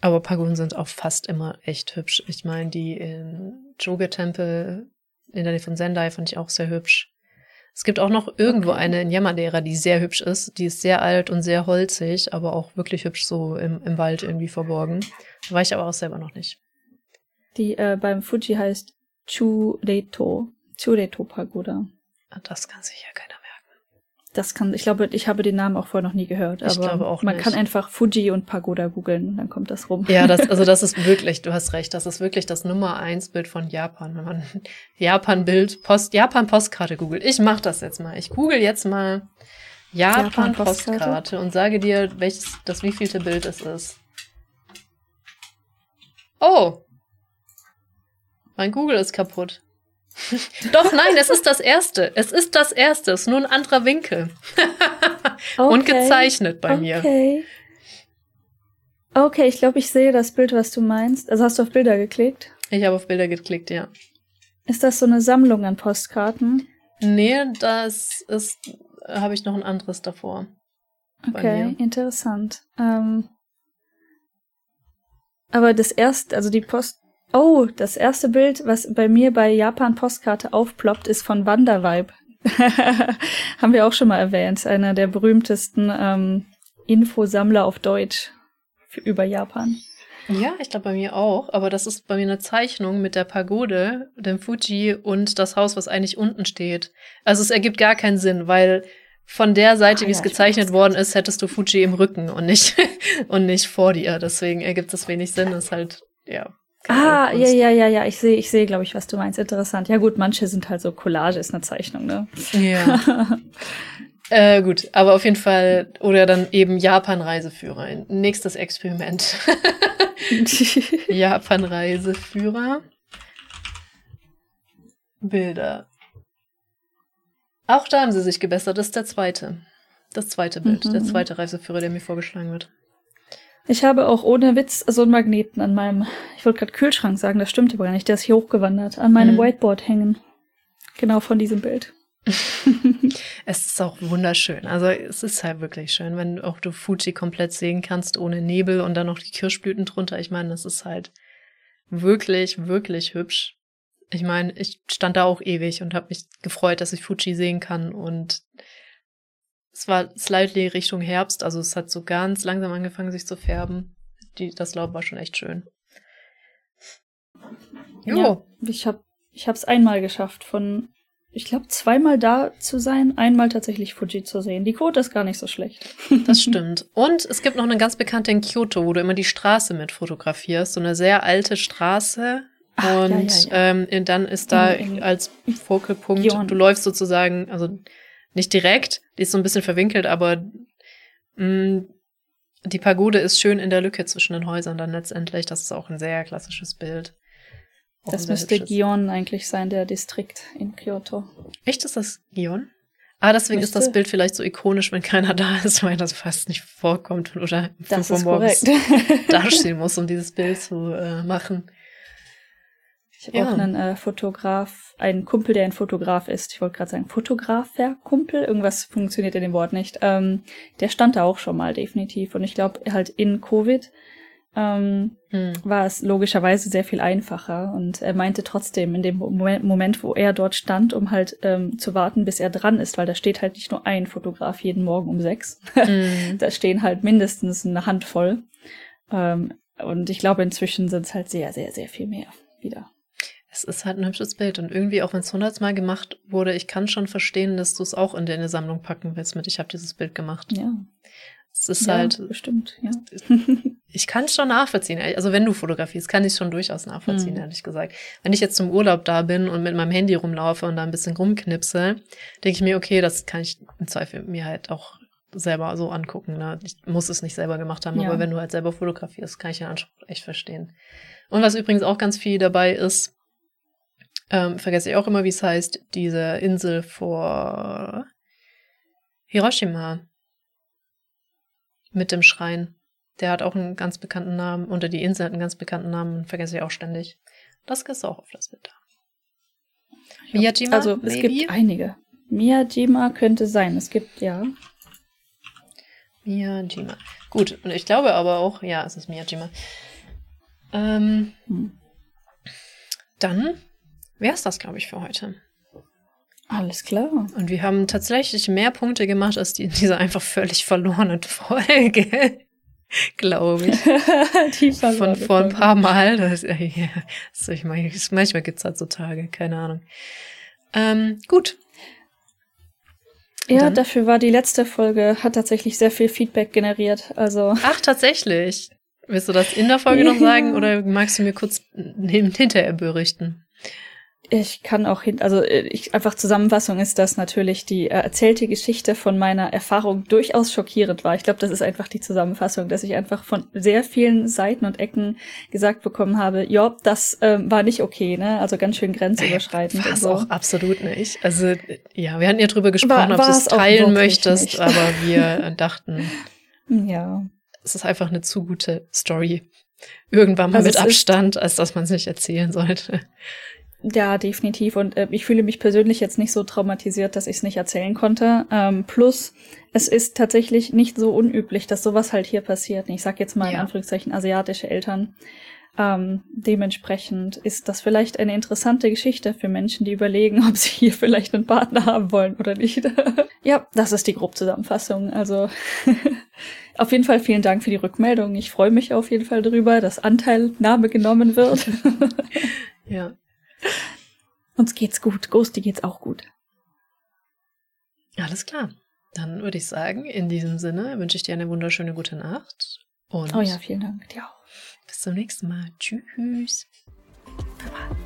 Aber Pagoden sind auch fast immer echt hübsch. Ich meine, die in Joga-Tempel in der Nähe von Sendai, fand ich auch sehr hübsch. Es gibt auch noch irgendwo Okay. eine in Yamadera, die sehr hübsch ist. Die ist sehr alt und sehr holzig, aber auch wirklich hübsch so im, im Wald irgendwie verborgen. Da war ich aber auch selber noch nicht. Die äh, beim Fuji heißt Chureto. Chureto Pagoda. Ah, Das kann sich ja keiner. Das kann, ich glaube, ich habe den Namen auch vorher noch nie gehört. Ich Aber glaube auch man nicht. kann einfach Fuji und Pagoda googeln, dann kommt das rum. Ja, das, also das ist wirklich, du hast recht, das ist wirklich das Nummer eins Bild von Japan. Wenn man Japan-Bild, Post, Japan-Postkarte googelt. Ich mach das jetzt mal. Ich google jetzt mal Japan-Postkarte? Japan-Postkarte und sage dir, welches, das wievielte Bild es ist. Oh! Mein Google ist kaputt. Doch, nein, es ist das erste. Es ist das erste. Es ist nur ein anderer Winkel. Und Okay. gezeichnet bei mir. Okay. Okay, ich glaube, ich sehe das Bild, was du meinst. Also hast du auf Bilder geklickt? Ich habe auf Bilder geklickt, ja. Ist das so eine Sammlung an Postkarten? Nee, das ist, habe ich noch ein anderes davor. Okay, interessant. Ähm, aber das erste, also die Post. Oh, das erste Bild, was bei mir bei Japan Postkarte aufploppt, ist von Wandervibe. Haben wir auch schon mal erwähnt. Einer der berühmtesten ähm, Infosammler auf Deutsch für, über Japan. Ja, ich glaube bei mir auch, aber das ist bei mir eine Zeichnung mit der Pagode, dem Fuji und das Haus, was eigentlich unten steht. Also es ergibt gar keinen Sinn, weil von der Seite, Ah, wie es ja, gezeichnet worden ist, hättest du Fuji im Rücken und nicht und nicht vor dir. Deswegen ergibt es wenig Sinn. Ist halt ja. Ah, ja, ja, ja, ja. Ich sehe, ich sehe, glaube ich, was du meinst. Interessant. Ja gut, manche sind halt so Collage, ist eine Zeichnung, ne? Ja. Äh, gut, aber auf jeden Fall, oder dann eben Japan-Reiseführer. Nächstes Experiment. Japan-Reiseführer. Bilder. Auch da haben sie sich gebessert. Das ist der zweite. Das zweite Bild. Mhm. Der zweite Reiseführer, der mir vorgeschlagen wird. Ich habe auch ohne Witz so einen Magneten an meinem, ich wollte gerade Kühlschrank sagen, das stimmt aber gar nicht, der ist hier hochgewandert, an meinem Mhm. Whiteboard hängen. Genau von diesem Bild. Es ist auch wunderschön. Also es ist halt wirklich schön, wenn auch du Fuji komplett sehen kannst ohne Nebel und dann noch die Kirschblüten drunter. Ich meine, das ist halt wirklich, wirklich hübsch. Ich meine, ich stand da auch ewig und habe mich gefreut, dass ich Fuji sehen kann und es war slightly Richtung Herbst, also es hat so ganz langsam angefangen, sich zu färben. Die, das Laub war schon echt schön. Jo. Ja, ich habe ich hab's einmal geschafft, von, ich glaube, zweimal da zu sein, einmal tatsächlich Fuji zu sehen. Die Quote ist gar nicht so schlecht. Das stimmt. Und es gibt noch eine ganz bekannte in Kyoto, wo du immer die Straße mit fotografierst. So eine sehr alte Straße. Ach, ja, und ja, Ähm, dann ist da als Fokalpunkt, Gion. du läufst sozusagen, also nicht direkt, die ist so ein bisschen verwinkelt, aber mh, die Pagode ist schön in der Lücke zwischen den Häusern dann letztendlich. Das ist auch ein sehr klassisches Bild. Auch Das müsste hübsches. Gion eigentlich sein, der Distrikt in Kyoto. Echt, ist das Gion? Ah, deswegen ist das Müsste. Bild vielleicht so ikonisch, wenn keiner da ist, weil das fast nicht vorkommt oder Das 5 Uhr ist morgens dastehen muss, um dieses Bild zu äh, machen. Ich habe Ja. auch einen äh, Fotograf, einen Kumpel, der ein Fotograf ist. Ich wollte gerade sagen, Fotografer-Kumpel. Irgendwas funktioniert in dem Wort nicht. Ähm, der stand da auch schon mal definitiv. Und ich glaube, halt in Covid ähm, Hm. war es logischerweise sehr viel einfacher. Und er meinte trotzdem, in dem Moment, Moment wo er dort stand, um halt ähm, zu warten, bis er dran ist, weil da steht halt nicht nur ein Fotograf jeden Morgen um sechs. Hm. da stehen halt mindestens eine Handvoll. Ähm, und ich glaube, inzwischen sind es halt sehr, sehr, sehr viel mehr wieder. Es ist halt ein hübsches Bild und irgendwie, auch wenn es hundertmal gemacht wurde, ich kann schon verstehen, dass du es auch in deine Sammlung packen willst mit, ich habe dieses Bild gemacht. Ja. Es ist ja, halt, bestimmt, ja. ich kann es schon nachvollziehen. Also wenn du fotografierst, kann ich es schon durchaus nachvollziehen, Mhm. ehrlich gesagt. Wenn ich jetzt zum Urlaub da bin und mit meinem Handy rumlaufe und da ein bisschen rumknipse, denke ich mir, okay, das kann ich im Zweifel mir halt auch selber so angucken. Ne? Ich muss es nicht selber gemacht haben, Ja. aber wenn du halt selber fotografierst, kann ich den Anspruch echt verstehen. Und was übrigens auch ganz viel dabei ist, ähm, vergesse ich auch immer, wie es heißt, diese Insel vor Hiroshima mit dem Schrein. Der hat auch einen ganz bekannten Namen, oder die Insel hat einen ganz bekannten Namen, vergesse ich auch ständig. Das ist auch auf das Bild da. Miyajima, Also es maybe? gibt einige. Miyajima könnte sein. Es gibt, ja. Miyajima. Gut, und ich glaube aber auch, ja, es ist Miyajima. Ähm, Hm. dann wäre es das, glaube ich, für heute. Alles klar. Und wir haben tatsächlich mehr Punkte gemacht als die in dieser einfach völlig verlorenen Folge. glaube ich. die Von vor ein paar Mal. Das, ja, das, ich meine, manchmal gibt es halt so Tage, keine Ahnung. Ähm, gut. Ja, Dann. dafür war die letzte Folge, hat tatsächlich sehr viel Feedback generiert. Also. Ach, tatsächlich. Willst du das in der Folge noch sagen oder magst du mir kurz hinterher berichten? Ich kann auch hin, also äh, ich, einfach Zusammenfassung ist, dass natürlich die äh, erzählte Geschichte von meiner Erfahrung durchaus schockierend war. Ich glaube, das ist einfach die Zusammenfassung, dass ich einfach von sehr vielen Seiten und Ecken gesagt bekommen habe, ja, das ähm, war nicht okay, ne? Also ganz schön grenzüberschreitend. War es so. auch absolut nicht. Also ja, wir hatten ja drüber gesprochen, war, ob du es teilen möchtest, nicht. aber wir dachten, ja, es ist einfach eine zu gute Story. Irgendwann mal also mit Abstand, als dass man es nicht erzählen sollte. Ja, definitiv. Und äh, ich fühle mich persönlich jetzt nicht so traumatisiert, dass ich es nicht erzählen konnte. Ähm, plus, es ist tatsächlich nicht so unüblich, dass sowas halt hier passiert. Ich sag jetzt mal in Anführungszeichen asiatische Eltern. Ähm, dementsprechend ist das vielleicht eine interessante Geschichte für Menschen, die überlegen, ob sie hier vielleicht einen Partner haben wollen oder nicht. ja, das ist die Grobzusammenfassung. Also auf jeden Fall vielen Dank für die Rückmeldung. Ich freue mich auf jeden Fall darüber, dass Anteilnahme genommen wird. ja. Uns geht's gut. Ghosty geht's auch gut. Alles klar. Dann würde ich sagen, in diesem Sinne wünsche ich dir eine wunderschöne gute Nacht. Und oh ja, vielen Dank. Dir auch. Bis zum nächsten Mal. Tschüss. Bye bye.